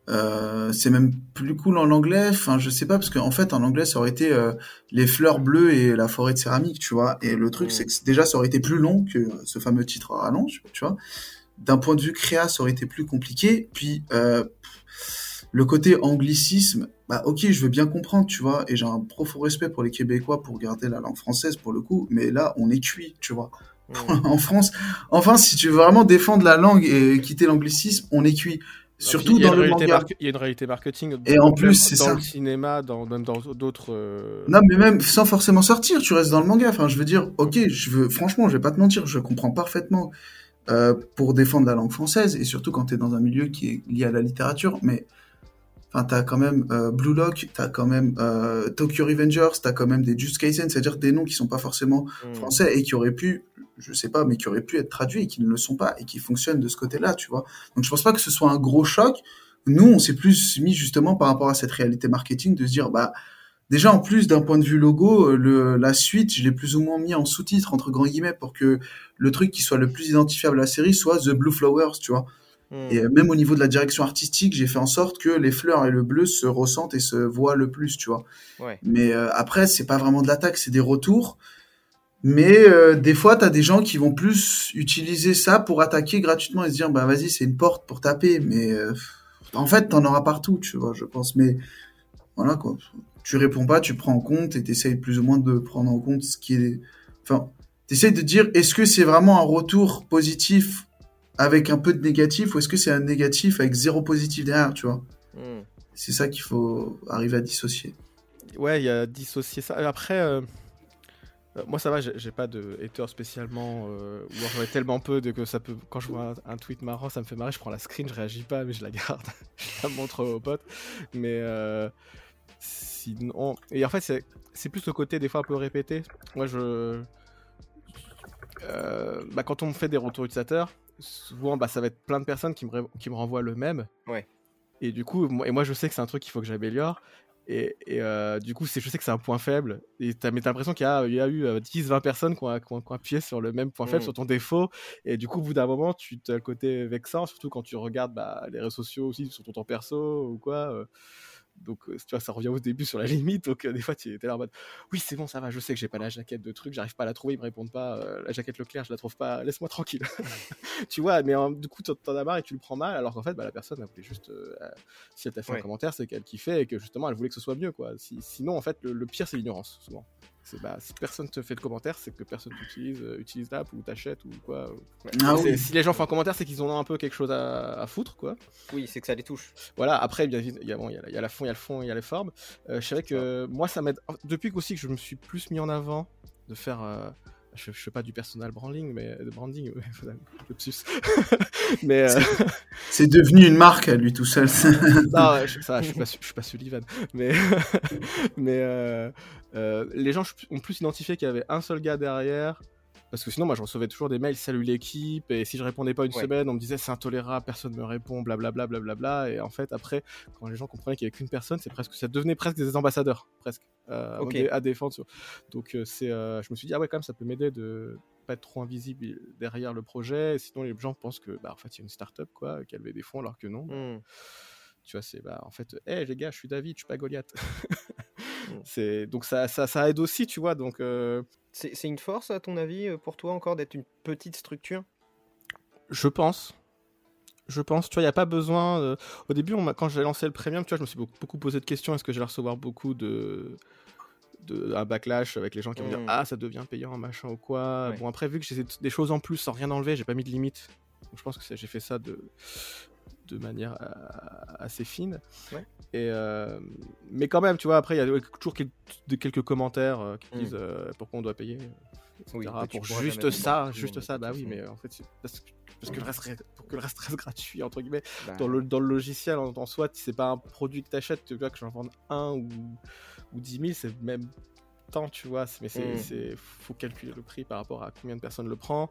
euh, c'est même plus cool en anglais. Enfin, je sais pas, parce qu'en fait, en anglais, ça aurait été euh, les fleurs bleues et la forêt de céramique, tu vois. Et le truc, Mm. c'est que déjà, ça aurait été plus long que ce fameux titre à rallonge, tu vois. D'un point de vue créa, ça aurait été plus compliqué. Puis, euh, le côté anglicisme, bah ok, je veux bien comprendre, tu vois, et j'ai un profond respect pour les Québécois pour garder la langue française pour le coup, mais là, on est cuit, tu vois. En France, enfin, si tu veux vraiment défendre la langue et quitter l'anglicisme, on est cuit. Surtout dans le manga. Il y a une réalité marketing. Et en plus, c'est ça. Dans le cinéma, dans, même dans d'autres. Euh, non, mais même sans forcément sortir, tu restes dans le manga. Enfin, je veux dire, ok, je veux, franchement, je vais pas te mentir, je comprends parfaitement euh, pour défendre la langue française et surtout quand tu es dans un milieu qui est lié à la littérature. Mais Enfin, t'as quand même euh, Blue Lock, t'as quand même euh, Tokyo Revengers, t'as quand même des Just Kaisen, c'est-à-dire des noms qui sont pas forcément hmm. français et qui auraient pu, je sais pas, mais qui auraient pu être traduits et qui ne le sont pas et qui fonctionnent de ce côté-là, tu vois. Donc je pense pas que ce soit un gros choc. Nous, on s'est plus mis justement par rapport à cette réalité marketing de se dire, bah, déjà en plus d'un point de vue logo, le, la suite, je l'ai plus ou moins mis en sous-titre entre grands guillemets pour que le truc qui soit le plus identifiable à la série soit The Blue Flowers, tu vois. Et même au niveau de la direction artistique, j'ai fait en sorte que les fleurs et le bleu se ressentent et se voient le plus, tu vois. Ouais. Mais euh, après, c'est pas vraiment de l'attaque, c'est des retours. Mais euh, des fois, tu as des gens qui vont plus utiliser ça pour attaquer gratuitement et se dire, bah vas-y, c'est une porte pour taper. Mais euh, en fait, t'en auras partout, tu vois, je pense. Mais voilà, quoi. Tu réponds pas, tu prends en compte et t'essayes plus ou moins de prendre en compte ce qui est... Enfin, t'essayes de dire, est-ce que c'est vraiment un retour positif avec un peu de négatif ou est-ce que c'est un négatif avec zéro positif derrière, tu vois? Hmm. C'est ça qu'il faut arriver à dissocier. Ouais, il y a dissocier ça. Après, euh, euh, moi ça va, j'ai pas de hater spécialement, euh, ou j'en ai tellement peu de que ça peut. Quand je vois un, tweet marrant, ça me fait marrer, je prends la screen, je réagis pas, mais je la garde, je la montre aux potes. Mais euh, sinon. Et en fait, c'est plus le côté des fois un peu répété. Moi je. bah, quand on me fait des retours utilisateurs, souvent bah, ça va être plein de personnes qui me, qui me renvoient le même. Ouais. Et du coup, moi, et moi je sais que c'est un truc qu'il faut que j'améliore. Et, et euh, du coup, je sais que c'est un point faible. Et t'as, mais t'as l'impression qu'il y a, il y a eu 10-20 euh, personnes qui ont, qui, ont, appuyé sur le même point faible, mmh. sur ton défaut. Et du coup, au bout d'un moment, tu as le côté vexant, surtout quand tu regardes bah, les réseaux sociaux aussi, sur ton temps perso ou quoi. Euh. Donc, euh, tu vois, ça revient au début sur la limite. Donc, euh, des fois, tu es là en mode Oui, c'est bon, ça va, je sais que j'ai pas la jaquette de truc, j'arrive pas à la trouver, ils me répondent pas. Euh, la jaquette Leclerc, je la trouve pas, laisse-moi tranquille. tu vois, mais du coup, t'en as marre et tu le prends mal, alors qu'en fait, bah, la personne, elle voulait juste. si elle t'a fait un commentaire, c'est qu'elle kiffait et que justement, elle voulait que ce soit mieux, quoi. sinon, en fait, le pire, c'est l'ignorance, souvent. Bah, si personne te fait de commentaire, c'est que personne t'utilise, euh, utilise l'app ou t'achète ou quoi. Ah si les gens font un commentaire, c'est qu'ils ont un peu quelque chose à, foutre, quoi. Oui, c'est que ça les touche. Voilà, après, il y, a, il y, a, il y a la fond, il y a le fond, il y a les formes. Euh, je savais que moi, ça m'aide. Depuis aussi que je me suis plus mis en avant de faire. Euh, je, je, fais pas du personal branding, mais de branding, mais euh, c'est devenu une marque à lui tout seul. non, je, ça, je suis pas, je suis pas Sullivan, mais mais euh, euh, les gens ont plus identifié qu'il y avait un seul gars derrière parce que sinon, moi, je recevais toujours des mails, salut l'équipe, et si je répondais pas une semaine, on me disait c'est intolérable, personne me répond, blablabla, blablabla. Et en fait, après, quand les gens comprenaient qu'il y avait qu'une personne, c'est presque, ça devenait presque des ambassadeurs, presque, euh, à défendre. Donc, euh, c'est, euh, je me suis dit, ah ouais, quand même, ça peut m'aider de pas être trop invisible derrière le projet. Sinon, les gens pensent que, bah, en fait, il y a une start-up, quoi, qu'elle avait des fonds, alors que non. Hmm. Tu vois, c'est, bah, en fait, hé les gars, je suis David, je suis pas Goliath. Hmm. c'est, donc, ça, ça, ça, aide aussi, tu vois. Donc, c'est une force, à ton avis, euh, pour toi encore, d'être une petite structure? Je pense. Je pense, tu vois, il n'y a pas besoin. Au début, on quand j'ai lancé le premium, tu vois, je me suis beaucoup, posé de questions. Est-ce que j'allais recevoir beaucoup de... de. un backlash avec les gens qui vont dire mmh. Ah, ça devient payant, machin ou quoi. Bon, après, vu que j'ai des choses en plus sans rien enlever, j'ai pas mis de limite. Donc, je pense que j'ai fait ça de de manière euh, assez fine. Et, euh, mais quand même, tu vois, après, il y a toujours quelques, commentaires euh, qui mm. disent pourquoi on doit payer. pour juste ça, juste ça, bah oui, mais en fait, parce que, parce que le reste, pour que le reste reste gratuit, entre guillemets, bah dans, le, dans le logiciel en, en soi, c'est pas un produit que tu achètes, tu vois, que j'en vende un ou, ou 10 000, c'est même temps, tu vois. Mais c'est, mm. faut calculer le prix par rapport à combien de personnes le prend.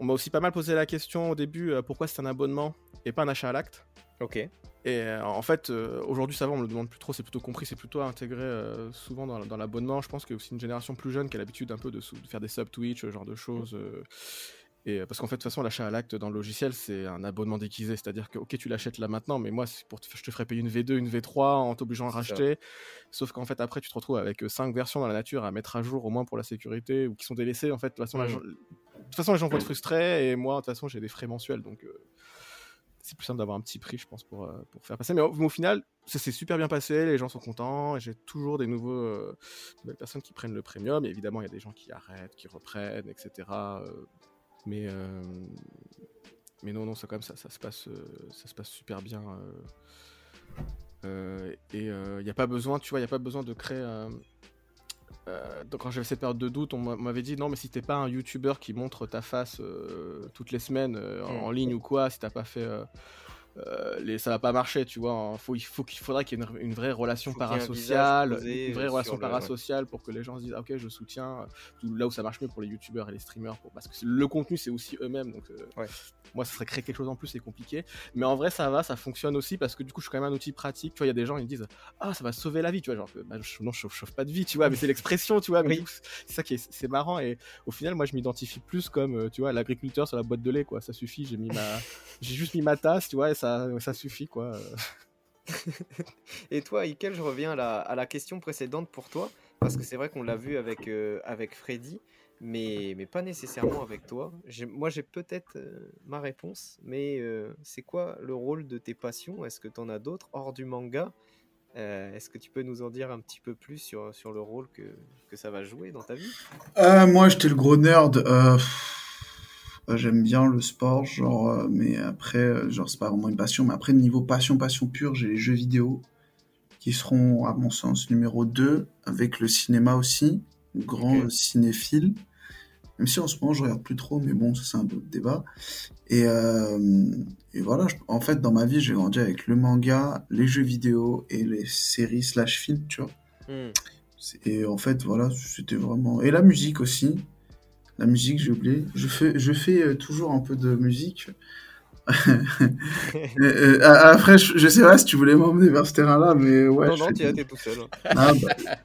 On m'a aussi pas mal posé la question au début pourquoi c'est un abonnement et pas un achat à l'acte. Ok. Et euh, en fait, euh, aujourd'hui, ça va, on me le demande plus trop, c'est plutôt compris, c'est plutôt intégré euh, souvent dans, l'abonnement. Je pense que c'est une génération plus jeune qui a l'habitude un peu de, faire des sub Twitch, ce genre de choses. Et parce qu'en fait, de toute façon, l'achat à l'acte dans le logiciel, c'est un abonnement déguisé. C'est-à-dire que, ok, tu l'achètes là maintenant, mais moi, pour je te ferais payer une V2, une V3 en t'obligeant à racheter. Sauf qu'en fait, après, tu te retrouves avec 5 versions dans la nature à mettre à jour, au moins pour la sécurité, ou qui sont délaissées. En fait, de toute façon, de toute façon les gens vont être frustrés, et moi, de toute façon, j'ai des frais mensuels, donc c'est plus simple d'avoir un petit prix, je pense, pour, pour faire passer. Mais au, final, ça s'est super bien passé, les gens sont contents, j'ai toujours des nouveaux, nouvelles personnes qui prennent le premium. Et évidemment, il y a des gens qui arrêtent, qui reprennent, etc. mais, mais non, non, ça, quand même, ça, ça, se, passe, ça se passe super bien. et il n'y a pas besoin, tu vois, il n'y a pas besoin de créer euh, donc quand j'avais cette période de doute, on m'avait dit non mais si t'es pas un YouTuber qui montre ta face euh, toutes les semaines euh, en, ligne ou quoi, si t'as pas fait euh, les, ça va pas marcher, tu vois. Faut, il faut qu'il faudrait qu'il y ait une, vraie relation parasociale, une vraie relation parasociale pour que les gens se disent ah, ok je soutiens. Là où ça marche mieux pour les youtubeurs et les streamers, pour, parce que le contenu c'est aussi eux-mêmes, donc euh, moi ça serait créer quelque chose en plus c'est compliqué. Mais en vrai ça va, ça fonctionne aussi parce que du coup je suis quand même un outil pratique. Tu vois, il y a des gens ils disent ah ça va sauver la vie, tu vois, genre bah, je, non je chauffe, pas de vie, tu vois, mais c'est l'expression, tu vois. Mais c'est ça qui est, c'est marrant et au final moi je m'identifie plus comme euh, tu vois l'agriculteur sur la boîte de lait quoi. Ça suffit, j'ai mis ma, j'ai juste mis ma tasse, tu vois, et ça ça, suffit quoi. et toi, Ikel, je reviens à la, question précédente pour toi, parce que c'est vrai qu'on l'a vu avec, euh, avec Freddy, mais, mais pas nécessairement avec toi. Moi, j'ai peut-être euh, ma réponse, mais euh, c'est quoi le rôle de tes passions? Est-ce que tu en as d'autres hors du manga? Est-ce que tu peux nous en dire un petit peu plus sur, sur le rôle que, que ça va jouer dans ta vie? Moi, j'étais le gros nerd. J'aime bien le sport, genre, euh, mais après, euh, genre, c'est pas vraiment une passion. Mais après, niveau passion, passion pure, j'ai les jeux vidéo qui seront, à mon sens, numéro 2, avec le cinéma aussi, grand cinéphile. Même si en ce moment, je regarde plus trop, mais bon, ça, c'est un autre débat. Et, euh, et voilà, en fait, dans ma vie, j'ai grandi avec le manga, les jeux vidéo et les séries slash films, tu vois. Hmm. Et en fait, voilà, c'était vraiment. Et la musique aussi. La musique, j'ai oublié. Je fais, je fais euh, toujours un peu de musique. Euh, après, je, sais pas si tu voulais m'emmener vers ce terrain-là, mais ouais. Non, non, tu es tout seul. Ah,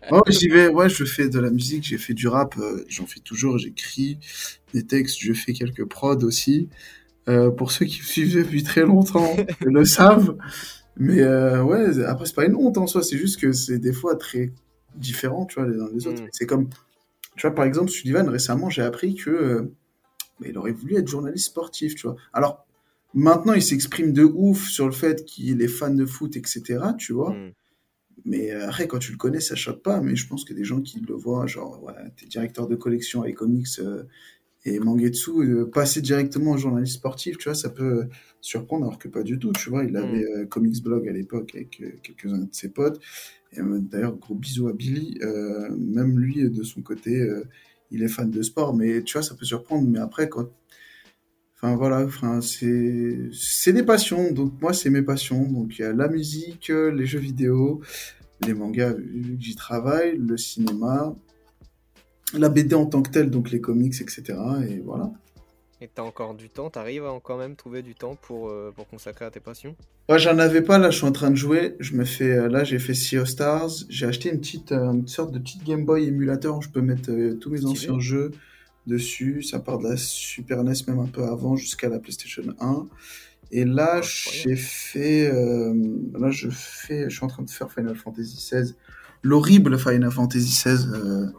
bah. j'y vais. Ouais, je fais de la musique, j'ai fait du rap, euh, j'en fais toujours, j'écris des textes, je fais quelques prods aussi. pour ceux qui me suivent depuis très longtemps, le savent. Mais ouais, après, c'est pas une honte en soi, c'est juste que c'est des fois très différent, tu vois, les uns les autres. Mm. C'est comme tu vois, par exemple, Sullivan, récemment, j'ai appris que euh, bah, il aurait voulu être journaliste sportif, tu vois. Alors, maintenant, il s'exprime de ouf sur le fait qu'il est fan de foot, etc., tu vois. Mm. Mais euh, après, quand tu le connais, ça choque pas. Mais je pense que des gens qui le voient, genre, ouais, t'es directeur de collection avec comics euh, et Mangetsu, passer directement au journaliste sportif, tu vois, ça peut surprendre, alors que pas du tout, tu vois. Il mm. avait Comics Blog à l'époque avec quelques-uns de ses potes. Euh, d'ailleurs, gros bisous à Billy. Euh, même lui, de son côté, euh, il est fan de sport, mais tu vois, ça peut surprendre. Mais après, quand. Enfin, voilà, enfin, c'est des passions. Donc, moi, c'est mes passions. Donc, il y a la musique, les jeux vidéo, les mangas, vu que j'y travaille, le cinéma, la BD en tant que telle, donc les comics, etc. Et voilà. Et t'as encore du temps, t'arrives à quand même trouver du temps pour, euh, pour consacrer à tes passions? Ouais, j'en avais pas, là je suis en train de jouer. Je me fais, euh, là j'ai fait Sea of Stars. J'ai acheté une petite euh, sorte de petite Game Boy émulateur où je peux mettre tous mes anciens jeux dessus. Ça part de la Super NES même un peu avant jusqu'à la PlayStation 1. Et là j'ai fait, là je fais, je suis en train de faire Final Fantasy XVI. L'horrible Final Fantasy XVI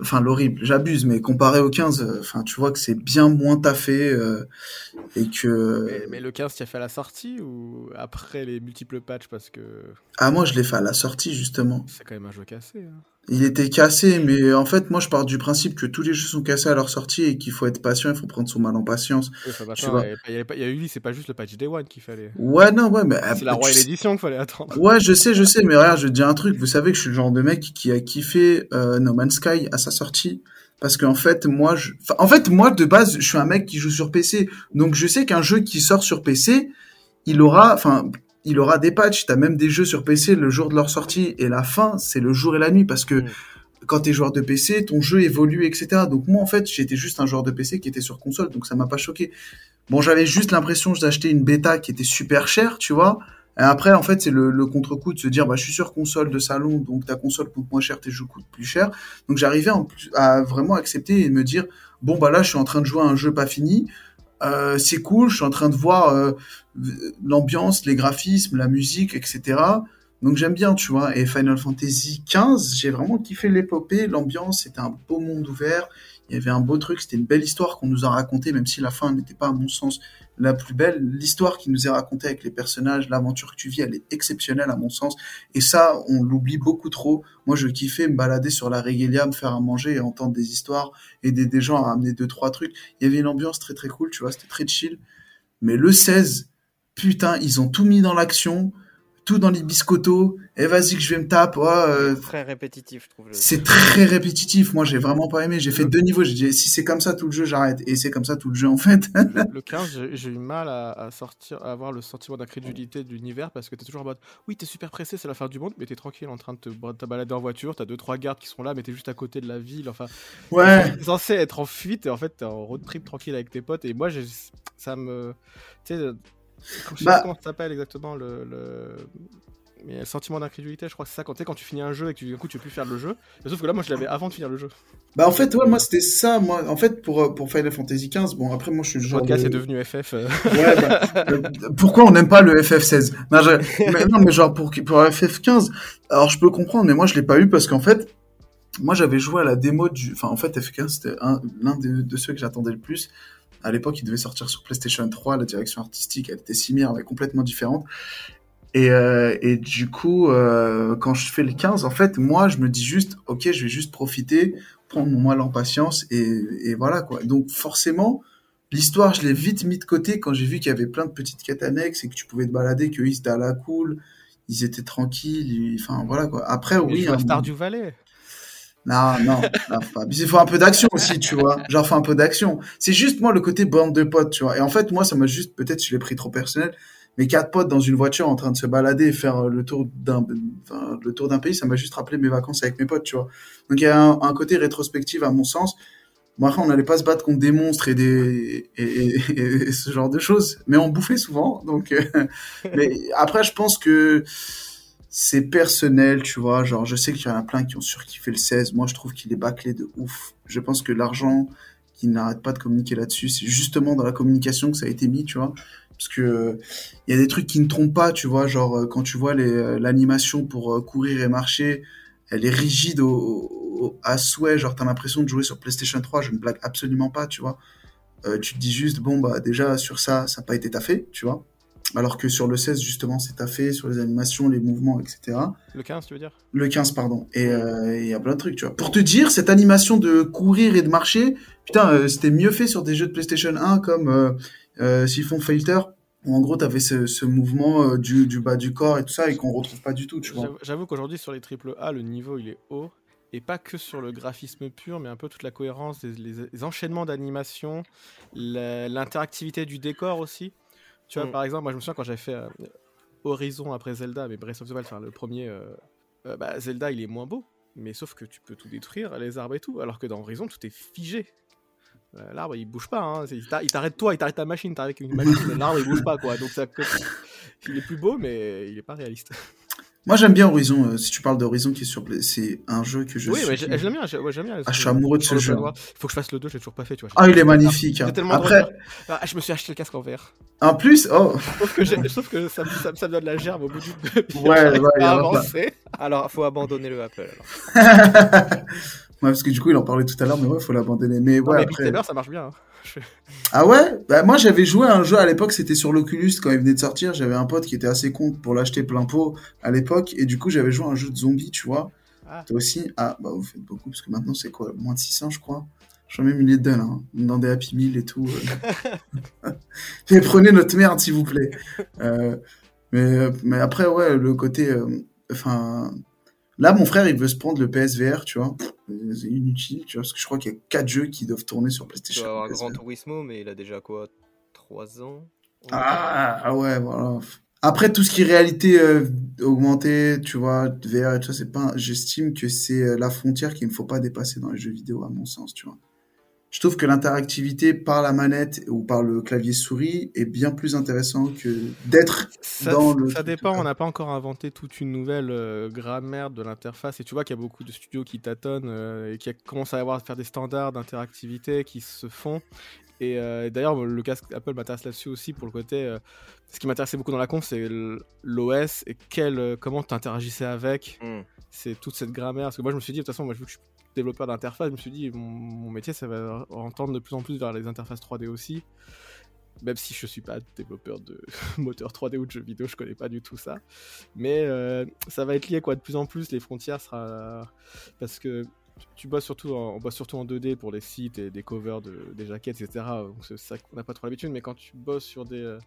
enfin l'horrible, j'abuse, mais comparé au 15, euh, enfin tu vois que c'est bien moins taffé euh, et que. Mais, le 15, tu as fait à la sortie ou après les multiples patchs parce que. Ah moi je l'ai fait à la sortie justement. C'est quand même un jeu cassé. Hein. Il était cassé, mais en fait, moi, je pars du principe que tous les jeux sont cassés à leur sortie et qu'il faut être patient, il faut prendre son mal en patience. il y, a eu, c'est pas juste le patch Day One qu'il fallait. Ouais, non, ouais, mais. C'est la Royal Edition qu'il fallait attendre. Ouais, je sais, je sais, mais regarde, je te dis un truc. Vous savez que je suis le genre de mec qui a kiffé euh, No Man's Sky à sa sortie. Parce qu'en fait, moi, je... en fait, moi, de base, je suis un mec qui joue sur PC. Donc, je sais qu'un jeu qui sort sur PC, il aura, enfin, il aura des patchs. T'as même des jeux sur PC le jour de leur sortie et la fin, c'est le jour et la nuit parce que mm quand tu es joueur de PC, ton jeu évolue, etc. Donc moi, en fait, j'étais juste un joueur de PC qui était sur console, donc ça m'a pas choqué. Bon, j'avais juste l'impression d'acheter une bêta qui était super chère, tu vois. Et après, en fait, c'est le, contre-coup de se dire, bah, je suis sur console de salon, donc ta console coûte moins cher, tes jeux coûtent plus cher. Donc j'arrivais à vraiment accepter et me dire, bon, bah là, je suis en train de jouer à un jeu pas fini. Euh, c'est cool, je suis en train de voir euh, l'ambiance, les graphismes, la musique, etc. Donc j'aime bien, tu vois. Et Final Fantasy XV, j'ai vraiment kiffé l'épopée, l'ambiance, c'était un beau monde ouvert. il y avait un beau truc, c'était une belle histoire qu'on nous a racontée, même si la fin n'était pas, à mon sens, la plus belle. L'histoire qui nous est racontée avec les personnages, l'aventure que tu vis, elle est exceptionnelle, à mon sens. Et ça, on l'oublie beaucoup trop. Moi, je kiffais me balader sur la Regalia, me faire à manger et entendre des histoires, aider des gens à amener deux, trois trucs. Il y avait une ambiance très, très cool, tu vois, c'était très chill. Mais le 16, putain, ils ont tout mis dans l'action tout dans les biscottos, et vas-y que je vais me taper. Euh, très répétitif, je trouve. C'est très répétitif. Moi, j'ai vraiment pas aimé. J'ai fait deux niveaux. J'ai dit, si c'est comme ça tout le jeu, j'arrête. Et c'est comme ça tout le jeu, en fait. le, 15, j'ai eu mal à, sortir, à avoir le sentiment d'incrédulité de l'univers parce que t'es toujours en mode, oui, t'es super pressé, c'est la fin du monde, mais t'es tranquille en train de te, balader en voiture. T'as deux, trois gardes qui sont là, mais t'es juste à côté de la ville. Enfin, ouais. T'es censé être en fuite et en fait, t'es en road trip tranquille avec tes potes. Et moi, ça me. Tu sais, je sais bah pas comment ça s'appelle exactement le mais le sentiment d'incrédulité, je crois que c'est ça quand, quand tu finis un jeu et que tu, du coup tu peux plus faire le jeu. sauf que là, moi je l'avais avant de finir le jeu. Bah en fait, ouais, moi c'était ça. Moi, en fait, pour, pour Final Fantasy XV, bon après moi je suis le genre. Le podcast est devenu FF. Euh. Ouais, bah, euh, pourquoi on n'aime pas le FF16 non, mais, non, mais genre pour, pour FF15, alors je peux comprendre, mais moi je l'ai pas eu parce qu'en fait, moi j'avais joué à la démo du. Enfin, en fait, FF15 c'était l'un de, de ceux que j'attendais le plus. À l'époque, il devait sortir sur PlayStation 3. La direction artistique, elle était similaire, mais complètement différente. Et, euh, et du coup, euh, quand je fais le 15, en fait, moi, je me dis juste, ok, je vais juste profiter, prendre mon mal en patience, et, et voilà quoi. Donc forcément, l'histoire, je l'ai vite mis de côté quand j'ai vu qu'il y avait plein de petites quêtes annexes et que tu pouvais te balader, qu'ils étaient à la cool, ils étaient tranquilles, enfin voilà quoi. Après, oui. Star du Valais. Non, non, il faut un peu d'action aussi, tu vois. Genre, faut un peu d'action. C'est juste moi le côté bande de potes, tu vois. Et en fait, moi, ça m'a juste, peut-être, je l'ai pris trop personnel, mes quatre potes dans une voiture en train de se balader et faire le tour d'un le tour d'un pays, ça m'a juste rappelé mes vacances avec mes potes, tu vois. Donc il y a un, côté rétrospectif à mon sens. Bon, après, on n'allait pas se battre contre des monstres et des et, ce genre de choses, mais on bouffait souvent. Donc, euh, mais après, je pense que c'est personnel, tu vois. Genre, je sais qu'il y en a plein qui ont surkiffé le 16. Moi, je trouve qu'il est bâclé de ouf. Je pense que l'argent qui n'arrête pas de communiquer là-dessus, c'est justement dans la communication que ça a été mis, tu vois parce que il y a des trucs qui ne trompent pas, tu vois, genre euh, quand tu vois euh, l'animation pour euh, courir et marcher, elle est rigide au, à souhait, genre t'as l'impression de jouer sur PlayStation 3, je ne blague absolument pas, tu vois. tu te dis juste bon bah déjà sur ça, ça n'a pas été taffé, tu vois. Alors que sur le 16 justement c'est taffé sur les animations, les mouvements, etc. Le 15 tu veux dire? Le 15 pardon. Et il y a plein de trucs, tu vois. Pour te dire cette animation de courir et de marcher, putain c'était mieux fait sur des jeux de PlayStation 1 comme euh, Siphon Filter, où en gros, tu avais ce, mouvement euh, du, bas du corps et tout ça, et qu'on retrouve pas du tout, tu vois. J'avoue qu'aujourd'hui, sur les triple A, le niveau, il est haut. Et pas que sur le graphisme pur, mais un peu toute la cohérence, les, enchaînements d'animation, l'interactivité du décor aussi. Tu vois, mm. par exemple, moi je me souviens quand j'avais fait euh, Horizon après Zelda, mais Breath of the Wild, enfin le premier, bah, Zelda il est moins beau, mais sauf que tu peux tout détruire, les arbres et tout, alors que dans Horizon tout est figé. Euh, l'arbre il bouge pas, hein. il t'arrête toi, il t'arrête ta machine, t'arrêtes avec une machine, l'arbre il bouge pas quoi. Donc ça, il est plus beau, mais il est pas réaliste. Moi j'aime bien Horizon. Euh, si tu parles d'Horizon qui est sur c'est un jeu que je. Oui, mais j'aime bien. j'aime bien. Ah, je suis amoureux de ce jeu. Il faut que je fasse le 2, j'ai toujours pas fait. Tu vois, ah, il est magnifique. Hein. Après, ah, je me suis acheté le casque en verre. En plus, oh. Sauf que, sauf que ça, ça, ça, me donne la gerbe au bout du. ouais, ouais. avancer. Alors, faut abandonner le Apple. Alors. Ouais, parce que du coup, il en parlait tout à l'heure, mais ouais, faut l'abandonner. Mais ouais, après... ça marche bien. Hein. Ah ouais? Bah, Moi, j'avais joué à un jeu à l'époque, c'était sur l'Oculus quand il venait de sortir. J'avais un pote qui était assez con pour l'acheter plein pot à l'époque. Et du coup, j'avais joué à un jeu de zombies, tu vois. Ah. Toi aussi? Ah, bah vous faites beaucoup, parce que maintenant, c'est quoi? Moins de 600, je crois. J'en mets milliers de hein, dans des Happy Meal et tout. Euh. mais prenez notre merde, s'il vous plaît. Euh, mais, mais après, ouais, le côté... Euh, enfin... Là, mon frère, il veut se prendre le PSVR, tu vois. C'est inutile, tu vois, parce que je crois qu'il y a 4 jeux qui doivent tourner sur PlayStation. Il avoir Grand Turismo, mais il a déjà quoi 3 ans? Ah, ah, ouais, voilà. Après, tout ce qui est réalité euh, augmentée, tu vois, VR et tout ça, c'est pas. J'estime que c'est euh, la frontière qu'il ne faut pas dépasser dans les jeux vidéo, à mon sens, tu vois je trouve que l'interactivité par la manette ou par le clavier souris est bien plus intéressant que d'être dans le. Ça dépend, on n'a pas encore inventé toute une nouvelle euh, grammaire de l'interface. Et tu vois qu'il y a beaucoup de studios qui tâtonnent euh, et qui commencent à avoir à faire des standards d'interactivité qui se font. Et euh, d'ailleurs, le casque Apple m'intéresse là-dessus aussi pour le côté. euh, ce qui m'intéressait beaucoup dans la conf, c'est l'OS et quel, euh, comment tu interagissais avec. Hmm. C'est toute cette grammaire. Parce que moi, je me suis dit, de toute façon, moi, vu que je suis développeur d'interface, je me suis dit, mon, mon métier, ça va entendre de plus en plus vers les interfaces 3D aussi. Même si je suis pas développeur de moteur 3D ou de jeux vidéo, je connais pas du tout ça. Mais euh, ça va être lié quoi. De plus en plus, les frontières sera parce que tu bosses surtout, on bosse surtout en 2D pour les sites et des covers de, des jaquettes, etc. Donc c'est n'a pas trop l'habitude. Mais quand tu bosses sur des euh,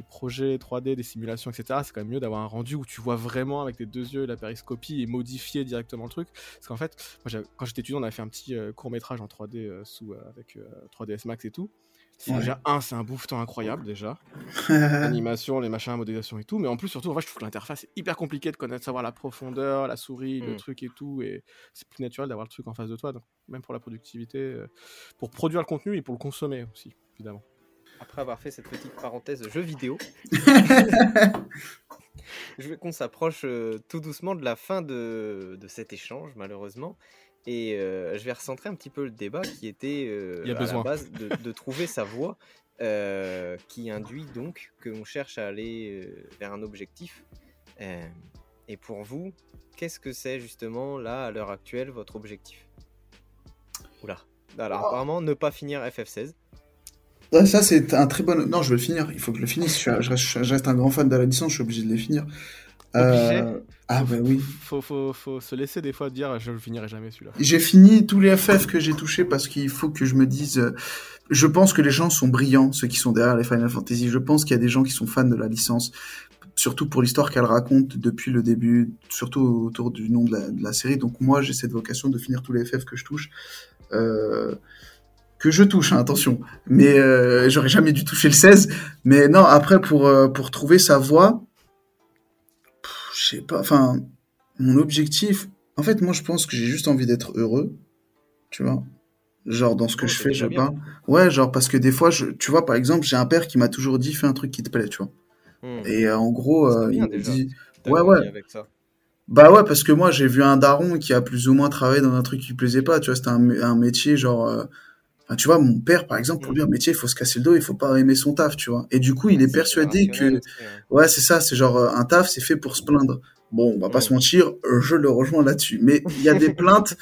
projets 3D, des simulations, etc., c'est quand même mieux d'avoir un rendu où tu vois vraiment avec tes deux yeux la périscopie et modifier directement le truc. Parce qu'en fait, quand j'étais étudiant, on avait fait un petit court métrage en 3D euh, sous, euh, avec euh, 3ds Max et tout. C'est Ouais. Déjà, un, c'est un bouffe-temps incroyable déjà. L'animation, les machins, modélisation et tout. Mais en plus, surtout, en vrai, je trouve que l'interface est hyper compliquée de connaître, savoir la profondeur, la souris, le Mm. truc et tout. Et c'est plus naturel d'avoir le truc en face de toi. Donc, même pour la productivité, euh, pour produire le contenu et pour le consommer aussi, évidemment. Après avoir fait cette petite parenthèse jeu vidéo, je veux qu'on s'approche euh, tout doucement de la fin de, de cet échange, malheureusement. Et euh, je vais recentrer un petit peu le débat qui était euh, Il y a à besoin. la base de, de trouver sa voie, euh, qui induit donc qu'on cherche à aller euh, vers un objectif. Euh, et pour vous, qu'est-ce que c'est justement là, à l'heure actuelle, votre objectif? Oula. Alors apparemment, ne pas finir FF16. Ouais, ça, c'est un très bon. Non, je veux le finir. Il faut que je le finisse. Je, suis- je reste, je reste un grand fan de la licence. Je suis obligé de les finir. Euh, Ah, bah oui. Faut, faut, faut se laisser des fois dire je finirai jamais celui-là. J'ai fini tous les FF que j'ai touchés parce qu'il faut que je me dise. euh, Je pense que les gens sont brillants, ceux qui sont derrière les Final Fantasy. Je pense qu'il y a des gens qui sont fans de la licence, surtout pour l'histoire qu'elle raconte depuis le début, surtout autour du nom de la, de la série. Donc moi, j'ai cette vocation de finir tous les FF que je touche. Euh, que je touche, hein, attention. Mais euh, j'aurais jamais dû toucher le 16. Mais non, après, pour, euh, pour trouver sa voie, je sais pas, enfin, mon objectif, en fait, moi, je pense que j'ai juste envie d'être heureux, tu vois. Genre, dans ce que Oh, je fais, je bien. pas. Ouais, genre, parce que des fois, je, tu vois, par exemple, j'ai un père qui m'a toujours dit, fais un truc qui te plaît, tu vois. Hmm. Et euh, en gros, euh, il me dit, ouais, ouais. Avec ça. bah ouais, parce que moi, j'ai vu un daron qui a plus ou moins travaillé dans un truc qui plaisait pas, tu vois, c'était un, un métier genre, euh, enfin, tu vois, mon père, par exemple, pour Mm. lui, un métier, il faut se casser le dos, il faut pas aimer son taf, tu vois. Et du coup, il est persuadé que, ouais, c'est ça, c'est genre, euh, un taf, c'est fait pour se plaindre. Bon, on va pas Mm. se mentir, euh, je le rejoins là-dessus. Mais il y a des plaintes,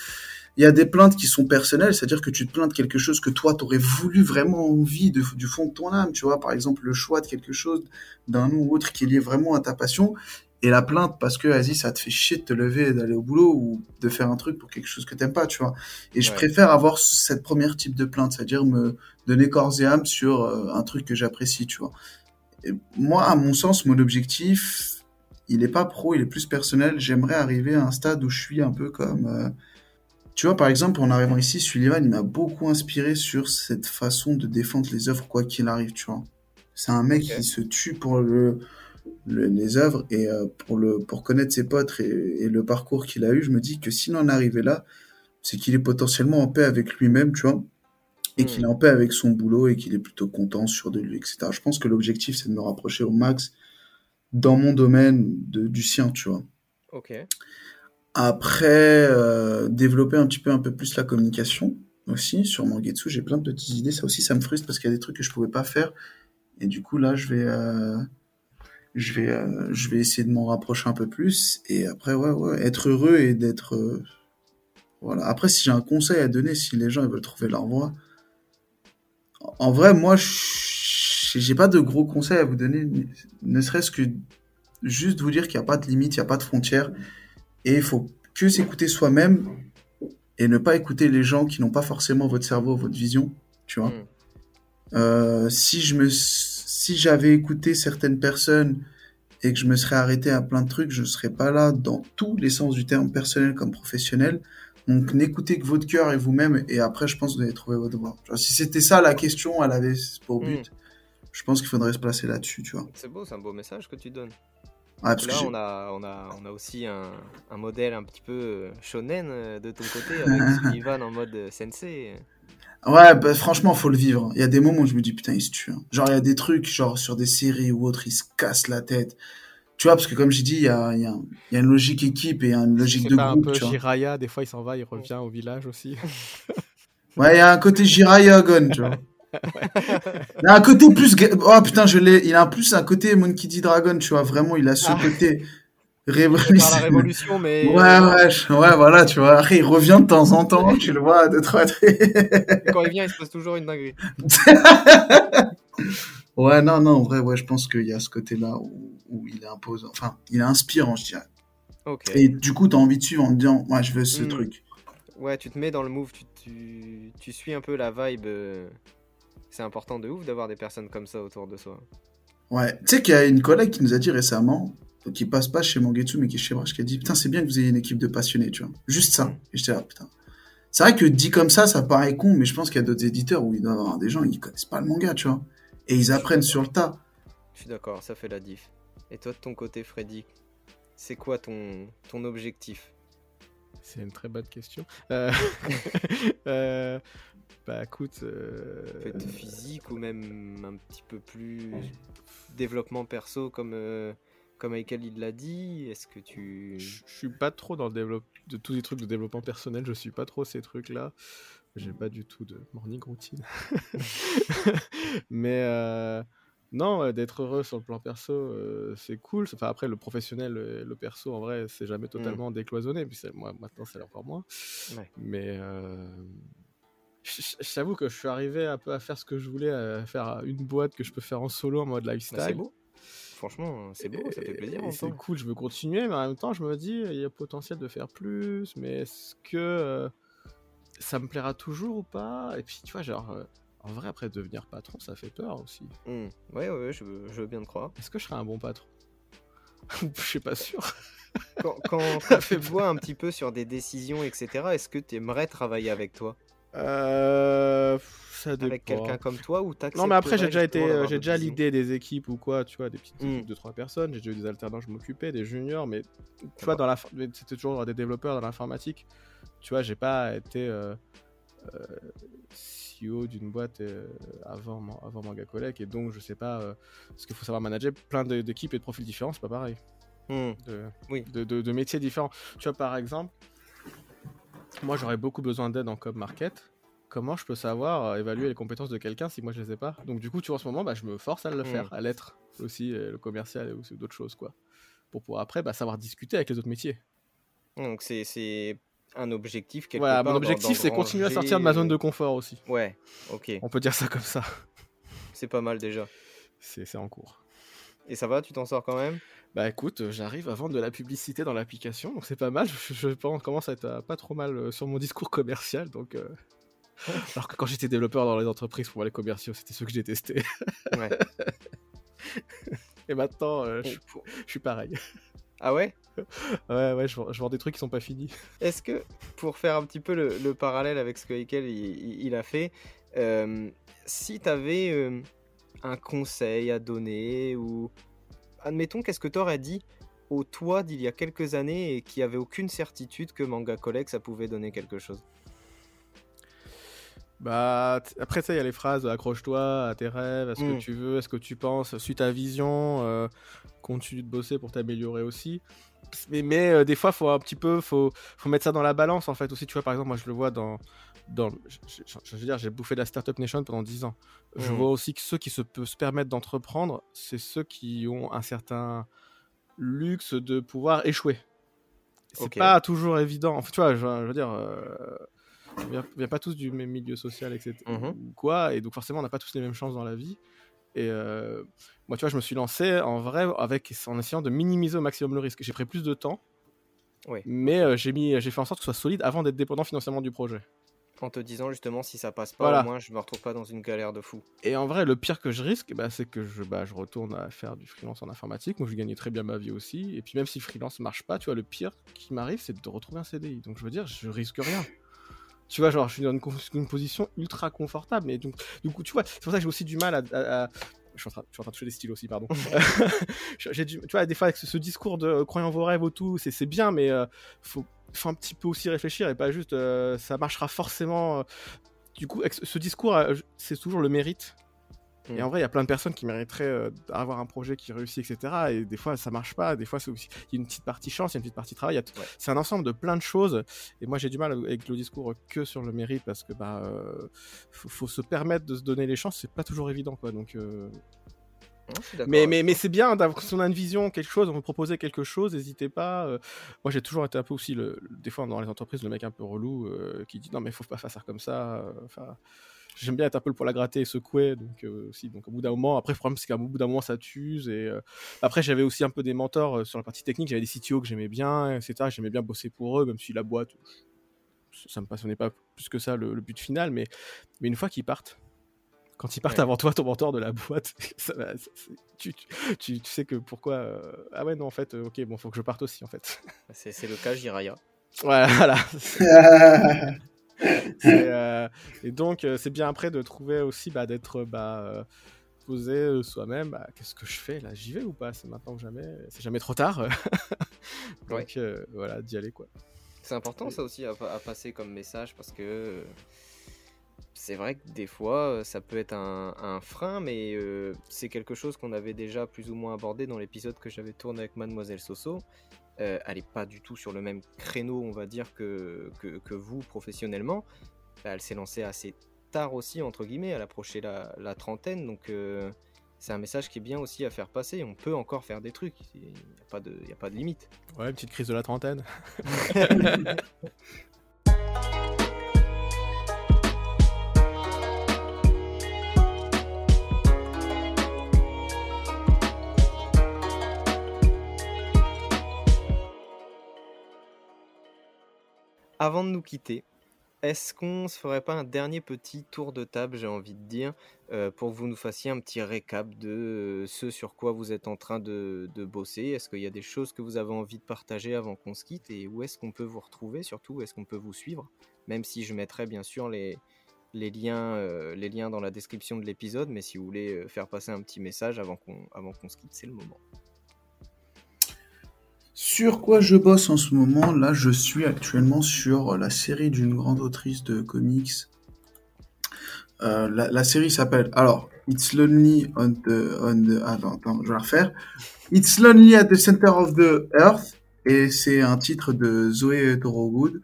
il y a des plaintes qui sont personnelles, c'est-à-dire que tu te plains de quelque chose que toi, t'aurais voulu vraiment envie de, du fond de ton âme, tu vois, par exemple, le choix de quelque chose, d'un nom ou autre qui est lié vraiment à ta passion, et la plainte parce que, vas-y, ça te fait chier de te lever et d'aller au boulot, ou de faire un truc pour quelque chose que t'aimes pas, tu vois. Et je préfère avoir cette première type de plainte, c'est-à-dire me donner corps et âme sur euh, un truc que j'apprécie, tu vois. Et moi, à mon sens, mon objectif, il est pas pro, il est plus personnel. J'aimerais arriver à un stade où je suis un peu comme. euh, Tu vois, par exemple, en arrivant ici, Sullivan, il m'a beaucoup inspiré sur cette façon de défendre les œuvres quoi qu'il arrive, tu vois. C'est un mec qui se tue pour le, le- les œuvres et euh, pour, le, pour connaître ses potes et, et le parcours qu'il a eu, je me dis que s'il en est arrivé là, c'est qu'il est potentiellement en paix avec lui-même, tu vois, et qu'il est en paix avec son boulot et qu'il est plutôt content, sûr de lui, etc. Je pense que l'objectif, c'est de me rapprocher au max dans mon domaine de, du sien, tu vois. Ok. Après, euh, développer un petit peu, un peu plus la communication aussi sur Mangetsu. J'ai plein de petites idées. Ça aussi, ça me frustre parce qu'il y a des trucs que je pouvais pas faire. Et du coup, là, je vais, euh, je vais, euh, je vais essayer de m'en rapprocher un peu plus. Et après, ouais, ouais, être heureux et d'être, euh, voilà. Après, si j'ai un conseil à donner, si les gens ils veulent trouver leur voie, en- vrai, moi, je- j'ai pas de gros conseils à vous donner, ne serait-ce que juste vous dire qu'il n'y a pas de limite, il n'y a pas de frontières. Et il faut que s'écouter soi-même et ne pas écouter les gens qui n'ont pas forcément votre cerveau, votre vision, tu vois. Hmm. Euh, si je me, si j'avais écouté certaines personnes et que je me serais arrêté à plein de trucs, je ne serais pas là dans tous les sens du terme, personnel comme professionnel. Donc n'écoutez que votre cœur et vous-même et après je pense que vous allez trouver votre voie. Si c'était ça la question, elle avait pour but. Je pense qu'il faudrait se placer là-dessus, tu vois. C'est beau, c'est un beau message que tu donnes. Parce Là, on a, on, a, on a aussi un, un modèle un petit peu shonen euh, de ton côté, avec Sullivan en mode euh, sensei. Ouais, bah, franchement, faut le vivre. Il y a des moments où je me dis, putain, il se tue. hein. Genre, il y a des trucs, genre, sur des séries ou autres, il se casse la tête. Tu vois, parce que comme j'ai dit, il y a, il y, a, y a une logique équipe et une logique de pas un groupe, peu tu vois. Jiraya, des fois il s'en va, il revient au village aussi. Ouais, il y a un côté Jiraiya Gon, tu vois. Il a un côté plus. Oh putain, je l'ai. Il a plus un côté Monkey D. Dragon, tu vois. Vraiment, il a ce Ah. Côté Par la révolution. révolution, mais. Ouais, ouais, je- ouais, voilà, tu vois. Après, il revient de temps en temps, tu le vois, deux, trois quand il vient, il se passe toujours une dinguerie. Ouais, non, non, en vrai, ouais, je pense qu'il y a ce côté-là où, où il est imposant. Enfin, il est inspirant, je dirais. Ok. Et du coup, t'as envie de suivre en te disant, ouais, je veux ce Mm. truc. Ouais, tu te mets dans le move, tu, tu, tu suis un peu la vibe. euh, C'est important de ouf d'avoir des personnes comme ça autour de soi. Ouais, tu sais qu'il y a une collègue qui nous a dit récemment, qui passe pas chez Mangetsu, mais qui est chez Brush, qui a dit, putain, c'est bien que vous ayez une équipe de passionnés, tu vois. Juste ça. Et j'étais là, putain. C'est vrai que dit comme ça, ça paraît con, mais je pense qu'il y a d'autres éditeurs où il doit y avoir des gens, ils connaissent pas le manga, tu vois. Et ils apprennent sur le tas. Je suis d'accord, ça fait la diff. Et toi, de ton côté, Freddy, c'est quoi ton, ton objectif? C'est une très bonne question. Euh, euh, Bah écoute. euh, Peut-être physique ou même un petit peu plus développement perso comme, euh, comme Michael il l'a dit Est-ce que tu... Je suis pas trop dans le développement de tous les trucs de développement personnel, je suis pas trop ces trucs-là. J'ai pas du tout de morning routine. Mais euh, non, d'être heureux sur le plan perso, euh, c'est cool. Enfin, après, le professionnel et le perso, en vrai, c'est jamais totalement décloisonné. Puis moi, maintenant, c'est encore moins. Ouais. Mais euh, t'avoue que je suis arrivé un peu à faire ce que je voulais, à faire une boîte que je peux faire en solo en mode Bah, lifestyle. c'est beau. Franchement, c'est beau, ça fait plaisir. C'est cool, je veux continuer, mais en même temps, je me dis, il y a potentiel de faire plus, mais est-ce que euh, ça me plaira toujours ou pas? Et puis, tu vois, genre, euh, en vrai, après, devenir patron, ça fait peur aussi. Hmm. Ouais, ouais, ouais, je veux, je veux bien te croire. Est-ce que je serai un bon patron? Je suis pas sûr. Quand, quand, quand tu vois un petit peu sur des décisions, etc., est-ce que tu aimerais travailler avec toi? Euh, ça. Avec quelqu'un comme toi ou Non, mais après, j'ai déjà été, euh, j'ai déjà l'idée des équipes ou quoi, tu vois, des petites Mm. équipes de trois personnes. J'ai déjà eu des alternants, je m'occupais, des juniors, mais tu vois, dans la, c'était toujours des développeurs dans l'informatique. Tu vois, j'ai pas été euh, euh, CEO d'une boîte euh, avant, avant Manga Collect, et donc je sais pas euh, ce qu'il faut savoir manager plein d'équipes et de profils différents, c'est pas pareil. De, Oui. de, de- de métiers différents. Tu vois, par exemple, moi j'aurais beaucoup besoin d'aide en com market. Comment je peux savoir euh, évaluer les compétences de quelqu'un si moi je les ai pas? Donc du coup, tu vois, en ce moment, bah, je me force à le faire, Mm. à l'être aussi, euh, le commercial et aussi d'autres choses, quoi. Pour pouvoir après bah, savoir discuter avec les autres métiers. Donc c'est- un objectif quelque Voilà, part mon objectif, c'est continuer à sortir de ma zone de confort aussi. Ouais, ok, On peut dire ça comme ça. c'est pas mal déjà. C'est en cours. Et ça va, tu t'en sors quand même? Bah écoute, euh, j'arrive à vendre de la publicité dans l'application, donc c'est pas mal. Je, commence à être pas trop mal sur mon discours commercial, donc. euh, Alors que quand j'étais développeur dans les entreprises pour les commerciaux, c'était ceux que j'ai testé. Ouais. Et maintenant, euh, je, suis pareil. Ah ouais? Ouais, ouais, je vends, je vends des trucs qui sont pas finis. Est-ce que, pour faire un petit peu le, le parallèle avec ce que Heikel il, a fait, euh, si tu avais un conseil à donner, ou admettons, qu'est-ce que tu aurais dit au toi d'il y a quelques années et qui avait aucune certitude que Manga Collect ça pouvait donner quelque chose? Bah, après ça, il y a les phrases accroche-toi à tes rêves, à ce Mm. que tu veux, à ce que tu penses, suis ta vision, euh, continue de bosser pour t'améliorer aussi. Mais, mais euh, des fois, faut un petit peu, faut, faut mettre ça dans la balance en fait aussi. Tu vois, par exemple, moi je le vois dans. dans je, je- je veux dire, j'ai bouffé de la Startup Nation pendant 10 ans. Je Mm. vois aussi que ceux qui se peuvent se permettre d'entreprendre, c'est ceux qui ont un certain luxe de pouvoir échouer. C'est Ok. pas toujours évident. En fait, tu vois, je, je veux dire. euh, on vient, on vient pas tous du même milieu social, etc. Ou quoi, et donc forcément on n'a pas tous les mêmes chances dans la vie. Et euh, moi, tu vois, je me suis lancé en vrai avec, en essayant de minimiser au maximum le risque. J'ai pris plus de temps, mais euh, j'ai mis, j'ai fait en sorte que ce soit solide avant d'être dépendant financièrement du projet. En te disant justement, si ça passe pas, Voilà. au moins je me retrouve pas dans une galère de fou. Et en vrai, le pire que je risque, bah, c'est que je, bah, je retourne à faire du freelance en informatique. Moi, je gagnais très bien ma vie aussi. Et puis, même si le freelance marche pas, tu vois, le pire qui m'arrive, c'est de retrouver un CDI. Donc, je veux dire, je risque rien. Tu vois, genre, je suis dans une, position ultra confortable. Et donc, du coup, tu vois, c'est pour ça que j'ai aussi du mal à. à- à- Je suis, en train, je suis en train de toucher des styles aussi, pardon. j'ai tu vois, des fois, avec ce, ce discours de euh, croyant vos rêves ou tout, c'est c'est bien, mais euh, faut, faut un petit peu aussi réfléchir et pas juste euh, ça marchera forcément. euh. Du coup, ce, discours, euh, c'est toujours le mérite. Et en vrai, il y a plein de personnes qui mériteraient euh, d'avoir un projet qui réussit, etc. Et des fois, ça marche pas. Des fois, c'est aussi il y a une petite partie chance, il y a une petite partie travail. a- Ouais. C'est un ensemble de plein de choses. Et moi, j'ai du mal avec le discours que sur le mérite parce que bah, euh, faut, faut se permettre de se donner les chances. C'est pas toujours évident, quoi. Donc, euh, Non, mais, c'est bien d'avoir, si on a une vision, quelque chose, on veut proposer quelque chose, n'hésitez pas. euh, moi, j'ai toujours été un peu aussi, le, le- des fois, dans les entreprises, le mec un peu relou euh, qui dit non, mais faut pas faire ça comme ça. euh, j'aime bien être un peu le pour la gratter et secouer. Donc, euh, aussi, donc, au bout d'un moment, après, le problème, c'est qu'à bout d'un moment, ça t'use. Et euh, après, j'avais aussi un peu des mentors euh, sur la partie technique. J'avais des CTO que j'aimais bien, etc. J'aimais bien bosser pour eux, même si la boîte, ça me passionnait pas plus que ça, le, le but final. Mais, mais une fois qu'ils partent, quand ils partent Ouais. avant toi, ton mentor de la boîte, ça tu, tu, sais que pourquoi. euh, ah ouais, non, en fait, ok, bon, faut que je parte aussi, en fait. C'est c'est le cas Jiraya. Ouais, voilà. Euh, et donc, euh, c'est bien après de trouver aussi bah, d'être bah, euh, posé euh, soi-même. Bah, Qu'est-ce que je fais là J'y vais ou pas? C'est maintenant que jamais. C'est jamais trop tard. donc, Ouais. voilà, d'y aller quoi. C'est important ça aussi à, à passer comme message parce que c'est vrai que des fois ça peut être un, un frein, mais euh, c'est quelque chose qu'on avait déjà plus ou moins abordé dans l'épisode que j'avais tourné avec Mademoiselle Soso. Euh, elle n'est pas du tout sur le même créneau, on va dire, que, que, que vous professionnellement. Bah, elle s'est lancée assez tard aussi, entre guillemets, elle approchait la, la trentaine, donc euh, c'est un message qui est bien aussi à faire passer. On peut encore faire des trucs, il n'y a, a pas de limite. Ouais, petite crise de la trentaine. Avant de nous quitter, est-ce qu'on se ferait pas un dernier petit tour de table, j'ai envie de dire, euh, pour que vous nous fassiez un petit récap de euh, ce sur quoi vous êtes en train de, bosser? Est-ce qu'il y a des choses que vous avez envie de partager avant qu'on se quitte? Et où est-ce qu'on peut vous retrouver Surtout, où est-ce qu'on peut vous suivre? Même si je mettrai bien sûr les, euh, liens dans la description de l'épisode, mais si vous voulez faire passer un petit message avant qu'on se quitte, c'est le moment. Sur quoi je bosse en ce moment Là, je suis actuellement sur la série d'une grande autrice de comics. Euh, la, la série s'appelle alors It's Lonely on the on the attends, attends, je vais la refaire. It's Lonely at the Center of the Earth et c'est un titre de Zoé Thorogood.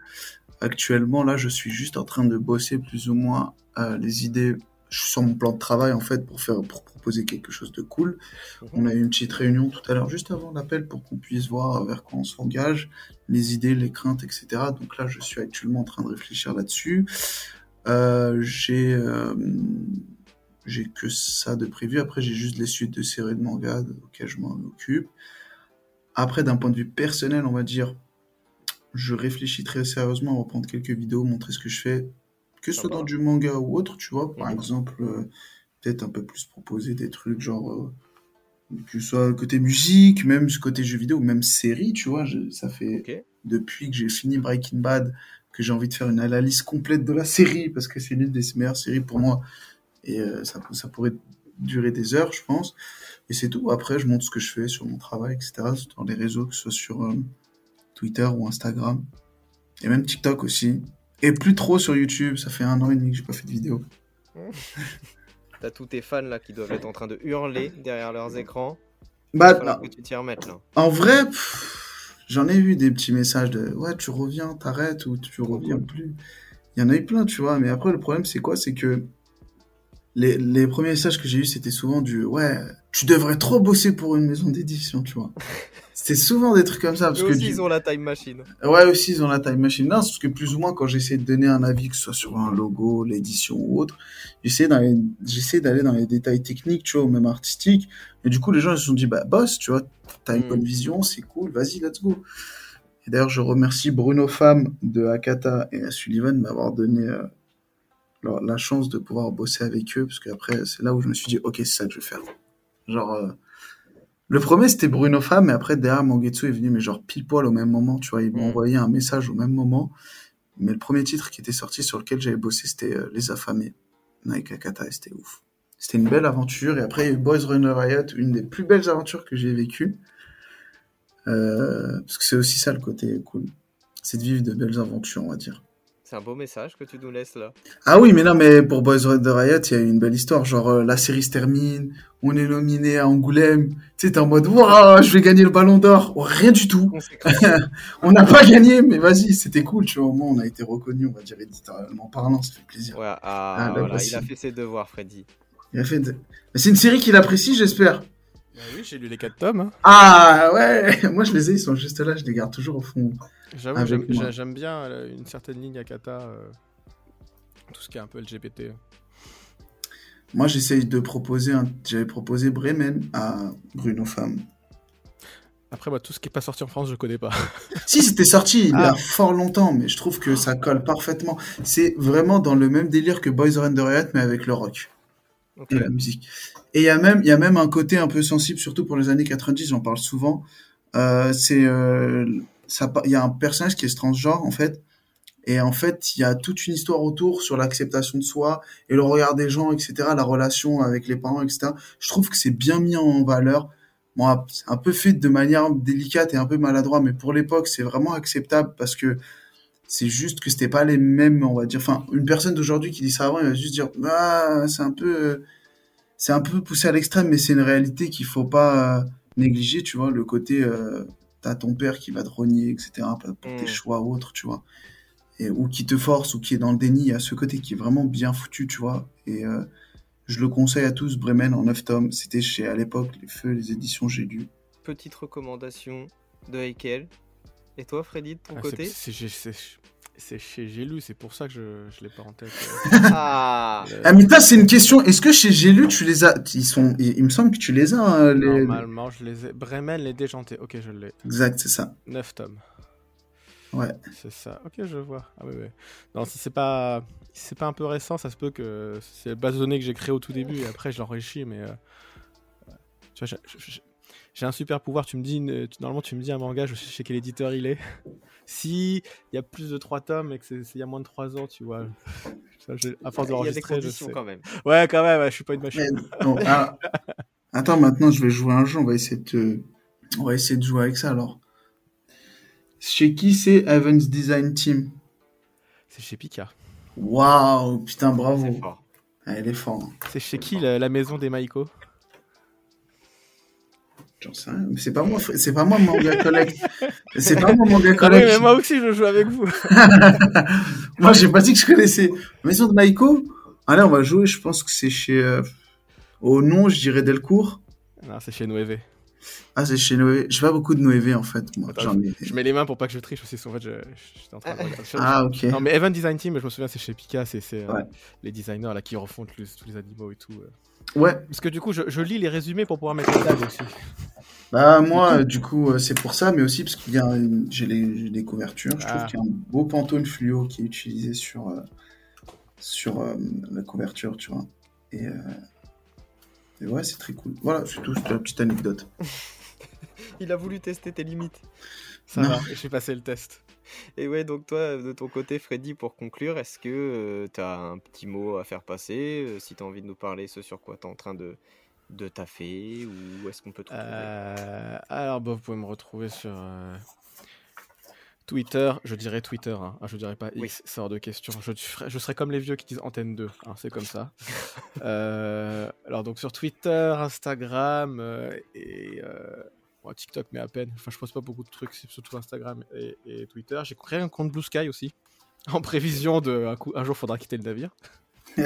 Actuellement, là, je suis juste en train de bosser plus ou moins euh, les idées je suis sur mon plan de travail en fait pour faire pour proposer quelque chose de cool. On a eu une petite réunion tout à l'heure juste avant l'appel pour qu'on puisse voir vers quoi on s'engage, les idées, les craintes, etc. Donc là, je suis actuellement en train de réfléchir là-dessus. Euh, j'ai euh, j'ai que ça de prévu. Après, j'ai juste les suites de séries de manga auxquelles je m'en occupe. Après, d'un point de vue personnel, on va dire, je réfléchis très sérieusement à reprendre quelques vidéos, montrer ce que je fais, que ce soit Sympa. dans du manga ou autre, tu vois. Par Mhm. exemple, euh, peut-être un peu plus proposer des trucs genre, euh, que ce soit côté musique, même ce côté jeux vidéo, même série, tu vois. je- ça fait depuis que j'ai fini Breaking Bad que j'ai envie de faire une analyse complète de la série parce que c'est l'une des meilleures séries pour moi et euh, ça, ça pourrait durer des heures, je pense. Et c'est tout. Après, je montre ce que je fais sur mon travail, etc. Dans les réseaux, que ce soit sur euh, Twitter ou Instagram. Et même TikTok aussi. Et plus trop sur YouTube. Ça fait un an et demi que j'ai pas fait de vidéo. T'as tous tes fans là qui doivent être en train de hurler derrière leurs écrans. Bah, falloir que tu t'y remettes là. en vrai, j'en ai eu des petits messages de ouais, tu reviens, t'arrêtes ou tu reviens plus. Il y en a eu plein, tu vois. Mais après, le problème, c'est quoi? C'est que les, les premiers messages que j'ai eu, c'était souvent du ouais, tu devrais trop bosser pour une maison d'édition, tu vois. C'était souvent des trucs comme ça. Parce que aussi, du- ils ont la time machine. Ouais, aussi, ils ont la time machine. Non, c'est parce que plus ou moins, quand j'essaie de donner un avis, que ce soit sur un logo, l'édition ou autre, j'essaie dans d'aller dans les détails techniques, tu vois, ou même artistiques. Et du coup, les gens, ils se sont dit, bah, boss, tu vois, t'as une Mm. bonne vision, c'est cool, vas-y, let's go. Et d'ailleurs, je remercie Bruno Fam de Akata et Sullivan de m'avoir donné euh, la chance de pouvoir bosser avec eux, parce qu'après, c'est là où je me suis dit, ok, c'est ça que je vais faire. Genre, euh, le premier, c'était Bruno Fam, mais après, derrière, Mangetsu est venu, mais genre pile poil au même moment, tu vois, ils m'ont Mm. envoyé un message au même moment. Mais le premier titre qui était sorti sur lequel j'avais bossé, c'était euh, Les Affamés, avec Akata, et c'était ouf. C'était une belle aventure, et après, il y a eu Boys Runner Riot, une des plus belles aventures que j'ai vécues. Euh, parce que c'est aussi ça le côté cool. C'est de vivre de belles aventures, on va dire. C'est un beau message que tu nous laisses là. Ah oui, mais non, mais pour Boys the Riot, il y a une belle histoire. Genre, euh, la série se termine, on est nominé à Angoulême. Tu sais, t'es en mode, waouh, je vais gagner le ballon d'or. Oh, rien du tout. on n'a pas gagné, mais vas-y, c'était cool. Tu vois, au moins, on a été reconnu, on va dire éditorialement parlant, ça fait plaisir. Ouais, ah, ah voilà, il a fait ses devoirs, Freddy. Il a fait. C'est une série qu'il apprécie, j'espère. Bah oui, j'ai lu les 4 tomes. Hein. Ah ouais, moi je les ai, ils sont juste là, je les garde toujours au fond. J'avoue, j'aime bien euh, une certaine ligne Akata, euh, tout ce qui est un peu LGBT. Moi j'essaye de proposer, un... j'avais proposé Bremen à Bruno Femme. Après, moi, tout ce qui est pas sorti en France, je connais pas. si, c'était sorti il y a ah. fort longtemps, mais je trouve que ça colle parfaitement. C'est vraiment dans le même délire que Boys Are Under mais avec le rock et la musique. Et il y a même, il y a même un côté un peu sensible, surtout pour les années 90, j'en parle souvent. Euh, c'est, euh, ça, il y a un personnage qui est transgenre en fait, et en fait, il y a toute une histoire autour sur l'acceptation de soi et le regard des gens, etc., la relation avec les parents, etc. Je trouve que c'est bien mis en valeur. Bon, un peu fait de manière délicate et un peu maladroit, mais pour l'époque, c'est vraiment acceptable parce que c'est juste que c'était pas les mêmes, on va dire. Enfin, une personne d'aujourd'hui qui dit ça avant, il va juste dire, ah, c'est un peu, c'est un peu poussé à l'extrême, mais c'est une réalité qu'il faut pas euh, négliger, tu vois. Le côté, euh, t'as ton père qui va te renier, etc., pour tes mm. choix autres, tu vois. Et, ou qui te force, ou qui est dans le déni, il y a ce côté qui est vraiment bien foutu, tu vois. Et euh, je le conseille à tous, Bremen en 9 tomes. C'était chez, à l'époque, Les Feux, les éditions J'ai lu. Petite recommandation de Heikel, et toi, Freddy, de ton ah, côté? C'est chez Gélu, c'est pour ça que je ne l'ai pas en tête. ah. ah, mais c'est une question. Est-ce que chez Gélu, tu les as Ils sont. Il, me semble que tu les as. Hein, Normalement, je les ai. Bremen, les déjantés. Ok, je l'ai. Exact, c'est ça. 9 tomes. Ouais. C'est ça. Ok, je vois. Ah, oui, oui. Non, si c'est pas, si c'est pas un peu récent, ça se peut que c'est le base de données que j'ai créé au tout début et après je l'enrichis, mais. Euh, tu vois, j'ai un super pouvoir, tu me dis, normalement tu me dis un manga, je sais chez quel éditeur il est. si il y a plus de 3 tomes et que c'est il y a moins de 3 ans, tu vois. à force d'enregistrer, je sais. quand même. Ouais, quand même, je suis pas une machine. Ah, attends, maintenant je vais jouer un jeu, on va essayer de, on va essayer de jouer avec ça alors. Chez qui c'est Evans Design Team? C'est chez Pika. Waouh, putain, bravo. Elle est fort. Hein. C'est chez qui la, maison des Maiko J'en sais rien. Mais c'est pas moi, c'est pas moi manga collect. c'est pas moi manga collect. Ah oui, mais moi aussi je joue avec vous. moi j'ai pas dit que je connaissais. Maison de Maiko. Allez, on va jouer. Je pense que c'est chez. Euh, au nom, je dirais Delcourt. Non, c'est chez Noévé. Ah, c'est chez Noévé. J'ai pas beaucoup de Noévé en fait. Moi. je, mets les mains pour pas que je triche aussi. En fait, je, en train de Ah, ok. Non, mais Evan Design Team, je me souviens, c'est chez Pika. C'est euh, les designers là qui refont tous les animaux et tout. Euh. Ouais. Parce que du coup, je, lis les résumés pour pouvoir mettre les tags aussi. Bah moi, du coup, euh, c'est pour ça, mais aussi parce qu'il y a j'ai les, couvertures. Je trouve ah. qu'il y a un beau pantone fluo qui est utilisé sur euh, sur euh, la couverture, tu vois. Et, et ouais, c'est très cool. Voilà, c'est tout, c'est une petite anecdote. Il a voulu tester tes limites. Ça va, j'ai passé le test. Et ouais, donc toi, de ton côté, Freddy, pour conclure, est-ce que euh, tu as un petit mot à faire passer euh, Si tu as envie de nous parler ce sur quoi tu es en train de, de taffer Ou est-ce qu'on peut te retrouver? Euh, Alors, bah, vous pouvez me retrouver sur Twitter. Je dirais Twitter, hein. ah, je dirais pas X, oui. hors de question. Je, je serais comme les vieux qui disent Antenne 2, hein, c'est comme ça. alors, donc sur Twitter, Instagram et TikTok, mais à peine. Enfin, je poste pas beaucoup de trucs, c'est surtout Instagram et, Twitter. J'ai créé un compte Blue Sky aussi, en prévision de un, coup, un jour faudra quitter le navire.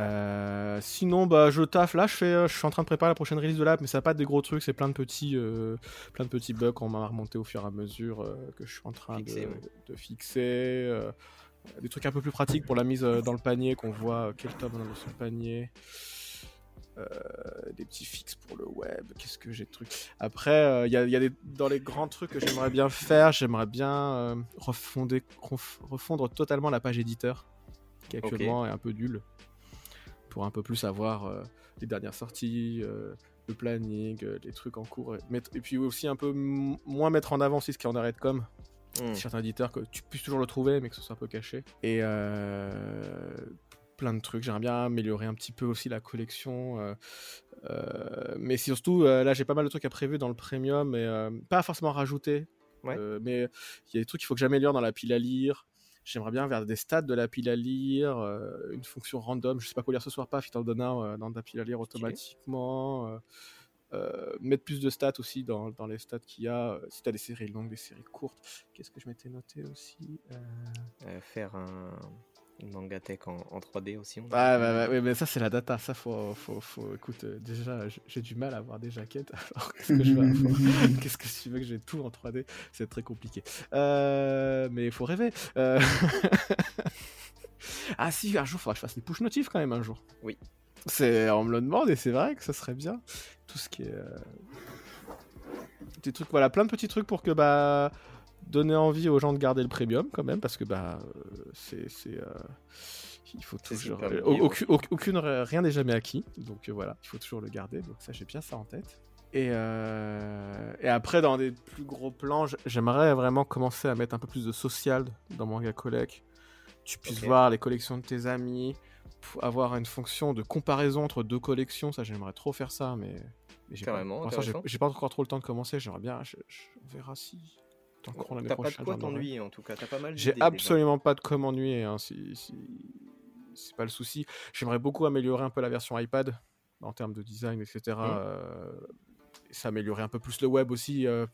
Euh, sinon, bah, je taffe là, je, fais, je suis en train de préparer la prochaine release de l'app, mais ça va pas des gros trucs, c'est plein de petits, euh, plein de petits bugs qu'on m'a remonté au fur et à mesure euh, que je suis en train de, fixer. des trucs un peu plus pratiques pour la mise dans le panier, qu'on voit quel tome on a dans son panier. Euh, des petits fixes pour le web, qu'est-ce que j'ai de trucs. Après, il euh, y a, des, dans les grands trucs que j'aimerais bien faire, j'aimerais bien euh, refonder, refondre totalement la page éditeur, qui actuellement est un peu nulle, pour un peu plus avoir les dernières sorties, le planning, les trucs en cours, et, puis aussi un peu moins mettre en avant aussi ce qui est en arrêt de com. Hmm. Certains éditeurs que tu puisses toujours le trouver mais que ce soit un peu caché. Et plein de trucs. J'aimerais bien améliorer un petit peu aussi la collection. Euh, euh, mais surtout, euh, là, j'ai pas mal de trucs à prévu dans le premium, mais pas forcément rajouter. Euh, mais il y a des trucs qu'il faut que j'améliore dans la pile à lire. J'aimerais bien vers des stats de la pile à lire, euh, une fonction random. Je sais pas quoi lire ce soir, pas Fit donner dans ta pile à lire automatiquement. mettre plus de stats aussi dans, dans les stats qu'il y a. si tu as des séries longues, des séries courtes. Qu'est-ce que je m'étais noté aussi Faire un une mangatech en, en 3D aussi. On ah, bah, bah, mais ça c'est la data, ça faut, faut, faut... écoute, euh, déjà j'ai du mal à avoir des jaquettes, alors qu'est-ce que je qu'est-ce que tu veux que j'ai tout en 3D, c'est très compliqué. Euh, mais il faut rêver. Euh... ah si, un jour il faudra que je fasse des push notifs quand même un jour. Oui. C'est, on me le demande et c'est vrai que ça serait bien. Tout ce qui est... Euh, des trucs, voilà, plein de petits trucs pour que bah donner envie aux gens de garder le premium quand même parce que bah euh, c'est euh, il faut toujours euh, aucune, rien n'est jamais acquis donc voilà il faut toujours le garder donc ça j'ai bien ça en tête. Et, et après dans des plus gros plans j'aimerais vraiment commencer à mettre un peu plus de social dans Manga Collect tu puisses voir les collections de tes amis avoir une fonction de comparaison entre deux collections ça j'aimerais trop faire ça mais, j'ai pas, j'ai pas encore trop le temps de commencer j'aimerais bien on verra si T'as pas de quoi t'ennuyer en tout cas, t'as pas mal J'ai absolument pas de quoi m'ennuyer, hein, c'est pas le souci. J'aimerais beaucoup améliorer un peu la version iPad en termes de design, etc. Mmh. Euh, s'améliorer un peu plus le web aussi. Euh,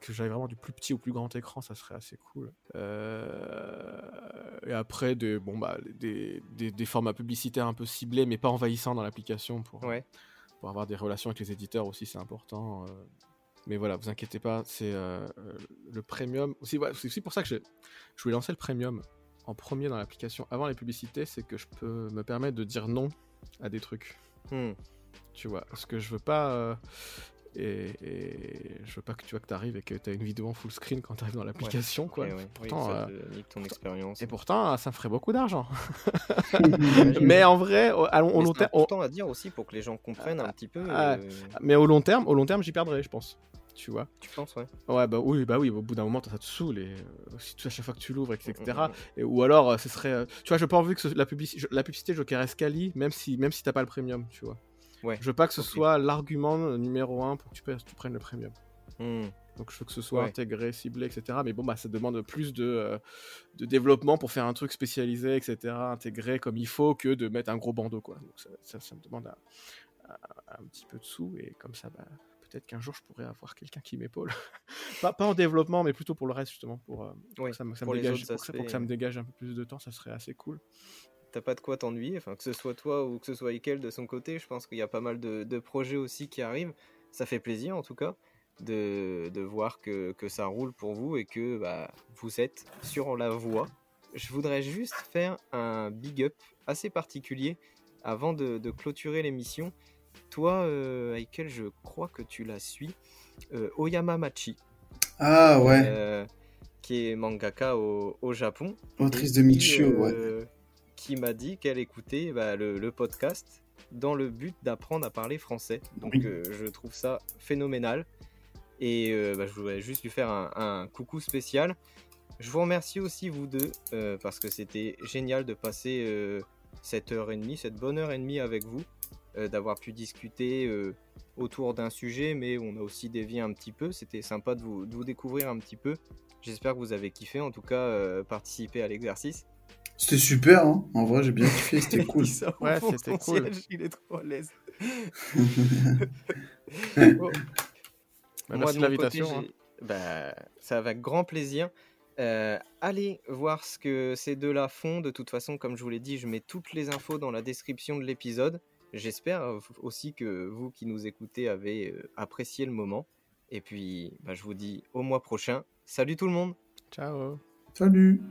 que j'avais vraiment du plus petit au plus grand écran, ça serait assez cool. Euh, et après, des, bon, bah, des, des, formats publicitaires un peu ciblés, mais pas envahissants dans l'application pour, pour avoir des relations avec les éditeurs aussi, c'est important. Mais voilà, vous inquiétez pas, c'est euh, le premium. C'est aussi pour ça que je, je voulais lancer le premium en premier dans l'application avant les publicités, c'est que je peux me permettre de dire non à des trucs. Hmm. Tu vois, parce que je veux pas. Euh, et, je veux pas que tu vois que t'arrives et que tu as une vidéo en full screen quand tu arrives dans l'application quoi. Pourtant, euh, ton expérience. Et pourtant, ça me ferait beaucoup d'argent. mais en vrai, au, long terme, important à dire aussi pour que les gens comprennent un petit peu. Ah, mais au long terme, au long terme, j'y perdrai, je pense tu vois? Tu penses, ouais. Ouais, bah oui, bah oui, au bout d'un moment, ça te saoule, et euh, à chaque fois que tu l'ouvres, etc. Mm, mm, mm. Et, ou alors, euh, ce serait. Euh, tu vois, je pas envie que la, publicité, la publicité Joker Escali, même si, même si t'as pas le premium, tu vois. Ouais. Je veux pas que ce soit l'argument numéro un pour que tu, tu prennes le premium. Donc je veux que ce soit intégré, ciblé, etc. Mais bon, bah, ça demande plus de, de développement pour faire un truc spécialisé, etc. Intégré comme il faut que de mettre un gros bandeau, quoi. Donc ça, ça, me demande un petit peu de sous et comme ça, bah, peut-être qu'un jour je pourrais avoir quelqu'un qui m'épaule. pas, pas, en développement, mais plutôt pour le reste, justement, pour, euh, que, ça, me, dégage, pour, que ça me dégage un peu plus de temps, ça serait assez cool. T'as pas de quoi t'ennuyer, enfin, que ce soit toi ou que ce soit Ikel de son côté, je pense qu'il y a pas mal de, projets aussi qui arrivent. Ça fait plaisir en tout cas de, de voir que, que, ça roule pour vous et que bah, vous êtes sur la voie. Je voudrais juste faire un big up assez particulier avant de, de clôturer l'émission toi, euh, je crois que tu la suis. Euh, Oyama Machi. Ah ouais. Euh, qui est mangaka au, Japon. Autrice de Michio, ouais. Euh, qui m'a dit qu'elle écoutait bah, le, podcast dans le but d'apprendre à parler français. Donc je trouve ça phénoménal. Et bah, je voudrais juste lui faire un, un, coucou spécial. Je vous remercie aussi vous deux parce que c'était génial de passer cette heure et demie, cette bonne heure et demie avec vous. Euh, d'avoir pu discuter euh, autour d'un sujet, mais on a aussi dévié un petit peu. C'était sympa de vous, découvrir un petit peu. J'espère que vous avez kiffé, en tout cas, euh, participer à l'exercice. C'était super, hein en vrai j'ai bien kiffé, c'était cool. ouais, c'était cool. il est trop à l'aise. Bah, merci de l'invitation. Hein. Bah, ça avec grand plaisir. allez voir ce que ces deux-là font. De toute façon, comme je vous l'ai dit, je mets toutes les infos dans la description de l'épisode. J'espère euh, aussi que vous qui nous écoutez avez euh, apprécié le moment. Et puis, bah, je vous dis au mois prochain. Salut tout le monde. Ciao. Salut.